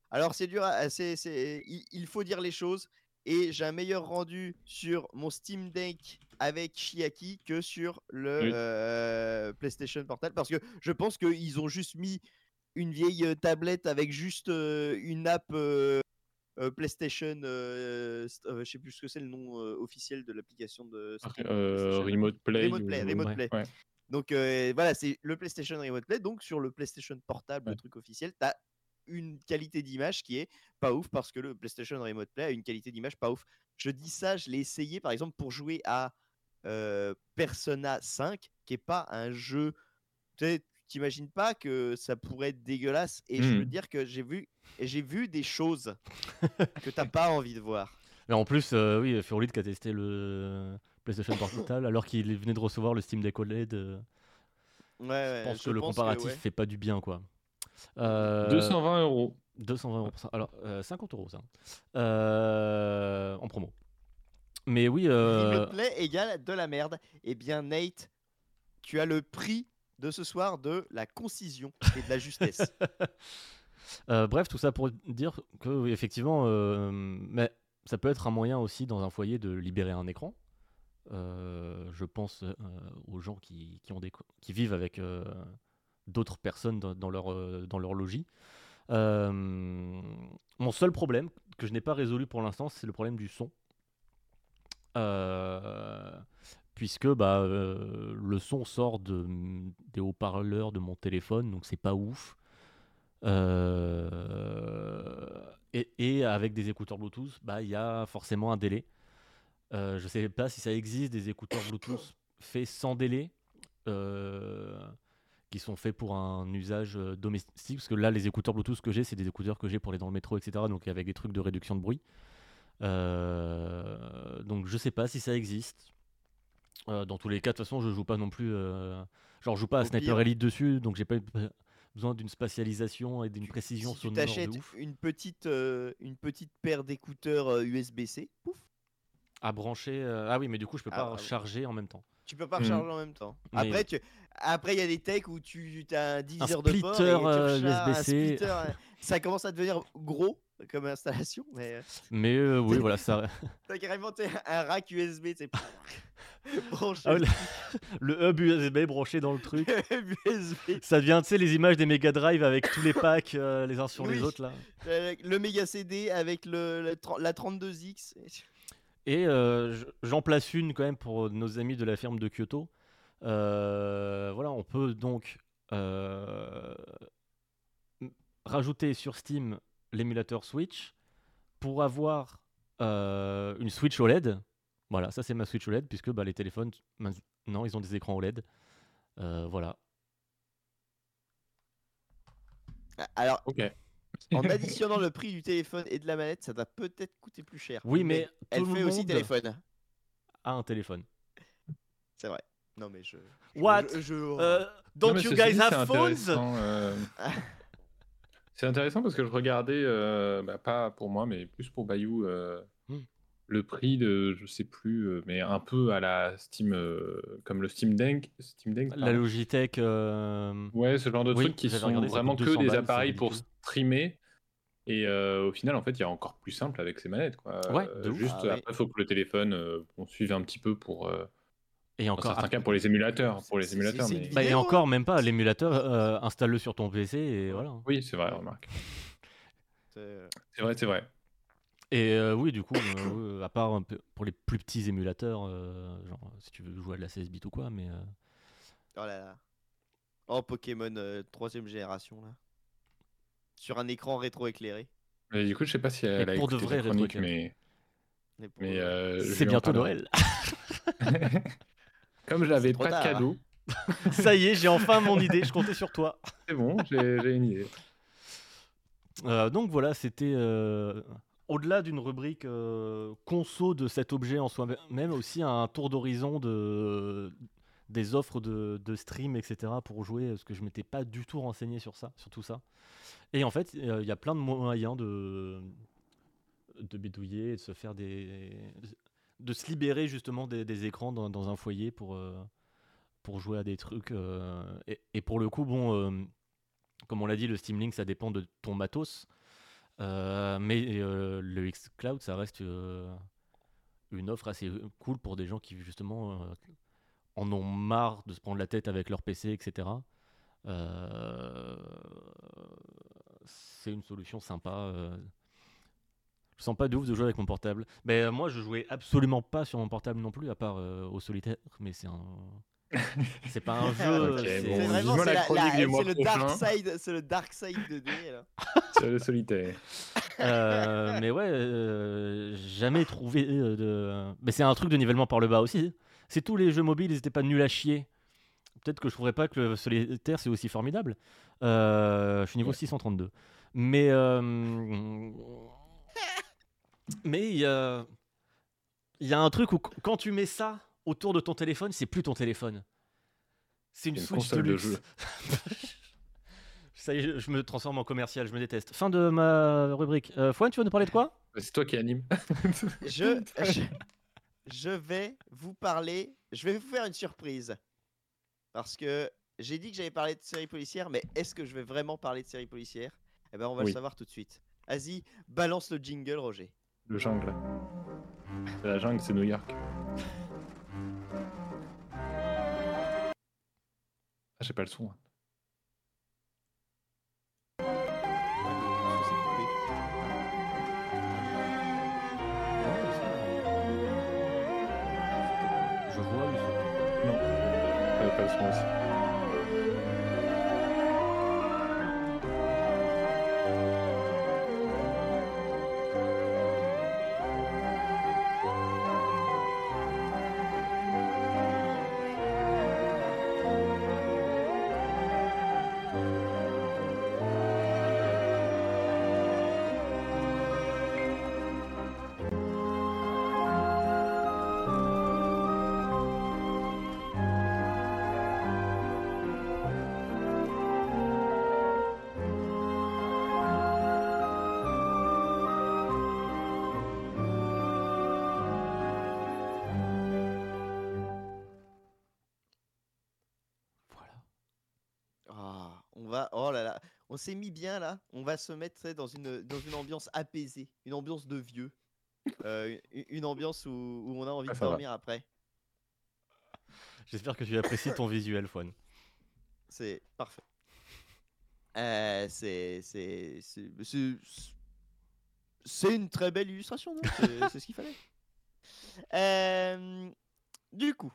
S4: alors c'est dur, à- c'est, c'est- il, il faut dire les choses et j'ai un meilleur rendu sur mon Steam Deck avec Chiaki que sur le
S2: Oui.
S4: euh, PlayStation Portable parce que je pense qu'ils ont juste mis une vieille tablette avec juste euh, une app euh, euh, PlayStation, euh, euh, je sais plus ce que c'est le nom euh, officiel de l'application de
S2: remote Play.
S4: Remote Play,
S2: ou-
S4: Remote. Play.
S2: Ouais.
S4: Donc voilà, c'est le PlayStation Remote Play. Donc sur le PlayStation Portable, le truc officiel, tu as une qualité d'image qui est pas ouf parce que le PlayStation Remote Play a une qualité d'image pas ouf. Je dis ça, je l'ai essayé par exemple pour jouer à Persona 5, qui est pas un jeu. Tu t'imagines pas que ça pourrait être dégueulasse. Et je veux
S2: Hmm.
S4: dire que j'ai vu, et j'ai vu des choses que t'as pas envie de voir.
S3: Mais en plus, euh, oui, Furlit qui a testé le PlayStation Portal alors qu'il venait de recevoir le Steam Deck OLED. euh,
S4: Ouais, ouais,
S3: je pense que le comparatif
S4: ouais.
S3: fait pas du bien, quoi. Euh,
S2: 220 euros.
S3: 220 euros. Alors, euh, 50 euros, ça. Euh, en promo. Mais oui, euh,
S4: Remote Play égale de la merde. Eh bien, Nate, tu as le prix de ce soir de la concision et de la justesse.
S3: euh, bref, tout ça pour dire que, effectivement, euh, mais ça peut être un moyen aussi dans un foyer de libérer un écran. Euh, je pense aux gens qui, vivent avec d'autres personnes dans, leur, logis. Mon seul problème, que je n'ai pas résolu pour l'instant, c'est le problème du son. Puisque bah, le son sort de, des haut-parleurs de mon téléphone, donc c'est pas ouf. Euh, et, et avec des écouteurs Bluetooth, bah, il y a forcément un délai. Euh, je sais pas si ça existe des écouteurs Bluetooth faits sans délai, euh, qui sont faits pour un usage domestique. Parce que là, les écouteurs Bluetooth que j'ai, c'est des écouteurs que j'ai pour aller dans le métro, etc. Donc avec des trucs de réduction de bruit. Euh, donc je sais pas si ça existe. Dans tous les cas, de toute façon, je joue pas non plus. genre, je joue pas à Sniper Elite dessus, donc j'ai pas besoin d'une spatialisation et d'une précision
S4: si tu
S3: sonore de
S4: t'achètes
S3: ouf.
S4: une petite, euh, une petite paire d'écouteurs euh, USB-C, pouf,
S3: À brancher. euh, Ah oui, mais du coup, je peux
S4: Ah,
S3: pas
S4: bah,
S3: charger en même temps.
S4: tu peux pas recharger en même temps.
S3: Mais-
S4: Après, tu... Après, il y a des techs où tu as un diviseur de port et tu
S3: euh,
S4: un splitter, euh, ça commence à devenir gros comme installation, mais euh,
S3: Mais euh, oui, voilà, ça.
S4: t'as carrément un rack USB, c'est branché
S3: Ah, le... le hub USB branché dans le truc.
S4: USB.
S3: Ça devient, tu sais, les images des Mega Drive avec tous les packs euh, les uns sur les autres là.
S4: Le méga CD avec le, la 32X.
S3: Et euh, j'en place une quand même pour nos amis de la ferme de Kyoto. Euh, voilà, on peut donc rajouter sur Steam l'émulateur Switch pour avoir une Switch OLED. Voilà, ça c'est ma Switch OLED puisque bah, les téléphones maintenant ils ont des écrans OLED. Euh, voilà.
S4: Alors,
S2: Ok.
S4: en additionnant le prix du téléphone et de la manette, ça va peut-être coûter plus cher.
S3: Oui, mais
S4: elle
S3: tout
S4: fait
S3: le
S4: aussi
S3: monde
S4: téléphone.
S3: a un téléphone.
S4: C'est vrai. Non, mais je. je-
S3: What?
S4: je- je-
S3: Euh, don't you guys
S2: dit,
S3: have phones?
S2: intéressant, euh, C'est intéressant parce que je regardais, euh, bah, pas pour moi, mais plus pour Bayou, euh. Le prix de, je sais plus, euh, mais un peu à la Steam, euh, comme le Steam Deck. Steam Deck
S3: La. Logitech. euh,
S2: Ouais, ce genre de
S3: Oui,
S2: trucs qui sont
S3: regardé,
S2: vraiment que
S3: 200
S2: des
S3: balles,
S2: appareils pour streamer. Et euh, au final, en fait, il y a encore plus simple avec ces manettes. Quoi.
S3: Ouais, de.
S2: Juste
S4: Ah
S2: après, il faut que le téléphone euh, on suive un petit peu pour. euh,
S3: Et
S2: dans
S3: encore.
S2: certains
S3: après-
S2: cas, pour les émulateurs. Pour les émulateurs mais...
S3: Bah, et encore, même pas, l'émulateur, euh, installe-le sur ton PC et voilà.
S2: Oui, c'est vrai, remarque.
S4: C'est
S2: vrai, c'est vrai.
S3: Et euh, oui, du coup, euh, à part un peu pour les plus petits émulateurs, euh, genre si tu veux jouer à de la 16 bits ou quoi, mais euh,
S4: Oh là là. Oh, Pokémon euh, troisième génération, là. Sur un écran rétroéclairé.
S2: Mais du coup, je sais pas si elle a
S3: pour de vrai,
S2: chronique, mais,
S4: Mais,
S2: euh,
S3: c'est bientôt. Noël.
S2: Comme j'avais pas de
S4: tard, hein.
S2: cadeau,
S3: Ça y est, j'ai enfin mon idée, je comptais sur toi.
S2: c'est bon, j'ai j'ai une idée.
S3: Euh, donc voilà, c'était euh, au-delà d'une rubrique euh, conso de cet objet en soi-même, aussi un tour d'horizon de des offres de, de stream, etc. pour jouer, parce que je m'étais pas du tout renseigné sur ça, sur tout ça. Et en fait, il y a plein de moyens de de bidouiller, et de se faire des de se libérer justement des, écrans dans, un foyer pour euh, pour jouer à des trucs. euh, et, et pour le coup, bon. comme on l'a dit, le Steam Link, ça dépend de ton matos. Euh, mais euh, le xCloud, ça reste euh, une offre assez cool pour des gens qui, justement, en ont marre de se prendre la tête avec leur PC, etc. C'est une solution sympa. euh. Je sens pas de ouf de jouer avec mon portable. Mais moi, je jouais absolument pas sur mon portable non plus, à part au solitaire. Mais c'est un. c'est pas un jeu. C'est-
S2: bon,
S4: C'est vraiment c'est
S2: la
S4: la- c'est le dark side, c'est le dark side de D. Là.
S2: Sur le solitaire.
S3: Euh, mais ouais, euh, jamais trouvé de. Mais c'est un truc de nivellement par le bas aussi. Si tous les jeux mobiles n'étaient pas nuls à chier, peut-être que je trouverais pas que le solitaire c'est aussi formidable. Euh, je suis niveau
S2: Ouais.
S3: 632. Mais. Mais il y a. Il y a un truc où qu- quand tu mets ça autour de ton téléphone, c'est plus ton téléphone. C'est une
S2: Une
S3: Switch
S2: de
S3: Deluxe.
S2: jeu.
S3: Ça y est, je- me transforme en commercial, je me déteste. Fin de ma rubrique. Euh, Fouane, tu veux nous parler de quoi?
S2: C'est toi qui anime.
S4: Je, je, je vais vous parler. Je vais vous faire une surprise. Parce que j'ai dit que j'allais parler de séries policières, mais est-ce que je vais vraiment parler de séries policières? Eh ben, on va
S2: Oui.
S4: le savoir tout de suite. Vas-y, balance le jingle, Roger.
S2: Le jungle. La jungle, c'est New York. J'ai pas le son. hein.
S4: Va, oh là là, on s'est mis bien là. On va se mettre dans une, dans une ambiance apaisée, une ambiance de vieux, euh, une, ambiance où, où on a envie
S1: Ah,
S4: de
S1: va.
S4: dormir après.
S3: J'espère que tu apprécies ton visuel, Fouane.
S4: C'est parfait. Euh, c'est, c'est, c'est, c'est, c'est une très belle illustration, non? C'est ce qu'il fallait. Euh, du coup,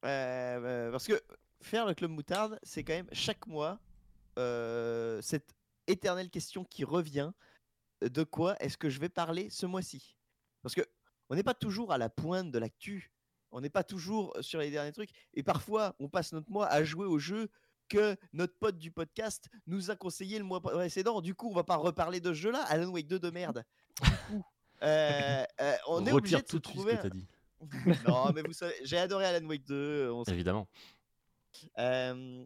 S4: parce que faire le club moutarde, c'est quand même chaque mois euh, cette éternelle question qui revient de quoi est-ce que je vais parler ce mois-ci? Parce que on n'est pas toujours à la pointe de l'actu, on n'est pas toujours sur les derniers trucs, et parfois on passe notre mois à jouer au jeu que notre pote du podcast nous a conseillé le mois précédent. Du coup, on va pas reparler de ce jeu-là. Alan Wake 2 de merde. Euh, euh, on est obligé de se
S3: tout ce
S4: trouver.
S3: que dit.
S4: non, mais vous savez, j'ai adoré Alan Wake 2. on s-
S3: Évidemment.
S4: euh,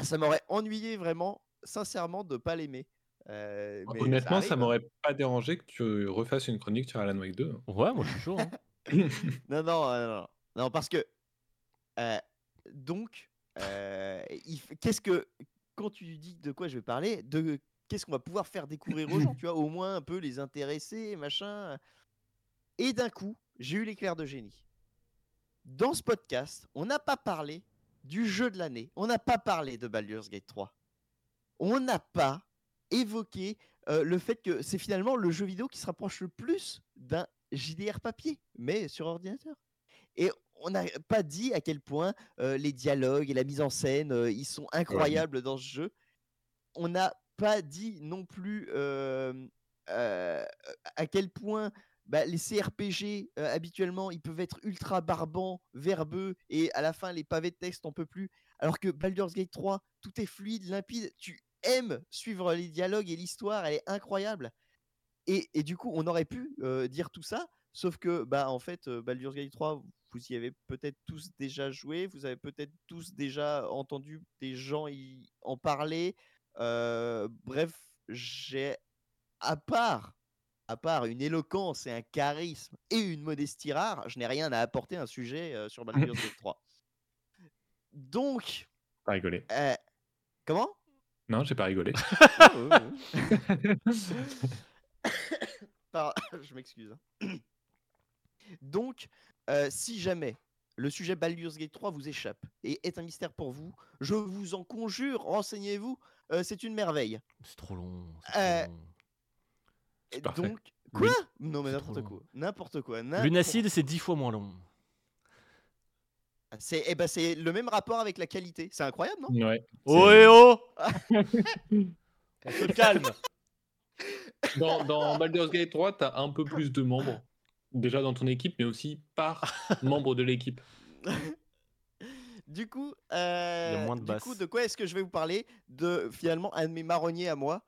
S4: ça m'aurait ennuyé vraiment, sincèrement, de pas l'aimer. Euh, mais
S1: Honnêtement, ça
S4: hein.
S1: m'aurait pas dérangé que tu refasses une chronique sur Alan Wake 2.
S3: Ouais, moi je suis chaud. hein.
S4: Non, non, euh, non, non, parce que euh, donc, euh, qu'est-ce que quand tu dis de quoi je vais parler, de qu'est-ce qu'on va pouvoir faire découvrir aux gens, tu vois, au moins un peu les intéresser, machin. Et d'un coup, j'ai eu l'éclair de génie. Dans ce podcast, on n'a pas parlé du jeu de l'année, on n'a pas parlé de Baldur's Gate 3, on n'a pas évoqué euh, le fait que c'est finalement le jeu vidéo qui se rapproche le plus d'un JDR papier, mais sur ordinateur. Et on n'a pas dit à quel point euh, les dialogues et la mise en scène, euh, ils sont incroyables dans ce jeu. On n'a pas dit non plus à quel point bah, les CRPG, euh, habituellement, ils peuvent être ultra barbants, verbeux, et à la fin, les pavés de texte, on peut plus. Alors que Baldur's Gate 3, tout est fluide, limpide, tu aimes suivre les dialogues et l'histoire, elle est incroyable. Et, du coup, on aurait pu euh, dire tout ça, sauf que, bah, en fait, euh, Baldur's Gate 3, vous y avez peut-être tous déjà joué, vous avez peut-être tous déjà entendu des gens y en parler. Bref, j'ai, à part, à part une éloquence et un charisme et une modestie rare, je n'ai rien à apporter à un sujet euh, sur Baldur's Gate 3. Donc,
S1: Pas rigolé.
S4: euh, comment?
S1: Non, j'ai pas rigolé.
S4: Par- je m'excuse. hein. Donc, euh, si jamais le sujet Baldur's Gate 3 vous échappe et est un mystère pour vous, je vous en conjure, renseignez-vous, euh, c'est une merveille.
S3: C'est trop long. c'est trop
S4: Euh,
S3: long.
S4: Et. Donc, quoi? Non mais n'importe quoi, n'importe quoi.
S3: Lunacide, c'est dix fois moins long.
S4: C'est eh ben, c'est le même rapport avec la qualité. C'est incroyable, non?
S1: Ouais.
S3: Oh et oh On se calme
S1: Dans, dans Baldur's Gate 3, tu as un peu plus de membres. Déjà dans ton équipe, mais aussi par membre de l'équipe.
S4: Du coup, euh,
S3: de
S4: du coup, de quoi est-ce que je vais vous parler? De finalement un de mes marronniers à moi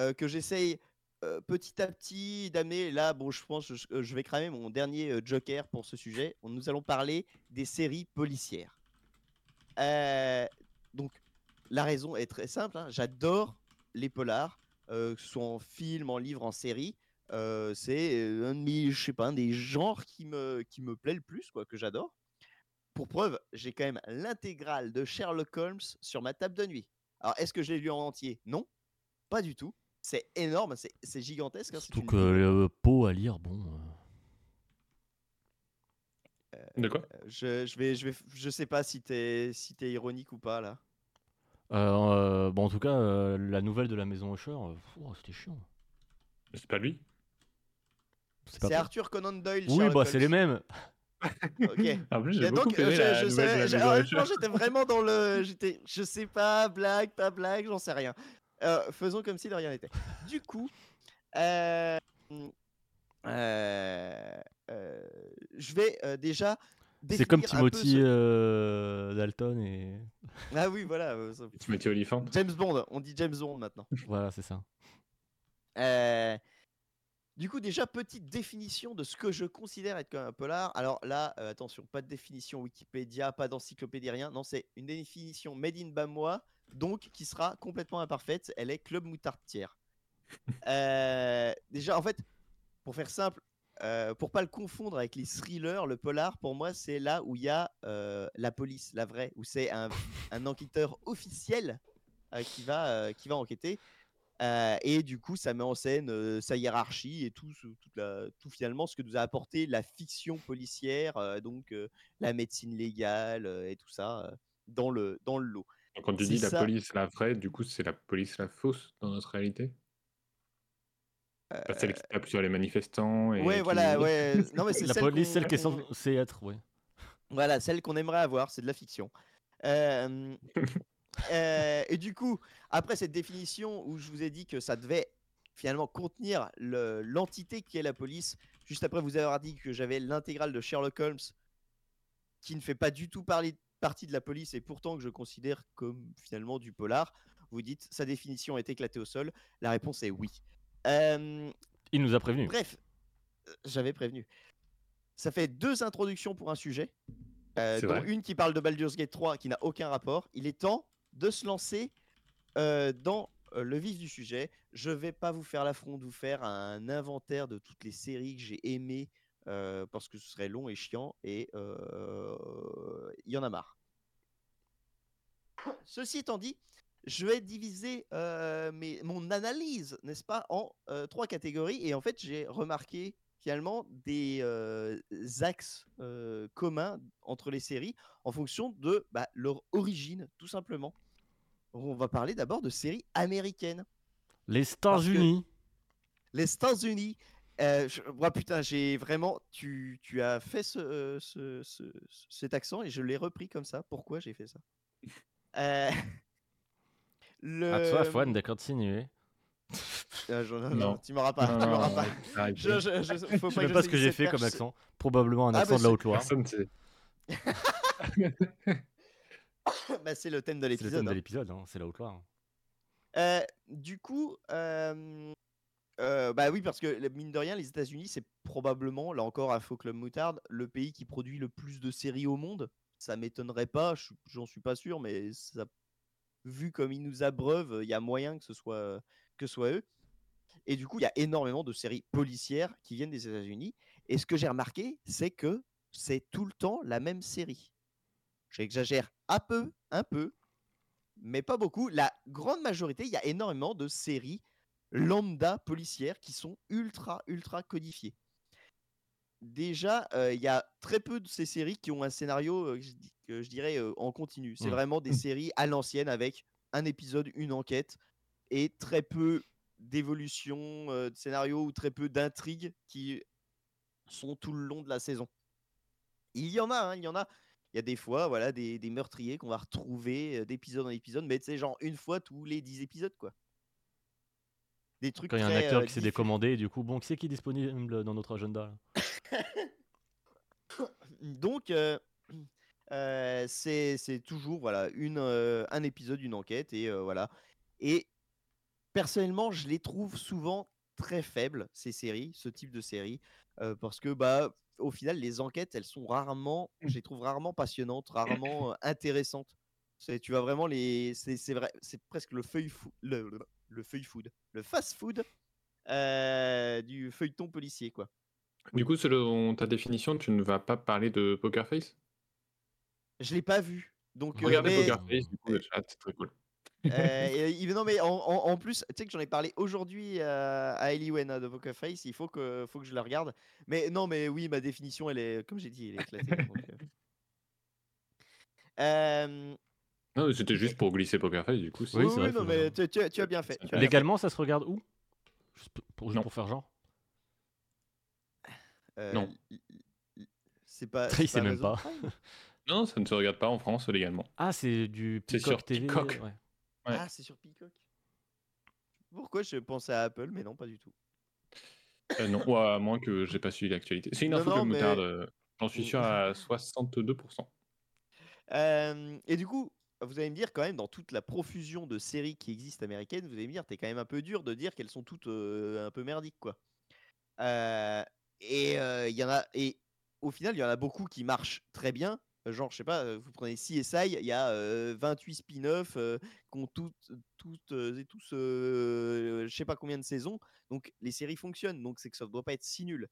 S4: euh, que j'essaye euh, petit à petit d'amener. Là, bon, je pense que je, euh, je vais cramer mon dernier euh, joker pour ce sujet. Nous allons parler des séries policières. Donc, la raison est très simple. hein, J'adore les polars, euh, que ce soit en film, en livre, en série. C'est un de je sais pas, un des genres qui me, qui me plaît le plus, quoi, que j'adore. Pour preuve, j'ai quand même l'intégrale de Sherlock Holmes sur ma table de nuit. Alors, est-ce que je l'ai lu en entier? Non, pas du tout. C'est énorme, c'est gigantesque. hein,
S3: Surtout
S4: une
S3: que le pot à lire, bon. euh,
S1: De quoi?
S4: Euh, Je, je vais, je vais, je sais pas si t'es, si t'es ironique ou pas là.
S3: euh, euh, bon, en tout cas, euh, la nouvelle de la maison Usher, euh, oh, c'était chiant.
S1: C'est pas lui?
S3: C'est.
S4: Arthur Conan Doyle.
S3: Oui,
S4: Sherlock
S3: bah c'est les mêmes.
S4: Ok.
S1: En plus, j'ai
S4: donc, euh, je, je j'étais vraiment dans le, j'étais, je sais pas, blague, pas blague, j'en sais rien. Euh, faisons comme si de rien n'était. Du coup, euh, euh, je vais euh, déjà.
S3: C'est comme Timothy
S4: ce-
S3: euh, Dalton et.
S4: Ah oui, voilà.
S1: Timothy Olyphant.
S4: James Bond. On dit James Bond maintenant.
S3: Voilà, c'est ça.
S4: Euh, du coup, déjà, petite définition de ce que je considère être comme un polar. Alors là, euh, attention, pas de définition Wikipédia, pas d'encyclopédie, rien. Non, c'est une définition made in Bamois, donc qui sera complètement imparfaite. Elle est club moutardière. Euh, déjà, en fait, pour faire simple, euh, pour pas le confondre avec les thrillers, le polar, pour moi, c'est là où il y a euh, la police, la vraie, où c'est un, un enquêteur officiel qui, va, qui va enquêter. et du coup, ça met en scène sa hiérarchie et tout, toute la, tout finalement ce que nous a apporté la fiction policière, donc la médecine légale et tout ça dans le, dans le lot.
S2: Quand tu dis la police la vraie, du coup, c'est la police la fausse dans notre réalité? Celle qui tape sur les manifestants. Et
S4: ouais, voilà, ouais. Non, mais c'est
S3: la police, celle qui est censée être, ouais.
S4: Voilà, celle qu'on aimerait avoir, c'est de la fiction. Euh, euh, et du coup, après cette définition où je vous ai dit que ça devait finalement contenir l'entité qui est la police, juste après vous avoir dit que j'avais l'intégrale de Sherlock Holmes qui ne fait pas du tout parler, partie de la police et pourtant que je considère comme finalement du polar, vous dites sa définition est éclatée au sol. La réponse est oui.
S3: Euh, Il nous a prévenu.
S4: Bref, j'avais prévenu. Ça fait deux introductions pour un sujet, euh, dont une qui parle de Baldur's Gate 3 qui n'a aucun rapport. Il est temps de se lancer euh, dans euh, le vif du sujet. Je vais pas vous faire l'affront de vous faire un inventaire de toutes les séries que j'ai aimées parce que ce serait long et chiant et il y en a marre. Ceci étant dit, je vais diviser mes, mon analyse, n'est-ce pas, en trois catégories. Et en fait, j'ai remarqué finalement des axes communs entre les séries en fonction de bah, leur origine, tout simplement. On va parler d'abord de séries américaines.
S3: Les États-Unis.
S4: Les États-Unis. Euh, putain, j'ai vraiment. Tu, tu, as fait ce, ce, cet accent et je l'ai repris comme ça. Pourquoi j'ai fait ça? Euh,
S3: le... À toi, Fouane, de continuer.
S4: Ah, non, tu m'auras pas. tu m'auras pas.
S3: Je, je, je, faut pas sais pas ce que j'ai fait comme accent. Probablement un ah, accent bah, de la Haute-Loire.
S4: bah, c'est le thème de l'épisode. C'est le thème
S3: de hein. l'épisode, hein. c'est la Haute-Loire.
S4: Euh, du coup, euh, euh, bah oui, parce que mine de rien, les États-Unis, c'est probablement, là encore, à Faux Club Moutarde, le pays qui produit le plus de séries au monde. Ça m'étonnerait pas, j'en suis pas sûr, mais vu comme ils nous abreuvent, il y a moyen que ce soit, que ce soit eux. Et du coup, il y a énormément de séries policières qui viennent des États-Unis. Et ce que j'ai remarqué, c'est que c'est tout le temps la même série. J'exagère un peu, un peu, mais pas beaucoup. La grande majorité, il y a énormément de séries lambda policières qui sont ultra, ultra codifiées. Déjà, euh, il y a très peu de ces séries qui ont un scénario, euh, que je dirais, euh, en continu. C'est mmh. vraiment des mmh. séries à l'ancienne avec un épisode, une enquête et très peu d'évolution de scénario ou très peu d'intrigues qui sont tout le long de la saison. Il y en a, hein, il y en a. Il y a des fois, voilà, des, des meurtriers qu'on va retrouver d'épisode en épisode, mais c'est genre une fois tous les 10 épisodes, quoi.
S3: Des trucs Quand il y a un acteur qui s'est décommandé, du coup, bon, qui c'est qui est disponible dans notre agenda?
S4: Donc, c'est toujours voilà une, un épisode, une enquête, et voilà. Et personnellement, je les trouve souvent très faibles, ces séries, ce type de séries, parce que bah au final, les enquêtes, elles sont rarement, je les trouve rarement passionnantes, rarement intéressantes. Tu vas vraiment les, c'est vrai, c'est presque le feuille le, le, feuille food, le fast food du feuilleton policier, quoi.
S2: Du coup, selon ta définition, tu ne vas pas parler de Poker Face?
S4: Je l'ai pas vu. Donc,
S2: Regardez Poker Face, du coup, le chat, c'est très cool.
S4: euh, non, mais en, en, plus, tu sais que j'en ai parlé aujourd'hui euh, à Eliwen de Poker Face. Il faut que, faut que je la regarde. Mais non, mais oui, ma définition, elle est, comme j'ai dit, elle est éclatée. donc, euh...
S2: Non, c'était juste pour glisser Poker Face, du coup.
S4: Oui, oui, non, mais tu, tu, tu, as bien fait.
S3: Légalement, ça se regarde où? Juste pour, juste pour faire genre?
S2: Euh, non.
S4: C'est pas.
S3: Il sait même pas.
S2: non, ça ne se regarde pas en France légalement.
S3: Ah, c'est du Peacock TV.
S2: Peacock.
S4: Ah, c'est sur Peacock? Pourquoi je pensais à Apple, mais non, pas du tout.
S2: Euh, non, à moins que j'ai pas suivi l'actualité. C'est une info que mais... Euh, j'en suis sûr à 62%.
S4: et du coup, vous allez me dire quand même, dans toute la profusion de séries qui existent américaines, vous allez me dire, t'es quand même un peu dur de dire qu'elles sont toutes un peu merdiques, quoi. Et il y en a et au final, il y en a beaucoup qui marchent très bien. Genre, je sais pas, vous prenez CSI, il y a 28 spin-offs qui ont toutes, toutes et tous, je sais pas combien de saisons. Donc, les séries fonctionnent. Donc, c'est que ça ne doit pas être si nul.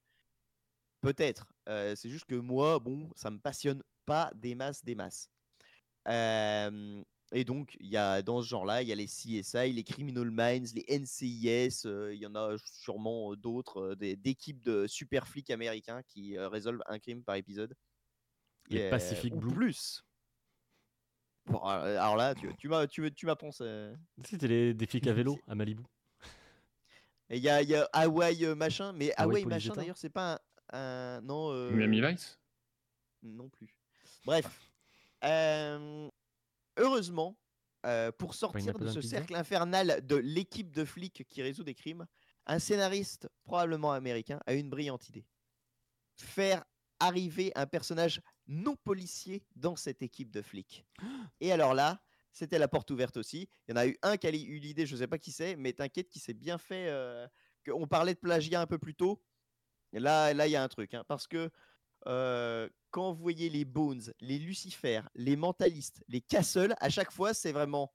S4: Peut-être. c'est juste que moi, bon, ça me passionne pas des masses, des masses. Et donc, il y a, dans ce genre-là, il y a les CSI, les Criminal Minds, les NCIS, il y en a sûrement d'autres, d'équipes de super flics américains qui résolvent un crime par épisode.
S3: Les Pacific Blue.
S4: plus. Bon, alors là, tu, tu m'as tu, tu pensé.
S3: C'était les, des flics à vélo à Malibu.
S4: Il y a, y a Hawaii machin, mais Hawaii, machin d'ailleurs, c'est pas un. non.
S2: Miami Vice?
S4: Non plus. Bref. Heureusement, pour sortir de ce cercle infernal de l'équipe de flics qui résout des crimes, un scénariste, probablement américain, a une brillante idée. Faire arriver un personnage non policier dans cette équipe de flics. Et alors là, c'était la porte ouverte aussi. Il y en a eu un qui a eu l'idée, je ne sais pas qui c'est, mais t'inquiète qui s'est bien fait. Euh, on parlait de plagiat un peu plus tôt. là, là, il y a un truc, hein, parce que euh, quand vous voyez les Bones, les Lucifer, les Mentalistes, les Castle, à chaque fois, c'est vraiment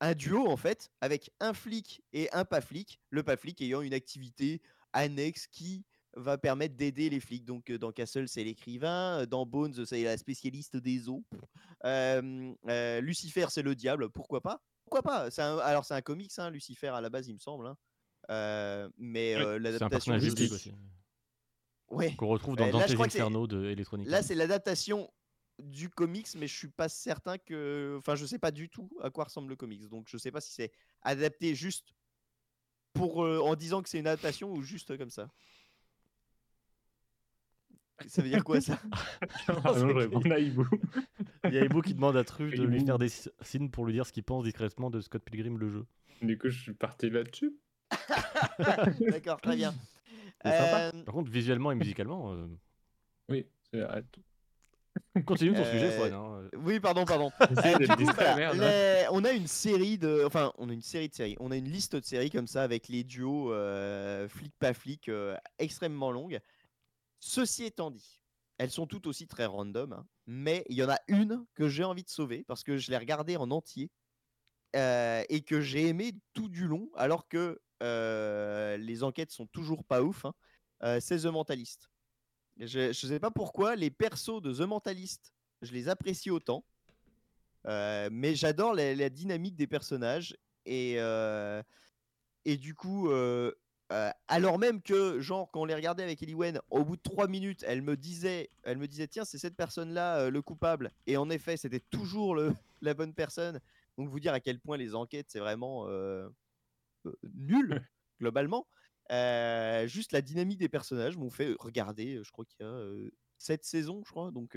S4: un duo en fait, avec un flic et un pas flic. Le pas flic ayant une activité annexe qui va permettre d'aider les flics. Donc dans Castle, c'est l'écrivain, dans Bones, c'est la spécialiste des eaux. Lucifer, c'est le diable, pourquoi pas? Pourquoi pas? Alors c'est un comics, hein, Lucifer à la base, il me semble. Hein. mais l'adaptation
S3: aussi. Ouais. Qu'on retrouve dans Dante's Inferno de Electronic.
S4: Là, c'est l'adaptation du comics, mais je suis pas certain que. Enfin, je sais pas du tout à quoi ressemble le comics. Donc, je sais pas si c'est adapté juste pour en disant que c'est une adaptation ou juste comme ça. Ça veut dire quoi ça?
S2: Ah, non, je réponds à Ibu.
S3: Il y a Ibu qui demande à Truff de lui faire des signes pour lui dire ce qu'il pense discrètement de Scott Pilgrim le jeu.
S2: Du coup, je suis parti là-dessus.
S4: D'accord, très bien.
S3: Euh... Par contre, visuellement et musicalement. Euh...
S2: Oui.
S3: Continue ton sujet, Fouad. Hein.
S4: Oui, pardon, pardon. euh, coup, bah, les... On a une série de, enfin, on a une série de séries. On a une liste de séries comme ça avec les duos euh, flic pas flic euh, extrêmement longues. Ceci étant dit, elles sont toutes aussi très random, hein, mais il y en a une que j'ai envie de sauver parce que je l'ai regardée en entier euh, et que j'ai aimé tout du long, alors que euh, les enquêtes sont toujours pas ouf. Hein, euh, c'est The Mentalist. Je ne sais pas pourquoi les persos de The Mentalist, je les apprécie autant, mais j'adore la, dynamique des personnages et du coup, euh, alors même que, genre, quand on les regardait avec Eliwen, au bout de trois minutes, elle me disait, elle me disait, tiens, c'est cette personne-là euh, le coupable. Et en effet, c'était toujours la bonne personne. Donc, vous dire à quel point les enquêtes, c'est vraiment euh, nul, globalement. juste la dynamique des personnages m'ont fait regarder, je crois qu'il y a sept saisons, je crois. Donc,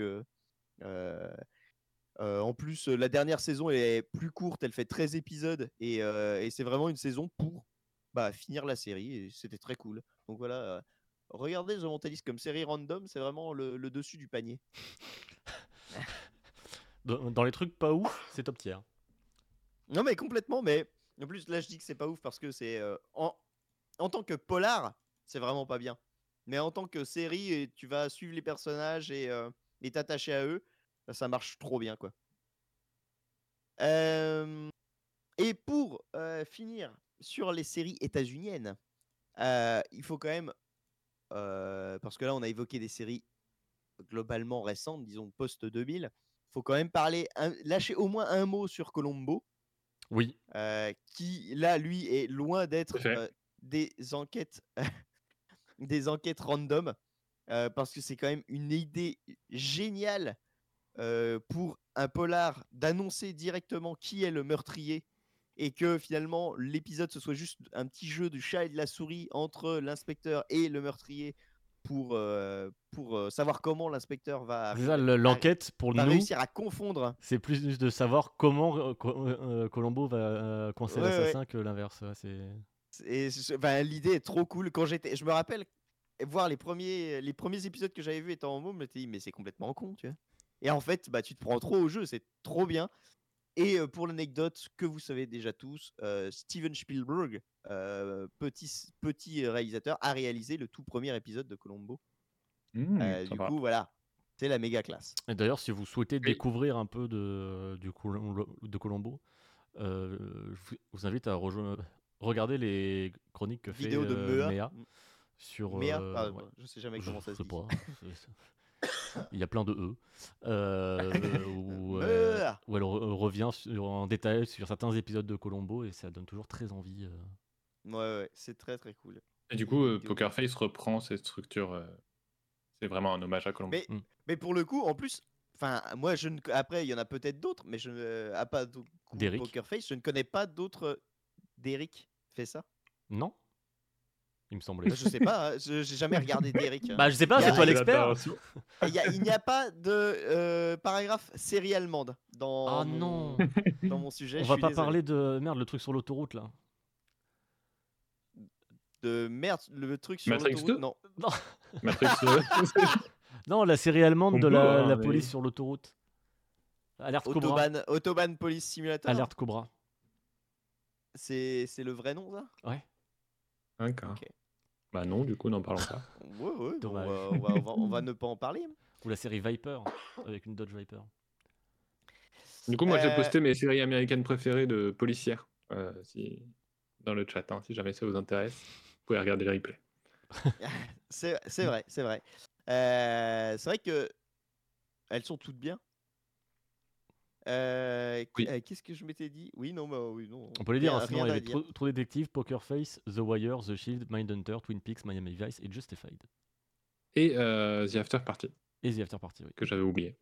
S4: en plus, la dernière saison est plus courte, elle fait 13 épisodes. et c'est vraiment une saison pour bah, finir la série et c'était très cool. Donc voilà, regardez The Mentalist comme série random, c'est vraiment le, dessus du panier.
S3: dans, les trucs pas ouf, c'est top tier.
S4: Non mais complètement, mais en plus là je dis que c'est pas ouf parce que c'est en, en tant que polar, c'est vraiment pas bien. Mais en tant que série, tu vas suivre les personnages et et t'attacher à eux, bah, ça marche trop bien quoi. et pour finir sur les séries états-uniennes, euh, il faut quand même, euh, parce que là on a évoqué des séries globalement récentes, disons post-2000, il faut quand même parler, lâcher au moins un mot sur Colombo.
S3: Oui.
S4: Qui là, lui, est loin d'être des enquêtes, des enquêtes random, parce que c'est quand même une idée géniale pour un polar d'annoncer directement qui est le meurtrier et que finalement l'épisode ce soit juste un petit jeu du chat et de la souris entre l'inspecteur et le meurtrier pour, euh, pour euh, savoir comment l'inspecteur va,
S3: l'enquête pour
S4: nous réussir à confondre.
S3: C'est plus de savoir comment euh, Colombo va coincer l'assassin que l'inverse.
S4: c'est l'idée est trop cool. Quand j'étais, je me rappelle voir les premiers, les premiers épisodes que j'avais vus étant en môme, je me dit mais c'est complètement con, tu vois. Et en fait, bah tu te prends trop au jeu, c'est trop bien. Et pour l'anecdote que vous savez déjà tous, Steven Spielberg, petit, petit réalisateur, a réalisé le tout premier épisode de Colombo. Mmh, du coup, voilà, c'est la méga classe.
S3: Et d'ailleurs, si vous souhaitez découvrir un peu de, du de Colombo, je vous invite à regarder les chroniques que fait de Mea. Mmh.
S4: Sur, Mea, ah, je sais jamais comment ça se dit.
S3: Il y a plein de E. Euh, où, euh, où, elle revient sur- en détail sur certains épisodes de Colombo et ça donne toujours très envie. euh.
S4: Ouais, ouais, c'est très très cool.
S2: Et du coup, euh. Poker Face reprend cette structure. euh, c'est vraiment un hommage à Colombo.
S4: Mais, mais pour le coup, en plus, enfin, moi, je ne... après, il y en a peut-être d'autres, mais je ne. À pas. Poker Face, je ne connais pas d'autres. D'Eric fait ça?
S3: Non Il me semblait.
S4: Bah, Je sais pas, hein, je- j'ai jamais regardé d'Eric. hein.
S3: bah, je sais pas,
S4: Il y a-
S3: c'est toi l'expert.
S4: Il a- n'y a pas de euh, paragraphe série allemande dans,
S3: Ah
S4: mon,
S3: non
S4: dans mon sujet.
S3: On
S4: je
S3: va pas
S4: désolé.
S3: parler de. Merde, le truc sur l'autoroute là.
S4: de merde, le truc sur
S2: Matrix
S4: l'autoroute.
S2: 2?
S4: Non,
S2: Matrix. euh,
S3: Non, la série allemande
S2: On
S3: de la,
S2: hein,
S3: la
S2: mais-
S3: police sur l'autoroute. Alerte Cobra.
S4: Autobahn, Autobahn Police Simulator.
S3: Alerte Cobra.
S4: C'est c'est le vrai nom, ça?
S3: Ouais.
S2: D'accord.
S4: Ok.
S2: Bah non, du coup, n'en parlons pas.
S4: Ouais, ouais, on va, on, va, on va- on va ne pas en parler.
S3: Ou la série Viper avec une Dodge Viper.
S2: Du coup, moi, j'ai
S4: Euh,
S2: posté mes séries américaines préférées de policières euh, si... dans le chat. hein, si jamais ça vous intéresse, vous pouvez regarder le replay.
S4: C'est c'est vrai, c'est vrai. Euh, c'est vrai que elles sont toutes bien. Euh,
S2: Oui.
S4: euh, Qu'est-ce que je m'étais dit? Oui, non, bah, oui, non.
S3: On peut les dire,
S4: rien-
S3: hein, sinon il y avait trop, trop détectives, Poker Face, The Wire, The Shield, Mindhunter, Twin Peaks, Miami Vice et Justified.
S2: Et euh, The After Party,
S3: Et The After Party, oui.
S2: que j'avais oublié.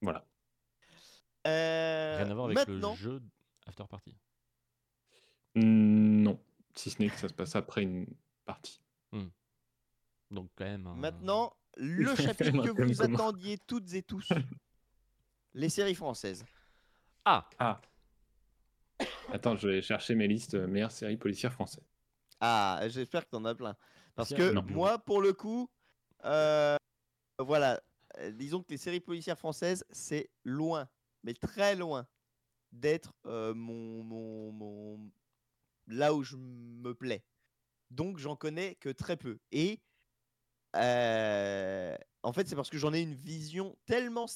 S2: Voilà.
S4: Euh,
S3: Rien à voir avec
S4: maintenant,
S3: le jeu After Party.
S2: Non, si ce n'est que ça se passe après une partie.
S3: Donc quand même.
S4: maintenant, le chapitre que vous attendiez toutes et tous. Les séries françaises.
S3: Ah
S2: Ah Attends, je vais chercher mes listes euh, meilleures séries policières françaises.
S4: Ah, j'espère que t'en as plein. Parce que
S2: non.
S4: moi, pour le coup, euh, voilà, euh, disons que les séries policières françaises, c'est loin, mais très loin, d'être euh, mon, mon, mon- là où je me plais. Donc, j'en connais que très peu. Et euh, en fait, c'est parce que j'en ai une vision tellement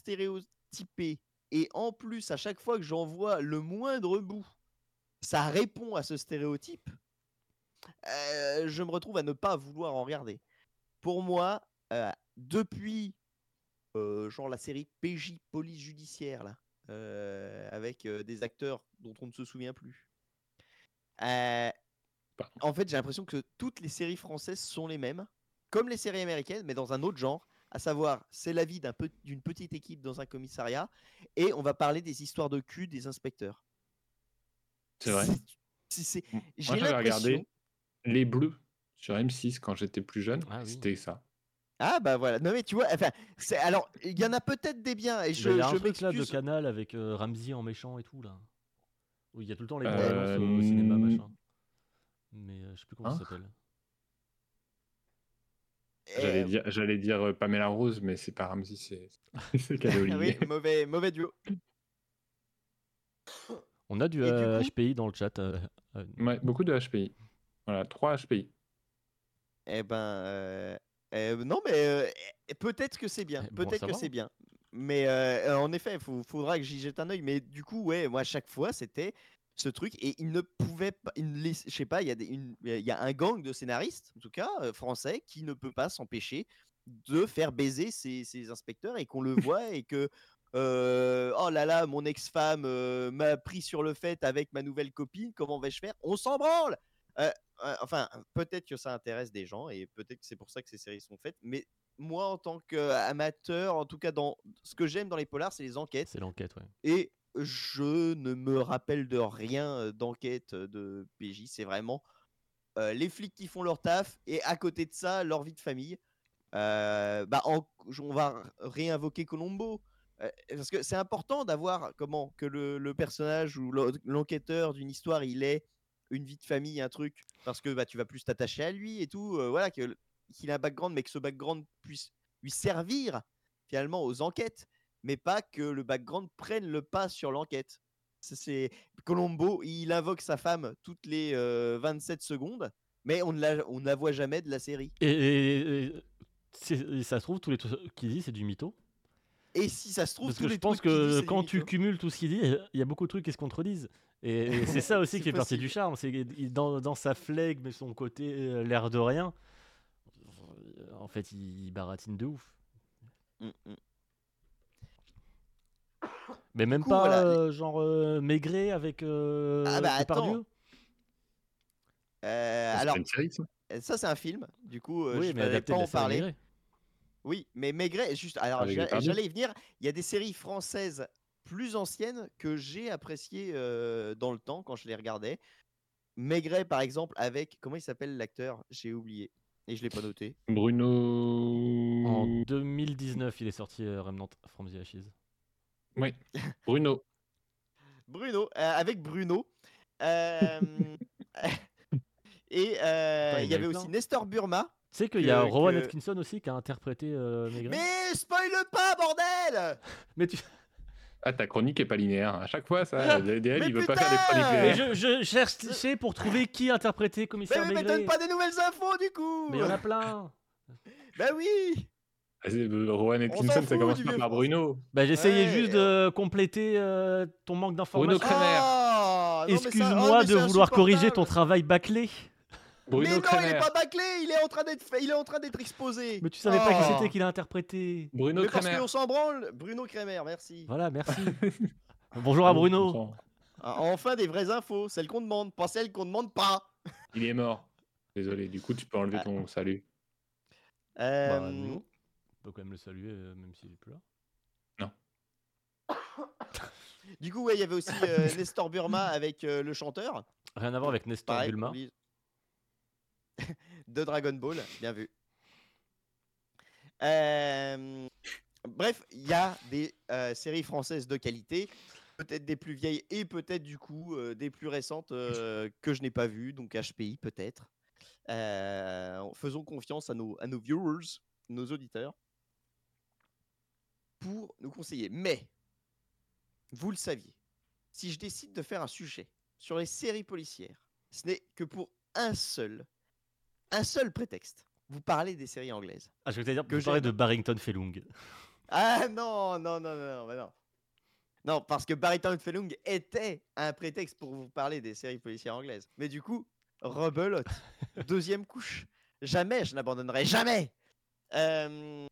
S4: Et en plus, à chaque fois que j'en vois le moindre bout, ça répond à ce stéréotype. euh, je me retrouve à ne pas vouloir en regarder. Pour moi, euh, depuis euh, genre la série PJ Police Judiciaire là, avec des acteurs dont on ne se souvient plus. en fait, j'ai l'impression que toutes les séries françaises sont les mêmes, comme les séries américaines, mais dans un autre genre. À savoir, c'est la vie d'un pe- d'une petite équipe dans un commissariat, et on va parler des histoires de cul des inspecteurs.
S2: C'est vrai.
S4: J'ai
S2: regardé Les Bleus sur M6 quand j'étais plus jeune.
S3: Ah oui.
S2: C'était ça.
S4: Ah bah voilà. Non mais tu vois, enfin, alors il y en a peut-être des biens et je,
S3: il y a un
S4: je
S3: truc là de. Canal avec euh, Ramsey en méchant et tout là. Où il y a tout le temps les
S2: Euh,
S3: au, au cinéma
S2: hmm.
S3: machin. Mais euh, je sais plus comment
S2: Hein?
S3: ça s'appelle.
S2: J'allais
S4: Eh,
S2: dire, j'allais dire euh, Pamela Rose, mais c'est pas Ramsey, c'est c'est
S4: oui, mauvais, mauvais duo.
S3: On a du
S4: Et du
S3: euh,
S4: coup-
S3: HPI dans le chat. euh, euh,
S2: Ouais, beaucoup de HPI. Voilà, 3 HPI.
S4: Eh ben, euh, euh, non mais euh, eh, peut-être que c'est bien,
S3: Eh, bon
S4: peut-être que c'est bien. Mais euh, en effet, il faudra que j'y jette un œil. Mais du coup, ouais, moi à chaque fois c'était ce truc et il ne pouvait pas, il ne je sais pas, il y a des, une- il y a un gang de scénaristes, en tout cas euh, français, qui ne peut pas s'empêcher de faire baiser ces inspecteurs et qu'on le voit et que euh, oh là là, mon ex-femme euh, m'a pris sur le fait avec ma nouvelle copine, comment vais-je faire? On s'en branle! Enfin, peut-être que ça intéresse des gens et peut-être que c'est pour ça que ces séries sont faites, mais moi en tant qu'amateur, en tout cas dans ce que j'aime dans les polars, c'est les enquêtes.
S3: C'est l'enquête, ouais.
S4: et je ne me rappelle de rien d'enquête de PJ. C'est vraiment les flics qui font leur taf et à côté de ça, leur vie de famille. Bah, on va réinvoquer Colombo. parce que c'est important d'avoir comment que le, personnage ou l'en- l'enquêteur d'une histoire il ait une vie de famille un truc parce que bah tu vas plus t'attacher à lui et tout voilà qu'il ait un background mais que ce background puisse lui servir finalement aux enquêtes mais pas que le background prenne le pas sur l'enquête. C'est Colombo, il invoque sa femme toutes les euh, 27 secondes, mais on ne la, on ne la voit jamais de la série.
S3: Et, ça se trouve, tous les trucs qu'il dit, c'est du mytho.
S4: Et si ça se trouve,
S3: Parce
S4: tous
S3: que je
S4: les
S3: pense
S4: dit,
S3: que quand tu cumules tout ce qu'il dit, il y a beaucoup de trucs qui se contredisent. Et, c'est ça aussi qui fait partie du charme. C'est dans sa flegme et son côté euh, l'air de rien, en fait, il baratine de ouf.
S4: Mm, mm.
S3: Mais même
S4: coup,
S3: pas
S4: voilà,
S3: euh, genre euh, Maigret avec euh,
S4: Ah bah,
S3: Depardieu.
S4: Euh,
S2: C'est
S4: alors,
S2: une série, ça?
S4: ça c'est un film. Du coup,
S3: Oui,
S4: je
S3: adapté
S4: pas en parler.
S3: Maigret.
S4: Oui, mais Maigret, juste. Alors, j'allais y venir. Il y a des séries françaises plus anciennes que j'ai appréciées euh, dans le temps quand je les regardais. Maigret, par exemple, avec. Comment il s'appelle l'acteur? J'ai oublié. Et je l'ai pas noté.
S2: Bruno.
S3: En 2019, il est sorti euh, Remnant from the Ashes.
S2: Oui, Bruno.
S4: Bruno, euh, avec Bruno. Euh, et euh,
S3: il y
S4: avait aussi. Nestor Burma.
S3: Tu sais qu'il y a
S4: Que-
S3: Rowan
S4: que-
S3: Atkinson aussi qui a interprété euh, Maigret.
S4: Mais spoil pas, bordel
S3: Mais tu...
S2: Ah, ta chronique est pas linéaire. À chaque fois, ça, DL,
S4: Mais
S2: il veut pas faire des
S4: putain
S2: chroniques
S3: Mais
S2: linéaires.
S3: je, je cherchais pour trouver qui interprétait
S4: Mais,
S3: commissaire
S4: mais, mais
S3: Maigret.
S4: donne pas des nouvelles infos du coup
S3: Mais il y en a plein.
S4: Bah oui
S2: Rowan
S4: s'en
S2: Atkinson, ça commence par. Bruno.
S3: Bah, j'essayais
S4: Ouais,
S3: juste de compléter euh, ton manque d'informations.
S4: Oh, mais ça- oh,
S3: Excuse-moi
S4: mais
S3: de vouloir corriger ton travail bâclé.
S2: Bruno
S4: mais non, il
S2: Kremer.
S4: est pas bâclé, il est en train d'être il est en train d'être exposé.
S3: Mais tu savais pas qui
S4: Oh.
S3: c'était qu'il a interprété.
S2: Bruno
S4: Mais parce
S2: Kremer.
S4: qu'on s'en branle, Bruno Kremer, merci.
S3: Voilà, merci. Bonjour à Bruno.
S4: Ah, Enfin des vraies infos, celles qu'on demande, pas celles qu'on demande pas.
S2: Il est mort. Désolé, du coup, tu peux enlever
S4: Ah.
S2: ton salut.
S4: Euh,
S3: Bah, peut quand même le saluer, euh, même s'il est plus là.
S4: Du coup, ouais, il y avait aussi euh, Nestor Burma avec euh, le chanteur.
S3: Rien à voir avec Nestor
S4: Pareil,
S3: Bulma.
S4: oublie- de Dragon Ball, bien vu. Euh, Bref, il y a des euh, séries françaises de qualité, peut-être des plus vieilles et peut-être du coup euh, des plus récentes euh, que je n'ai pas vues, donc HPI peut-être. Euh, faisons confiance à nos, à nos viewers, nos auditeurs, pour nous conseiller. Mais, vous le saviez, si je décide de faire un sujet sur les séries policières, ce n'est que pour un seul, un seul prétexte. Vous parlez des séries anglaises.
S3: Ah, je te dire
S4: Que
S3: parler
S4: j'aime.
S3: de Barrington Felung.
S4: Ah non, non, non, non, non, non. Non, parce que Barrington Felung était un prétexte pour vous parler des séries policières anglaises. Mais du coup, rebelote. Deuxième couche. Jamais je n'abandonnerai, jamais Euh,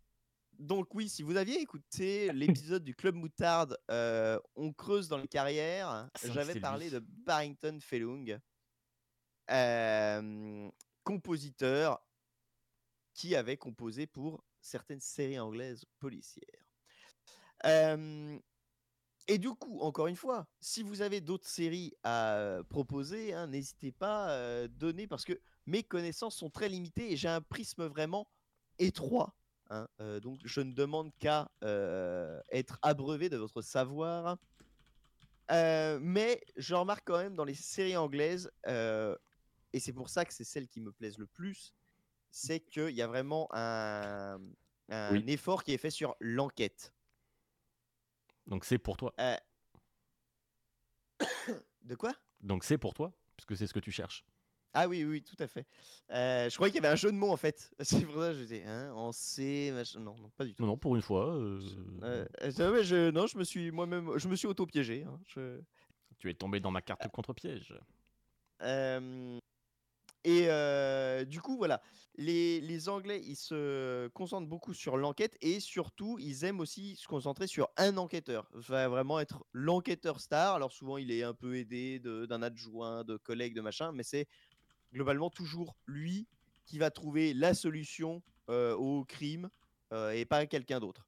S4: Donc oui, si vous aviez écouté l'épisode du Club Moutarde, euh, on creuse dans les carrières,
S3: Ah,
S4: j'avais parlé
S3: lui.
S4: de Barrington Felung, euh, compositeur qui avait composé pour certaines séries anglaises policières. Euh, et du coup, encore une fois, si vous avez d'autres séries à euh, proposer, hein, n'hésitez pas à donner parce que mes connaissances sont très limitées et j'ai un prisme vraiment étroit. Hein, euh, donc, je ne demande qu'à euh, être abreuvé de votre savoir. Euh, mais je remarque quand même dans les séries anglaises, et c'est pour ça que c'est celles qui me plaisent le plus, c'est qu'il y a vraiment un, un
S2: Oui.
S4: effort qui est fait sur l'enquête.
S3: Donc c'est pour toi.
S4: De quoi?
S3: Donc c'est pour toi, puisque c'est ce que tu cherches.
S4: Ah oui, oui, tout à fait. Euh, je croyais qu'il y avait un jeu de mots en fait. C'est pour ça que je disais, hein, en C, machin. Non, non, pas du tout.
S3: Non, non, pour une fois, euh,
S4: Euh, je, non, je me suis moi-même, je me suis auto-piégé. hein, je-
S3: tu es tombé dans ma carte contre-piège.
S4: Et du coup, voilà, les, les Anglais, ils se concentrent beaucoup sur l'enquête et surtout, ils aiment aussi se concentrer sur un enquêteur. Ça va vraiment être l'enquêteur star. Alors souvent, il est un peu aidé d'un adjoint, de collègues, de machin, mais c'est globalement toujours lui qui va trouver la solution euh, au crime euh, et pas quelqu'un d'autre.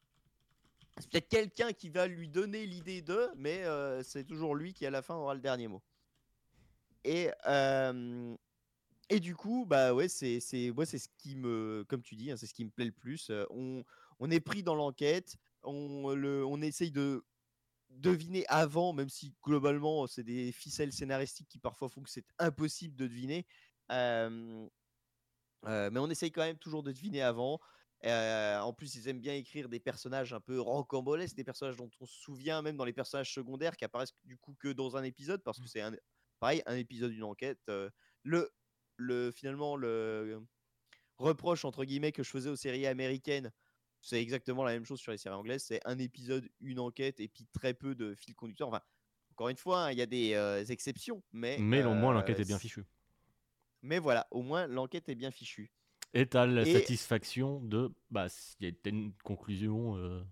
S4: C'est peut-être quelqu'un qui va lui donner l'idée de, mais euh, c'est toujours lui qui à la fin aura le dernier mot. Et, et du coup, bah ouais, c'est c'est ce qui me, comme tu dis, hein, c'est ce qui me plaît le plus. On, on est pris dans l'enquête, on le, on essaye de deviner avant, même si globalement c'est des ficelles scénaristiques qui parfois font que c'est impossible de deviner. Euh, euh, mais on essaye quand même toujours de deviner avant. Euh, en plus, ils aiment bien écrire des personnages un peu rocambolesques, des personnages dont on se souvient, même dans les personnages secondaires qui apparaissent du coup que dans un épisode, parce que c'est un, pareil, un épisode d'une enquête. le, le, finalement, le reproche entre guillemets que je faisais aux séries américaines, c'est exactement la même chose sur les séries anglaises. C'est un épisode, une enquête, et puis très peu de fil conducteur. Enfin, encore une fois, hein, il y a des euh, exceptions, mais
S3: Mais au moins, l'enquête est bien fichue.
S4: Mais voilà, au moins l'enquête est bien fichue.
S3: Et t'as la
S4: Et-
S3: satisfaction de. Bah, s'il y a une conclusion. euh,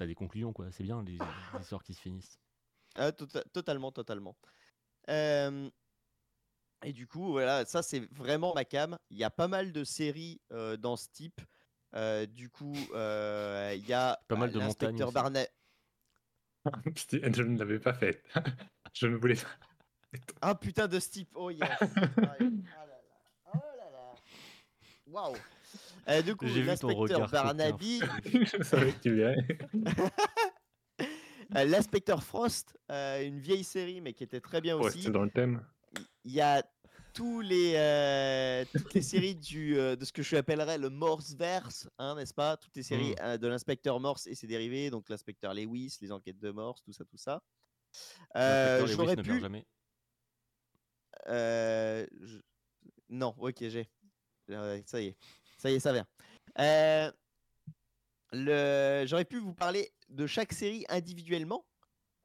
S3: as des conclusions, quoi. C'est bien les, les histoires qui se finissent.
S4: Ah, tota- totalement, totalement. Euh, et du coup, voilà, ça c'est vraiment ma cam. Il y a pas mal de séries euh, dans ce type. Euh, du coup, euh, il y a
S3: Pas mal de montagnes
S2: Putain, Je ne l'avais pas faite. Je ne voulais pas.
S4: Ah putain de ce type. Oh yes. Ah, ah là là. Oh là là. Waouh. Euh, du coup, l'inspecteur. Barnaby,
S2: Je savais que tu verrais.
S4: euh, l'inspecteur Frost, euh, une vieille série mais qui était très bien
S2: Ouais,
S4: aussi.
S2: dans le thème.
S4: Il y a tous les, euh, toutes les séries du, euh, de ce que je appellerais le Morseverse, hein, n'est-ce pas? Toutes les séries
S3: Mm.
S4: euh, de l'inspecteur Morse et ses dérivés, donc l'inspecteur Lewis, les enquêtes de Morse, tout ça, tout ça. Euh, J'aurais
S3: ne
S4: pu.
S3: meurt jamais.
S4: Euh, je- Non, ok, j'ai. Euh, ça y est, ça y est, ça vient. Euh, le... J'aurais pu vous parler de chaque série individuellement.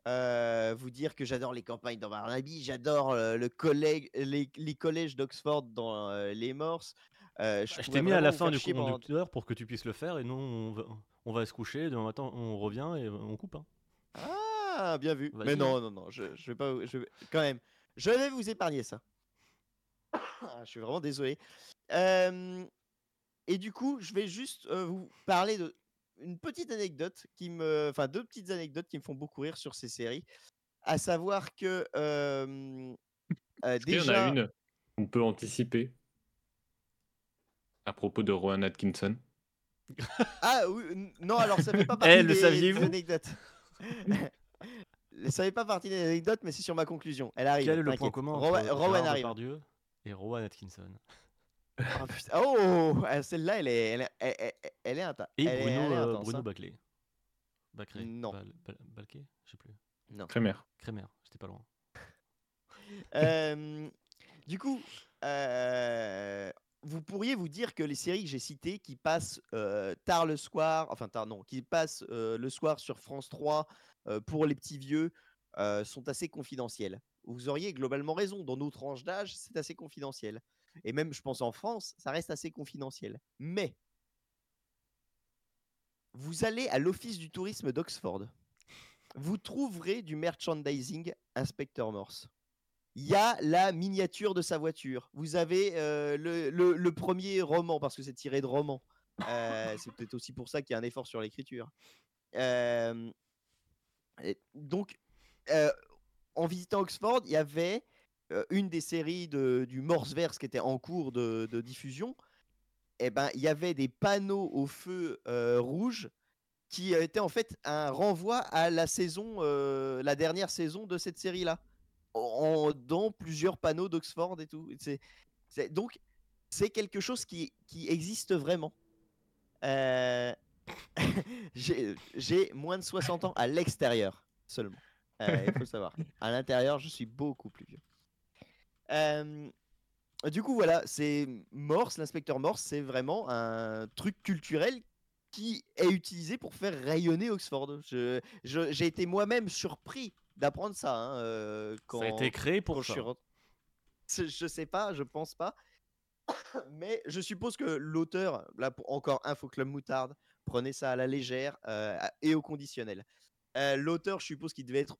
S4: Euh, vous dire que j'adore les campagnes dans Barnaby, j'adore le collègue, les, les collèges d'Oxford dans les Morses.
S3: Je
S4: pourrais
S3: t'ai mis à la fin du
S4: pendant-
S3: conducteur pour que tu puisses le faire et nous on va, on va se coucher, demain matin on revient et on coupe. hein.
S4: Ah, bien vu. Mais non, non, non, je, je vais pas. Je vais- Quand même, je vais vous épargner ça. Ah, je suis vraiment désolé. Euh, et du coup, je vais juste euh, vous parler de une petite anecdote qui me, enfin deux petites anecdotes qui me font beaucoup rire sur ces séries, à savoir que euh, euh,
S2: Est-ce qu'il y en
S4: déjà.
S2: a une qu'on peut anticiper à propos de Rowan Atkinson?
S4: Ah oui, non, alors ça fait pas
S3: Eh,
S4: partie
S3: le
S4: des, des
S3: saviez-vous
S4: anecdotes. Ça fait pas partie des anecdotes, mais c'est sur ma conclusion. Elle arrive.
S3: Quel est le point commun
S4: Rowan,
S3: entre
S4: Rowan
S3: Gérard
S4: arrive.
S3: Depardieu et Rowan Atkinson?
S4: Oh, putain. Oh, ah, celle-là, elle est, elle est, elle, elle- elle est inta-
S3: Et
S4: elle est-
S3: Bruno,
S4: elle est
S3: euh,
S4: intense,
S3: Bruno
S4: hein.
S3: Baclé. Bacré.
S4: Non.
S3: Bal- Bal- Balquet Je sais plus.
S2: Crémer.
S3: Crémer, j'étais pas loin.
S4: Euh, du coup, euh, vous pourriez vous dire que les séries que j'ai citées, qui passent euh, tard le soir, enfin tard non, qui passent euh, le soir sur France 3 euh, pour les petits vieux, euh, sont assez confidentielles. Vous auriez globalement raison. Dans nos tranches d'âge, c'est assez confidentiel. Et même, je pense en France, ça reste assez confidentiel. Mais vous allez à l'office du tourisme d'Oxford. Vous trouverez du merchandising Inspecteur Morse. Il y a la miniature de sa voiture. Vous avez euh, le, premier roman, parce que c'est tiré de roman. Euh, c'est peut-être aussi pour ça qu'il y a un effort sur l'écriture. Euh, donc, euh, en visitant Oxford, il y avait euh, une des séries de, du Morseverse qui était en cours de, diffusion. Et ben, il y avait des panneaux au feu euh, rouge qui étaient en fait un renvoi à la saison, euh, la dernière saison de cette série-là, dans plusieurs panneaux d'Oxford et tout. Donc, c'est quelque chose qui, qui existe vraiment. J'ai, moins de 60 ans à l'extérieur seulement. Euh, Il faut le savoir. À l'intérieur, je suis beaucoup plus vieux. Euh, du coup, voilà, c'est Morse, l'inspecteur Morse, c'est vraiment un truc culturel qui est utilisé pour faire rayonner Oxford. Je- je- J'ai été moi-même surpris d'apprendre ça. hein, euh, quand,
S3: ça a été créé
S4: quand
S3: pour
S4: je
S3: ça.
S4: C'est- Je sais pas, je pense pas. Mais je suppose que l'auteur, là pour encore Info Club Moutarde, prenait ça à la légère euh, et au conditionnel. Euh, l'auteur, je suppose qu'il devait être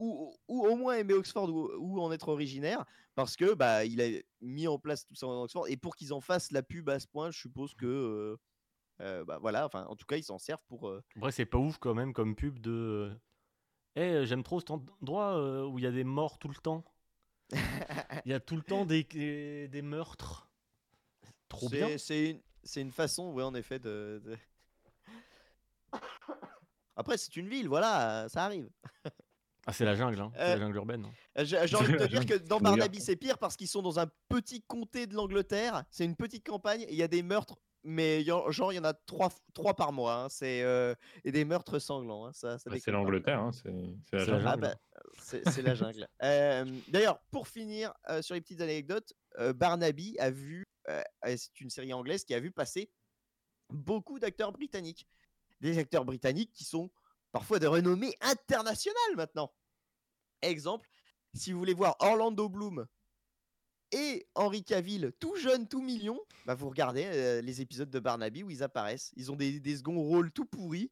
S4: ou, ou au moins aimer Oxford ou, ou en être originaire parce que bah il a mis en place tout ça en Oxford et pour qu'ils en fassent la pub à ce point, je suppose que euh, euh, bah voilà, enfin en tout cas ils s'en servent pour euh,
S3: En vrai, c'est pas ouf quand même comme pub de. Eh, j'aime trop cet endroit où il y a des morts tout le temps. Il y a tout le temps des, des, des meurtres. Trop bien.
S4: C'est- une, une façon, oui, en effet, de. de- Après, c'est une ville, voilà, ça arrive.
S3: Ah, c'est la jungle, hein. c'est
S4: Euh,
S3: la jungle urbaine. hein.
S4: Euh, J'ai envie de te dire que dans. Barnaby, c'est pire parce qu'ils sont dans un petit comté de l'Angleterre. C'est une petite campagne et il y a des meurtres, mais genre, il y en a trois, trois par mois. hein, C'est euh, et des meurtres sanglants. hein, Ça, ça
S2: Bah, C'est l'Angleterre, hein, c'est la jungle.
S4: Ah bah, c'est la jungle. Euh, D'ailleurs, pour finir euh, sur les petites anecdotes, euh, Barnaby a vu, euh, euh, c'est une série anglaise qui a vu passer beaucoup d'acteurs britanniques. Des acteurs britanniques qui sont parfois de renommée internationale maintenant. Exemple, si vous voulez voir Orlando Bloom et Henry Cavill, tout jeune, tout mignon, bah vous regardez euh, les épisodes de Barnaby où ils apparaissent. Ils ont des, seconds rôles tout pourris.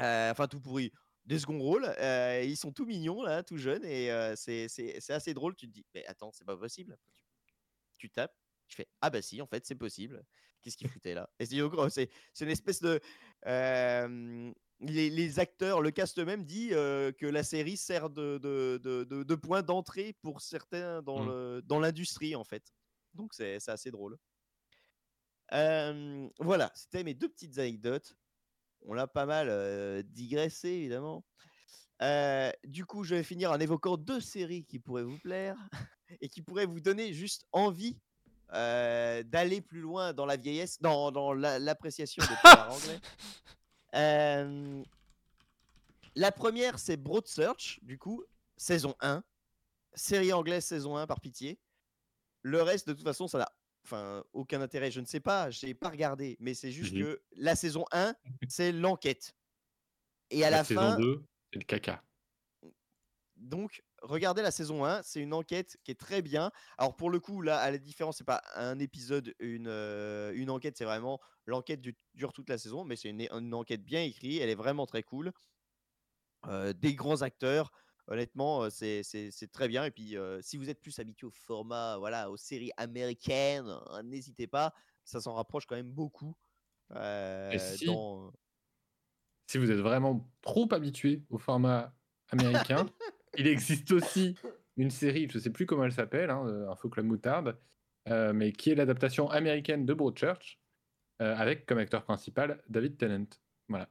S4: Euh, enfin, tout pourri. Des seconds rôles. euh, ils sont tout mignons, là, tout jeunes. Et c'est assez drôle. Tu te dis, mais attends, c'est pas possible. Tu, tu tapes. Tu fais, ah bah si, en fait, c'est possible. Qu'est-ce qu'ils foutaient là? Et c'est une espèce de. euh, les, les acteurs, le cast même dit euh, que la série sert de, de, de- point d'entrée pour certains dans
S3: Mm.
S4: le- dans l'industrie, en fait. Donc, c'est c'est assez drôle. Euh, voilà, c'était mes deux petites anecdotes. On l'a pas mal euh, digressé, évidemment. Euh, du coup, je vais finir en évoquant deux séries qui pourraient vous plaire et qui pourraient vous donner juste envie euh, d'aller plus loin dans la vieillesse, dans, dans la- l'appréciation des polars anglais. Euh, la première, c'est Broad Search, du coup, saison 1. Série anglaise, saison 1, par pitié. Le reste, de toute façon, ça n'a enfin, aucun intérêt. Je ne sais pas, je n'ai pas regardé, mais c'est juste
S2: Mhm.
S4: que la saison 1, c'est l'enquête. Et à
S2: La,
S4: la,
S2: saison
S4: fin,
S2: 2, c'est le caca.
S4: donc, regardez la saison 1, c'est une enquête qui est très bien. Alors, pour le coup, là, à la différence, c'est pas un épisode, une, euh, une enquête, c'est vraiment l'enquête du- dure toute la saison, mais c'est une, une enquête bien écrite, elle est vraiment très cool. Euh, des grands acteurs, honnêtement, euh, c'est très bien. Et puis, euh, si vous êtes plus habitué au format, voilà, aux séries américaines, euh, n'hésitez pas, ça s'en rapproche quand même beaucoup.
S2: si
S4: dans...
S2: Si vous êtes vraiment trop habitué au format américain, il existe aussi une série, je ne sais plus comment elle s'appelle, hein, euh, Info Club Moutarde, euh, mais qui est l'adaptation américaine de Broadchurch, euh, avec comme acteur principal David Tennant. Voilà.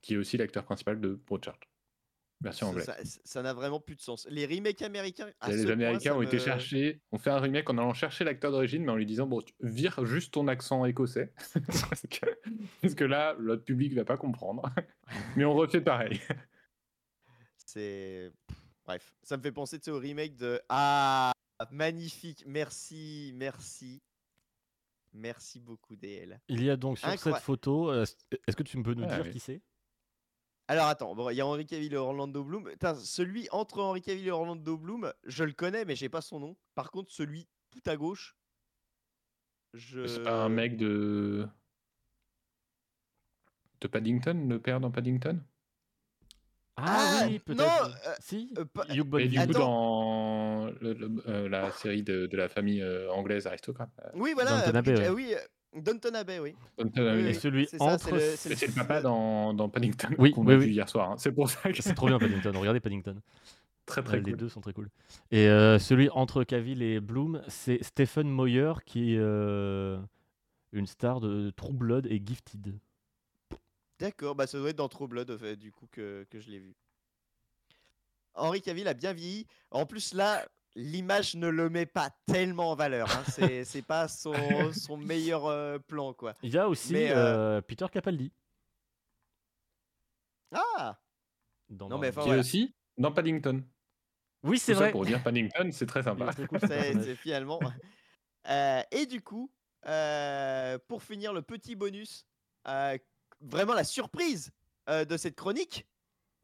S2: Qui est aussi l'acteur principal de Broadchurch. Version anglaise.
S4: ça- n'a vraiment plus de sens. Les remakes américains, à
S2: les Américains ont été cherchés, ont fait un remake en allant chercher l'acteur d'origine, mais en lui disant bon, tu vire juste ton accent écossais, parce, que, parce que là, notre public va pas comprendre. mais on refait pareil.
S4: C'est. Bref, ça me fait penser au remake de. Ah, magnifique, merci, merci. Merci beaucoup, DL.
S3: Il y a donc sur
S4: Incroyable.
S3: cette photo, euh, est-ce que tu peux nous
S2: Ah,
S3: dire
S2: oui.
S3: qui c'est?
S4: Alors attends, bon, il y a Henri Cavill et Orlando Bloom. Celui entre Henri Cavill et Orlando Bloom, je le connais, mais j'ai pas son nom. Par contre, celui tout à gauche, je.
S2: C'est pas un mec de. de Paddington, le père dans Paddington?
S4: Ah,
S3: oui,
S4: non,
S3: peut-être.
S4: euh,
S3: si
S4: euh, pas-
S3: Hugh
S2: Et
S3: Bonneville.
S2: du coup, dans le- le- euh, la série de, de la famille euh, anglaise aristocrate. euh,
S4: Oui, voilà.
S3: Downton
S4: euh,
S3: Abbey,
S4: oui, Downton Abbey, oui.
S2: Downton
S4: Oui,
S2: Abbey.
S3: Et
S4: oui,
S3: celui
S4: c'est ça,
S3: entre.
S4: c'est le-
S2: le papa dans, dans Paddington
S3: Oui,
S2: qu'on
S3: oui,
S2: a
S3: oui.
S2: vu hier soir. hein. C'est pour ça que
S3: C'est trop bien Paddington. Regardez Paddington.
S2: très
S3: Euh,
S2: très
S3: Les
S2: cool.
S3: deux sont très cool. Et euh, celui entre Cavill et Bloom, c'est Stephen Moyer qui est euh, une star de True Blood et Gifted.
S4: D'accord, bah ça doit être dans True Blood, du coup, que, que je l'ai vu. Henri Cavill a bien vieilli. En plus, là, l'image ne le met pas tellement en valeur. hein. C'est c'est pas son, son meilleur euh, plan, quoi.
S3: Il y a aussi
S4: Mais, euh,
S3: euh, Peter Capaldi.
S4: Ah
S3: dans
S4: Non, mais enfin,
S2: Qui est aussi dans Paddington.
S3: Oui, c'est
S2: Tout ça
S3: vrai.
S2: pour dire Paddington, c'est très sympa.
S3: cool,
S4: C'est c'est finalement. Euh, et du coup, euh, pour finir, le petit bonus, euh, vraiment la surprise euh, de cette chronique,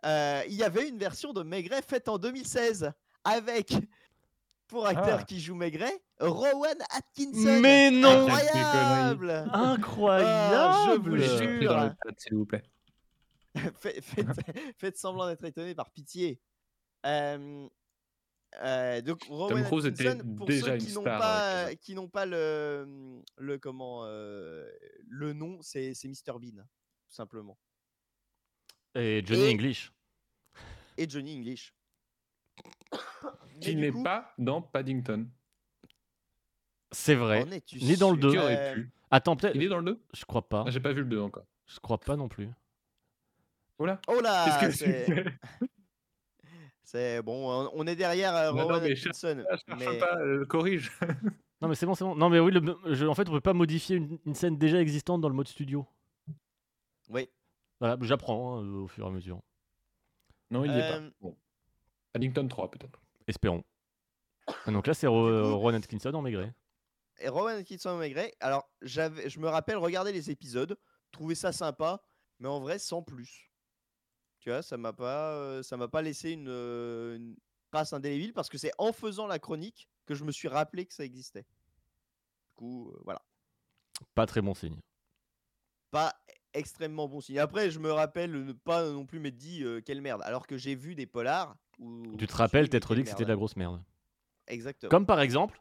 S4: euh, il y avait une version de Maigret faite en 2016 avec, pour acteur
S2: Ah.
S4: qui joue Maigret, Rowan Atkinson.
S3: Mais non
S4: Incroyable Ah, je vous
S3: Incroyable
S4: jure.
S2: S'il vous plaît.
S4: Faites- faites, faites semblant d'être étonné par pitié. Euh, euh, donc Rowan
S2: Cruise était
S4: Atkinson, pour
S2: déjà
S4: ceux
S2: une
S4: qui n'ont pas,
S2: ouais,
S4: qui n'ont pas le, le comment euh, le nom, c'est c'est Mr Bean, tout simplement.
S3: Et Johnny
S4: Et-
S3: English.
S4: Et Johnny English.
S2: Qui n'est
S4: coup,
S2: pas dans Paddington.
S3: C'est vrai. Ni dans le
S4: sûr?
S3: Deux.
S2: Qui aurait
S4: Euh,
S2: pu?
S3: Attends, peut-être.
S2: Il est dans le 2
S3: Je crois pas.
S2: ah, J'ai pas vu le 2 encore.
S3: Je crois pas non plus.
S2: Oh là
S4: Oh là,
S2: Qu'est-ce que
S4: c'est
S2: tu fais?
S4: C'est bon, on- est derrière euh,
S2: Bah non,
S4: Rowan
S2: mais pas, euh, corrige.
S3: Non, mais c'est bon, c'est bon. Non, mais oui, le- je- en fait, on peut pas modifier une, une scène déjà existante dans le mode studio.
S4: Oui.
S3: Voilà, j'apprends hein, au fur et à mesure.
S2: Non, il y est
S4: Euh,
S2: pas. Bon. Paddington 3 peut-être.
S3: Espérons. Ah, Donc là, c'est Ro-
S4: Du coup-
S3: Rowan Atkinson en maigret.
S4: Et Rowan Atkinson Maigret, alors j'avais, je me rappelle regarder les épisodes, trouver ça sympa, mais en vrai sans plus. Tu vois, ça m'a pas, euh, ça m'a pas laissé une, euh, une trace indélébile parce que c'est en faisant la chronique que je me suis rappelé que ça existait. Du coup, euh, voilà.
S3: Pas très bon signe.
S4: Pas extrêmement bon signe. Après, je me rappelle ne pas non plus m'être dit euh, quelle merde, alors que j'ai vu des polars. Où
S3: Tu te rappelles
S4: mais
S3: t'être dit que c'était de la grosse merde.
S4: Exactement.
S3: Comme par exemple,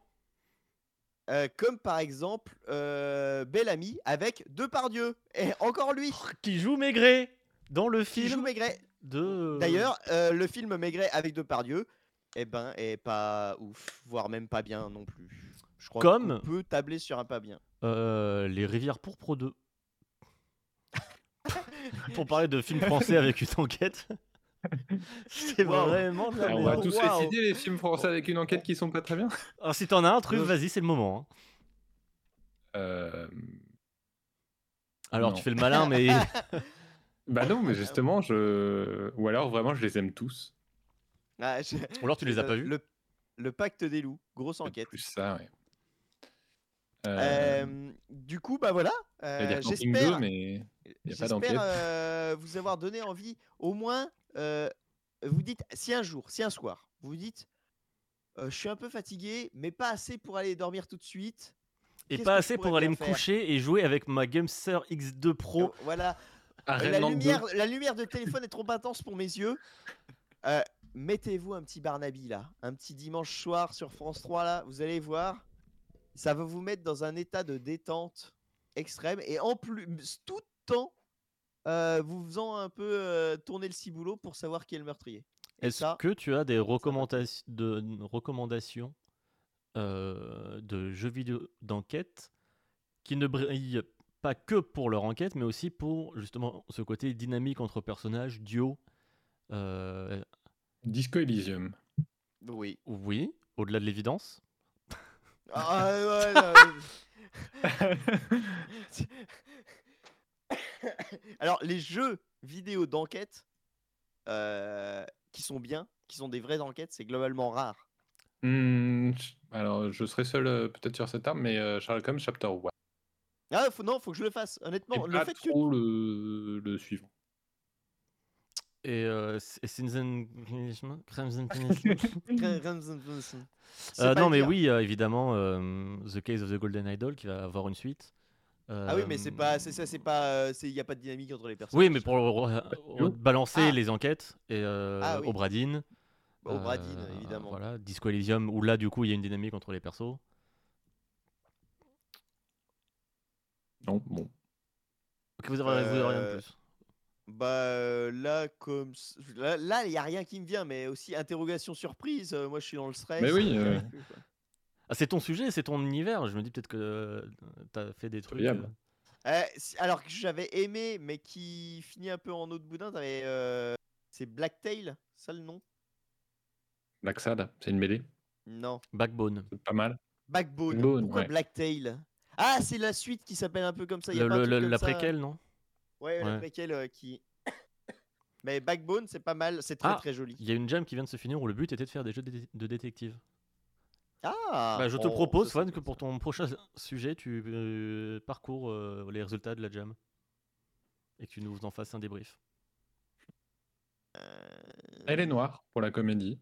S4: Euh, comme par exemple euh, Bel Ami avec Depardieu. Et encore lui
S3: qui joue Maigret dans le
S4: qui joue
S3: film
S4: Maigret.
S3: de.
S4: D'ailleurs, euh, le film Maigret avec Depardieu, eh ben, est pas ouf, voire même pas bien non plus. Je crois
S3: Comme-
S4: qu'on peut tabler sur un pas bien.
S3: Euh, Les Rivières Pourpres 2. Pour parler de film français avec une enquête. C'est vraiment de la
S1: Ah, on va tous
S4: Waouh.
S1: les citer les films français avec une enquête qui sont pas très bien.
S3: Alors si t'en as un truc,
S4: Euh,
S3: vas-y, c'est le moment. hein.
S1: Euh,
S3: Alors
S1: non.
S3: tu fais le malin, mais
S1: Bah non, mais justement, je. Ou alors vraiment, je les aime tous.
S4: Ah, je-
S3: ou alors tu les as pas vus.
S4: Le, le pacte des loups, grosse
S1: C'est
S4: enquête.
S1: Plus ça, ouais. Euh,
S4: Euh, du coup, bah voilà. euh, J'espère
S1: 2, mais
S4: j'espère, euh, vous avoir donné envie, au moins, euh, vous dites, si un jour, si un soir, vous dites, euh, je suis un peu fatigué, mais pas assez pour aller dormir tout de suite.
S3: Et pas assez pour aller me coucher et jouer avec ma Gamester X2 Pro.
S4: Voilà, la,
S1: Remnant 2.
S4: lumière, la lumière de téléphone est trop intense pour mes yeux. Euh, Mettez-vous un petit Barnaby là, un petit dimanche soir sur France 3 là, vous allez voir, ça va vous mettre dans un état de détente extrême et en plus, tout temps, euh, vous faisant un peu euh, tourner le ciboulot pour savoir qui est le meurtrier.
S3: Est-ce que tu as des recommandations de, recommandations euh, de jeux vidéo d'enquête qui ne brillent pas que pour leur enquête, mais aussi pour justement ce côté dynamique entre personnages, duo euh,
S1: Disco Elysium.
S4: oui.
S3: Oui, au-delà de l'évidence.
S4: Ah, ouais, Alors, les jeux vidéo d'enquête euh, qui sont bien, qui sont des vraies enquêtes, c'est globalement rare.
S1: Hmm, alors, je serai seul euh, peut-être sur cette arme, mais euh, Sherlock Holmes Chapter 1.
S4: Ah, faut, non, faut que je le fasse. Honnêtement,
S1: Et
S4: le
S1: pas
S4: fait que.
S1: trop le... le suivant.
S3: Et euh, C- Crimson Crimson
S4: C'est
S3: Euh, non, mais
S4: dire.
S3: oui, euh, évidemment, euh, The Case of the Golden Idol qui va avoir une suite.
S4: Ah oui, mais c'est
S3: Euh,
S4: pas, c'est ça, c'est pas, euh, c'est, y a pas de dynamique entre les personnes.
S3: Oui, mais pour re- re- balancer
S4: Ah.
S3: les enquêtes et euh,
S4: Ah oui.
S3: Obradine.
S4: Au Bradine,
S3: euh,
S4: évidemment.
S3: Voilà, Disco Elysium, où là, du coup, il y a une dynamique entre les persos.
S1: Non, bon.
S3: Ok, vous avez, vous avez rien de
S4: Euh,
S3: plus.
S4: Bah euh, là, comme là, là, il y a rien qui me vient, mais aussi interrogation surprise. euh, moi, je suis dans le stress.
S1: Mais oui,
S4: euh,
S1: euh,
S4: plus.
S3: Ah, c'est ton sujet, c'est ton univers. Je me dis peut-être que tu as fait des trucs. Euh,
S4: Euh, alors que j'avais aimé, mais qui finit un peu en eau de boudin, t'avais, euh, c'est Blacktail, ça le nom?
S1: Black Sad, c'est une mêlée.
S4: Non.
S3: Backbone.
S1: Pas mal.
S4: Backbone.
S1: Backbone,
S4: Pourquoi
S1: ouais.
S4: Blacktail Ah, c'est la suite qui s'appelle un peu comme ça. y a
S3: Le-
S4: pas un
S3: le-
S4: truc
S3: le-
S4: comme
S3: la
S4: ça
S3: préquelle, non?
S4: Ouais, la
S3: Ouais.
S4: préquelle euh, qui. mais Backbone, c'est pas mal, c'est très
S3: Ah,
S4: très joli.
S3: Il y a une jam qui vient de se finir où le but était de faire des jeux de, dé- de détective.
S4: Ah
S3: Bah, je te
S4: oh,
S3: propose, Fan, que pour ton prochain sujet, tu euh, parcours euh, les résultats de la jam. Et que tu nous en fasses un débrief.
S4: Euh,
S1: Elle est noire pour la comédie.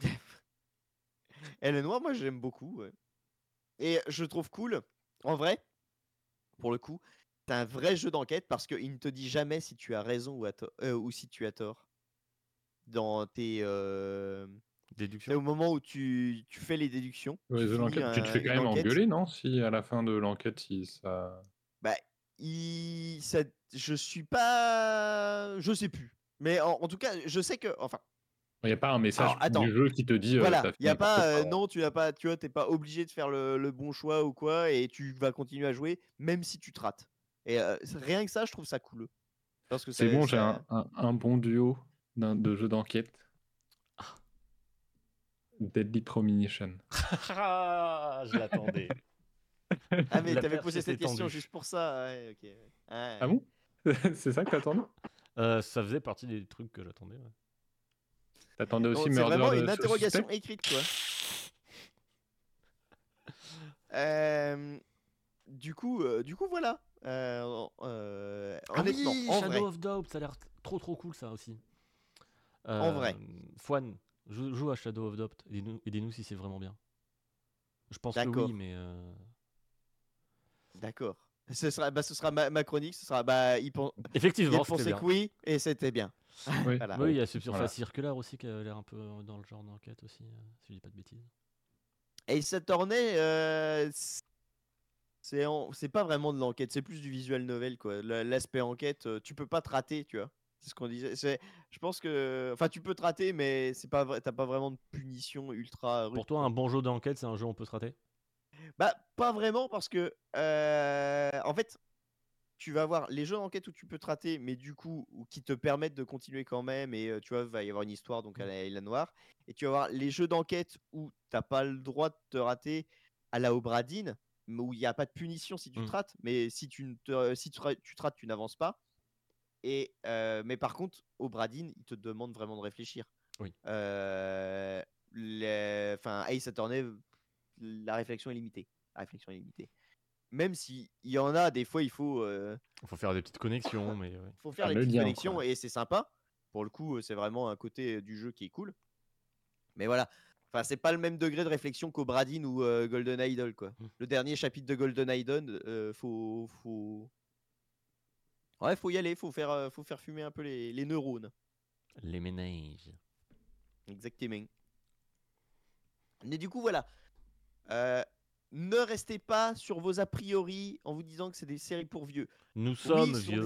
S4: Elle est noire, moi j'aime beaucoup. ouais. Et je trouve cool, en vrai, pour le coup, c'est un vrai jeu d'enquête parce qu'il ne te dit jamais si tu as raison ou, à to- euh, ou si tu as tort. Dans tes. euh,
S3: Déduction.
S4: au moment où tu, tu fais les déductions.
S1: Ouais,
S4: tu finis
S1: te fais quand
S4: une
S1: même
S4: enquête,
S1: engueuler, non Si à la fin de l'enquête, si ça.
S4: Bah, il, ça, je suis pas. Je sais plus. Mais en, en tout cas, je sais que. Enfin,
S1: Il n'y a pas un message
S4: Alors, attends.
S1: du jeu qui te dit. euh,
S4: voilà, il y a pas. euh, non, tu n'as pas. Tu vois, t'es pas obligé de faire le, le bon choix ou quoi, et tu vas continuer à jouer, même si tu te rates. Et euh, rien que ça, je trouve ça cool. Parce que
S1: C'est bon, j'ai un, un- un bon duo d'un- de jeux d'enquête. Deadly Premonition.
S3: Ah, je l'attendais.
S4: Ah, mais
S3: La
S4: t'avais posé cette question
S3: tendue.
S4: juste pour ça. Ouais, ok. ouais. Ouais.
S1: Ah bon? C'est ça que t'attendais?
S3: Euh, ça faisait partie des trucs que j'attendais. ouais.
S1: T'attendais aussi
S4: C'est vraiment une
S1: Suspect?
S4: interrogation écrite, quoi. Euh, du coup, euh, du coup, voilà. Euh, euh,
S3: Ah
S4: honnêtement,
S3: oui,
S4: en
S3: Shadow
S4: vrai.
S3: of Doubt, ça a l'air trop trop cool ça aussi.
S4: En vrai.
S3: Fouane, joue, joue à Shadow of Doubt. Aidez-nous aidez-nous si c'est vraiment bien. Je pense que
S4: D'accord.
S3: oui, mais. euh,
S4: D'accord. Ce sera, bah, ce sera ma, ma chronique, ce sera. Bah, il, pen- il
S3: Effectivement, c'était
S4: pensait que oui, et c'était bien.
S2: Oui.
S4: Voilà.
S3: Oui, il y a Subsurface
S2: Voilà.
S3: Circular aussi qui a l'air un peu dans le genre d'enquête aussi, euh, si je dis pas de bêtises.
S4: Et ça tournait. euh, c'est en- c'est pas vraiment de l'enquête, c'est plus du visual novel quoi. L'aspect enquête, tu peux pas te rater, tu vois. C'est ce qu'on disait. c'est- Je pense que, enfin, tu peux te rater, mais c'est pas vrai. T'as pas vraiment de punition ultra. rude,
S3: Pour toi, un bon jeu d'enquête, c'est un jeu où on peut se rater?
S4: Bah, pas vraiment parce que, euh, en fait, tu vas avoir les jeux d'enquête où tu peux te rater, mais du coup, ou qui te permettent de continuer quand même, et euh, tu vois, il va y avoir une histoire, donc à la Isla Noire. Et tu vas avoir les jeux d'enquête où t'as pas le droit de te rater à la Obradine, mais où il n'y a pas de punition si tu
S3: Mm.
S4: te rates, mais si tu, ne te, si tu, tu te rates, tu n'avances pas. Et, euh, mais par contre, Obradine, il te demande vraiment de réfléchir.
S3: Oui.
S4: Euh, les- Enfin, Ace Attorney, la réflexion est limitée. La réflexion est limitée. Même si il y en a, des fois, il faut, euh,
S3: Il faut faire des petites connexions, mais ouais.
S4: faut faire les
S2: le
S4: petites connexions
S2: quoi.
S4: et c'est sympa. Pour le coup, euh, c'est vraiment un côté euh, du jeu qui est cool. Mais voilà. Enfin, c'est pas le même degré de réflexion qu'Obradine ou euh, Golden Idol, quoi.
S3: Mm.
S4: Le dernier chapitre de Golden Idol, euh, faut, faut, ouais, faut y aller, faut faire, euh, faut faire fumer un peu les, les neurones.
S3: Les ménages.
S4: Exactement. Mais du coup, voilà. Euh, ne restez pas sur vos a priori en vous disant que c'est des séries pour vieux.
S3: Nous
S4: Oui,
S3: sommes vieux.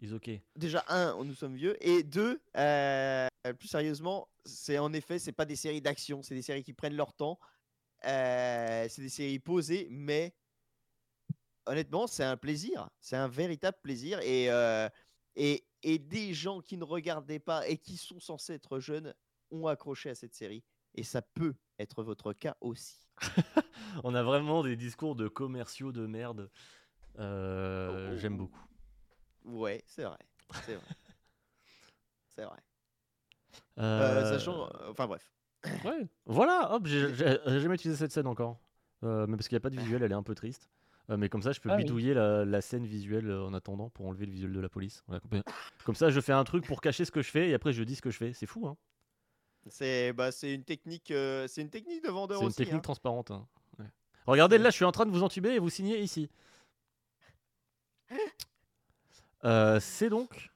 S4: des-
S3: Is ok.
S4: Déjà, un, nous sommes vieux. Et deux, euh, plus sérieusement, c'est en effet, c'est pas des séries d'action, c'est des séries qui prennent leur temps. Euh, c'est des séries posées, mais honnêtement, c'est un plaisir. C'est un véritable plaisir. Et, euh, et, et des gens qui ne regardaient pas et qui sont censés être jeunes ont accroché à cette série. Et ça peut être votre cas aussi.
S3: On a vraiment des discours de commerciaux de merde. Euh,
S4: Oh.
S3: J'aime beaucoup.
S4: Ouais, c'est vrai. C'est vrai. c'est vrai. Euh,
S3: Euh,
S4: sachant. Enfin bref.
S3: Ouais. Voilà, hop, j'ai jamais utilisé cette scène encore. Euh, mais parce qu'il n'y a pas de visuel, elle est un peu triste. Euh, mais comme ça, je peux
S2: Ah oui.
S3: bidouiller la, la scène visuelle euh, en attendant pour enlever le visuel de la police. Voilà, comme- Comme ça, je fais un truc pour cacher ce que je fais et après je dis ce que je fais. C'est fou, hein
S4: C'est bah, c'est une technique euh, c'est une technique de vendeur
S3: C'est une
S4: aussi.
S3: technique
S4: hein.
S3: transparente. hein. Ouais. Regardez, là, je suis en train de vous entuber et vous signez ici. Euh, C'est donc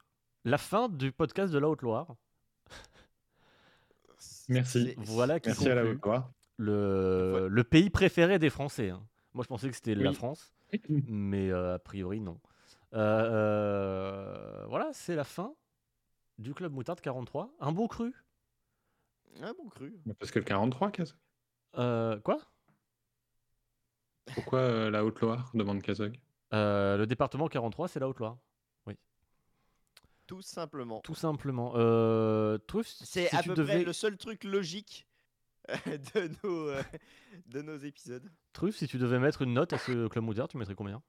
S3: la fin du podcast de la Haute-Loire.
S2: Merci.
S3: Voilà qui
S2: Merci à la Haute-Loire.
S3: le pays préféré des Français. hein. Moi, je pensais que c'était la
S2: Oui.
S3: France, mais euh, a priori, non. Euh, euh, voilà, c'est la fin du Club Moutarde 43. Un beau cru?
S4: Un bon cru.
S2: Parce que le 43, Kazog.
S3: Euh, quoi?
S2: Pourquoi euh, la Haute-Loire demande Kazog.
S3: Euh, Le département 43, c'est la Haute-Loire.
S4: Tout simplement.
S3: Tout simplement. Euh, Truff,
S4: C'est
S3: si
S4: à peu
S3: devais...
S4: près le seul truc logique euh, de nos, euh, de nos épisodes.
S3: Truff, si tu devais mettre une note à ce Club Moutarde, tu mettrais combien?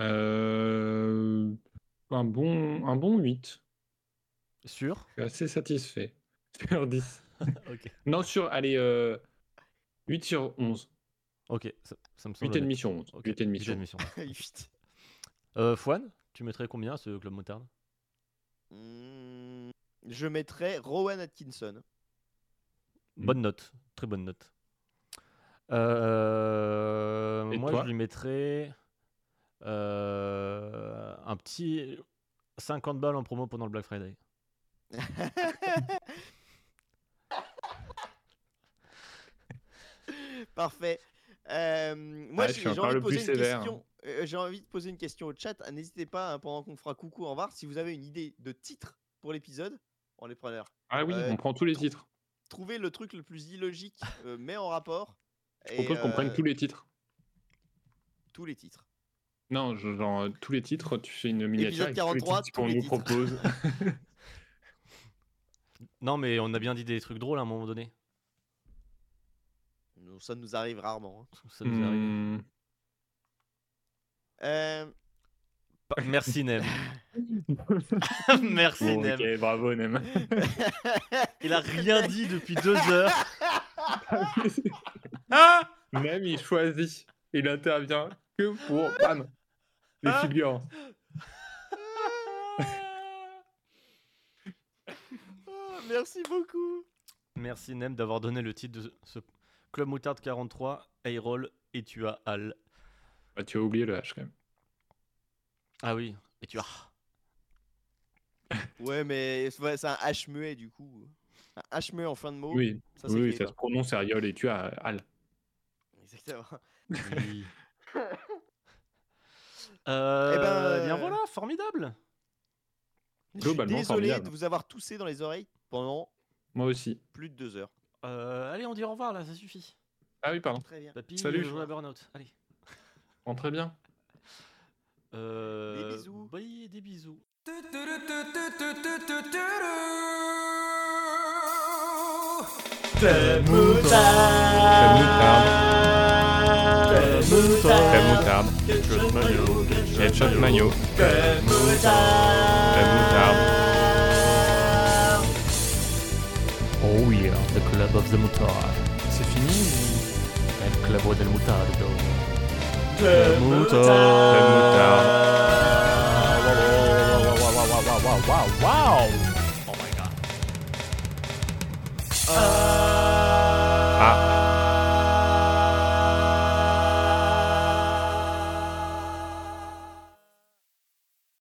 S2: Euh, un, bon, un bon 8.
S3: Sur
S2: Je suis assez satisfait. Sur 10.
S3: Ok.
S2: Non, sur, allez, euh, 8 sur 11.
S3: Ok, ça, ça me semble.
S2: 8 et demi
S3: honnête.
S2: sur 11.
S3: Ok,
S2: 8 et demi
S3: huit
S2: sur
S3: et
S2: 11.
S3: demi sur onze.
S4: Vite.
S3: Euh, Fouane, tu mettrais combien à ce Club Moutarde
S4: Hmm, je mettrais Rowan Atkinson.
S2: Mm.
S3: Bonne note, très bonne note. Euh,
S2: Et
S3: moi,
S2: toi
S3: je lui mettrais euh, un petit 50 balles en promo pendant le Black Friday.
S4: Parfait. Euh, moi,
S2: je
S4: j'ai envie, de poser une
S2: sévère, hein.
S4: question. euh, j'ai envie de poser une question au chat. N'hésitez pas, hein, pendant qu'on fera coucou en var, si vous avez une idée de titre pour l'épisode, on est preneur.
S2: Ah oui,
S4: Euh,
S2: on prend tous les titres.
S4: Trouvez le truc le plus illogique, euh, mais en rapport.
S2: Je propose qu'on prenne
S4: euh,
S2: tous les titres.
S4: tous les titres.
S2: Non, je- genre, euh, tous les titres, tu fais une miniature les
S4: 43,
S2: titres
S4: tous
S2: qu'on nous propose.
S3: Non, mais on a bien dit des trucs drôles à un moment donné.
S4: Nous, Ça nous arrive rarement. hein.
S3: Ça nous arrive.
S2: Hmm,
S4: Euh,
S3: Merci Nem. Merci
S2: bon,
S3: Nem.
S2: ok, bravo, Nem.
S3: Il a rien dit depuis deux heures.
S2: Nem, il choisit. Il intervient que pour bam, les
S3: Ah.
S2: figures.
S4: ah, merci beaucoup.
S3: Merci Nem d'avoir donné le titre de ce Club Moutarde 43, Ayroll et tu as Al.
S2: Bah, tu as oublié le H quand même.
S6: Ah oui, et tu as.
S4: Ouais, mais ouais, c'est un H muet du coup. Un H muet en fin de mot.
S2: Oui,
S4: ça
S2: oui, oui,
S4: s'écrit
S2: ça
S4: pas.
S2: se prononce Ariol et tu as Al.
S4: Exactement.
S6: Oui. Euh,
S4: Eh ben,
S6: eh bien
S4: euh,
S6: voilà, formidable.
S4: Je suis désolé
S2: formidable.
S4: de vous avoir toussé dans les oreilles pendant
S2: Moi aussi.
S4: plus de deux heures.
S6: Euh, allez, on dit au revoir là, ça suffit.
S2: Ah oui, pardon.
S4: Très bien.
S6: Papy,
S2: Salut.
S6: je joue à Burnout. Allez.
S2: Rentrez bien.
S6: Euh,
S4: bisous.
S6: oui, des bisous.
S3: Crème moutarde. Crème moutarde. Ketchup mayo. Crème moutarde. Oh yeah, the club of the moutarde. C'est fini El club del moutardo. Wow, wow, wow, wow, wow, wow, wow, wow. Oh my god. Uh, ah.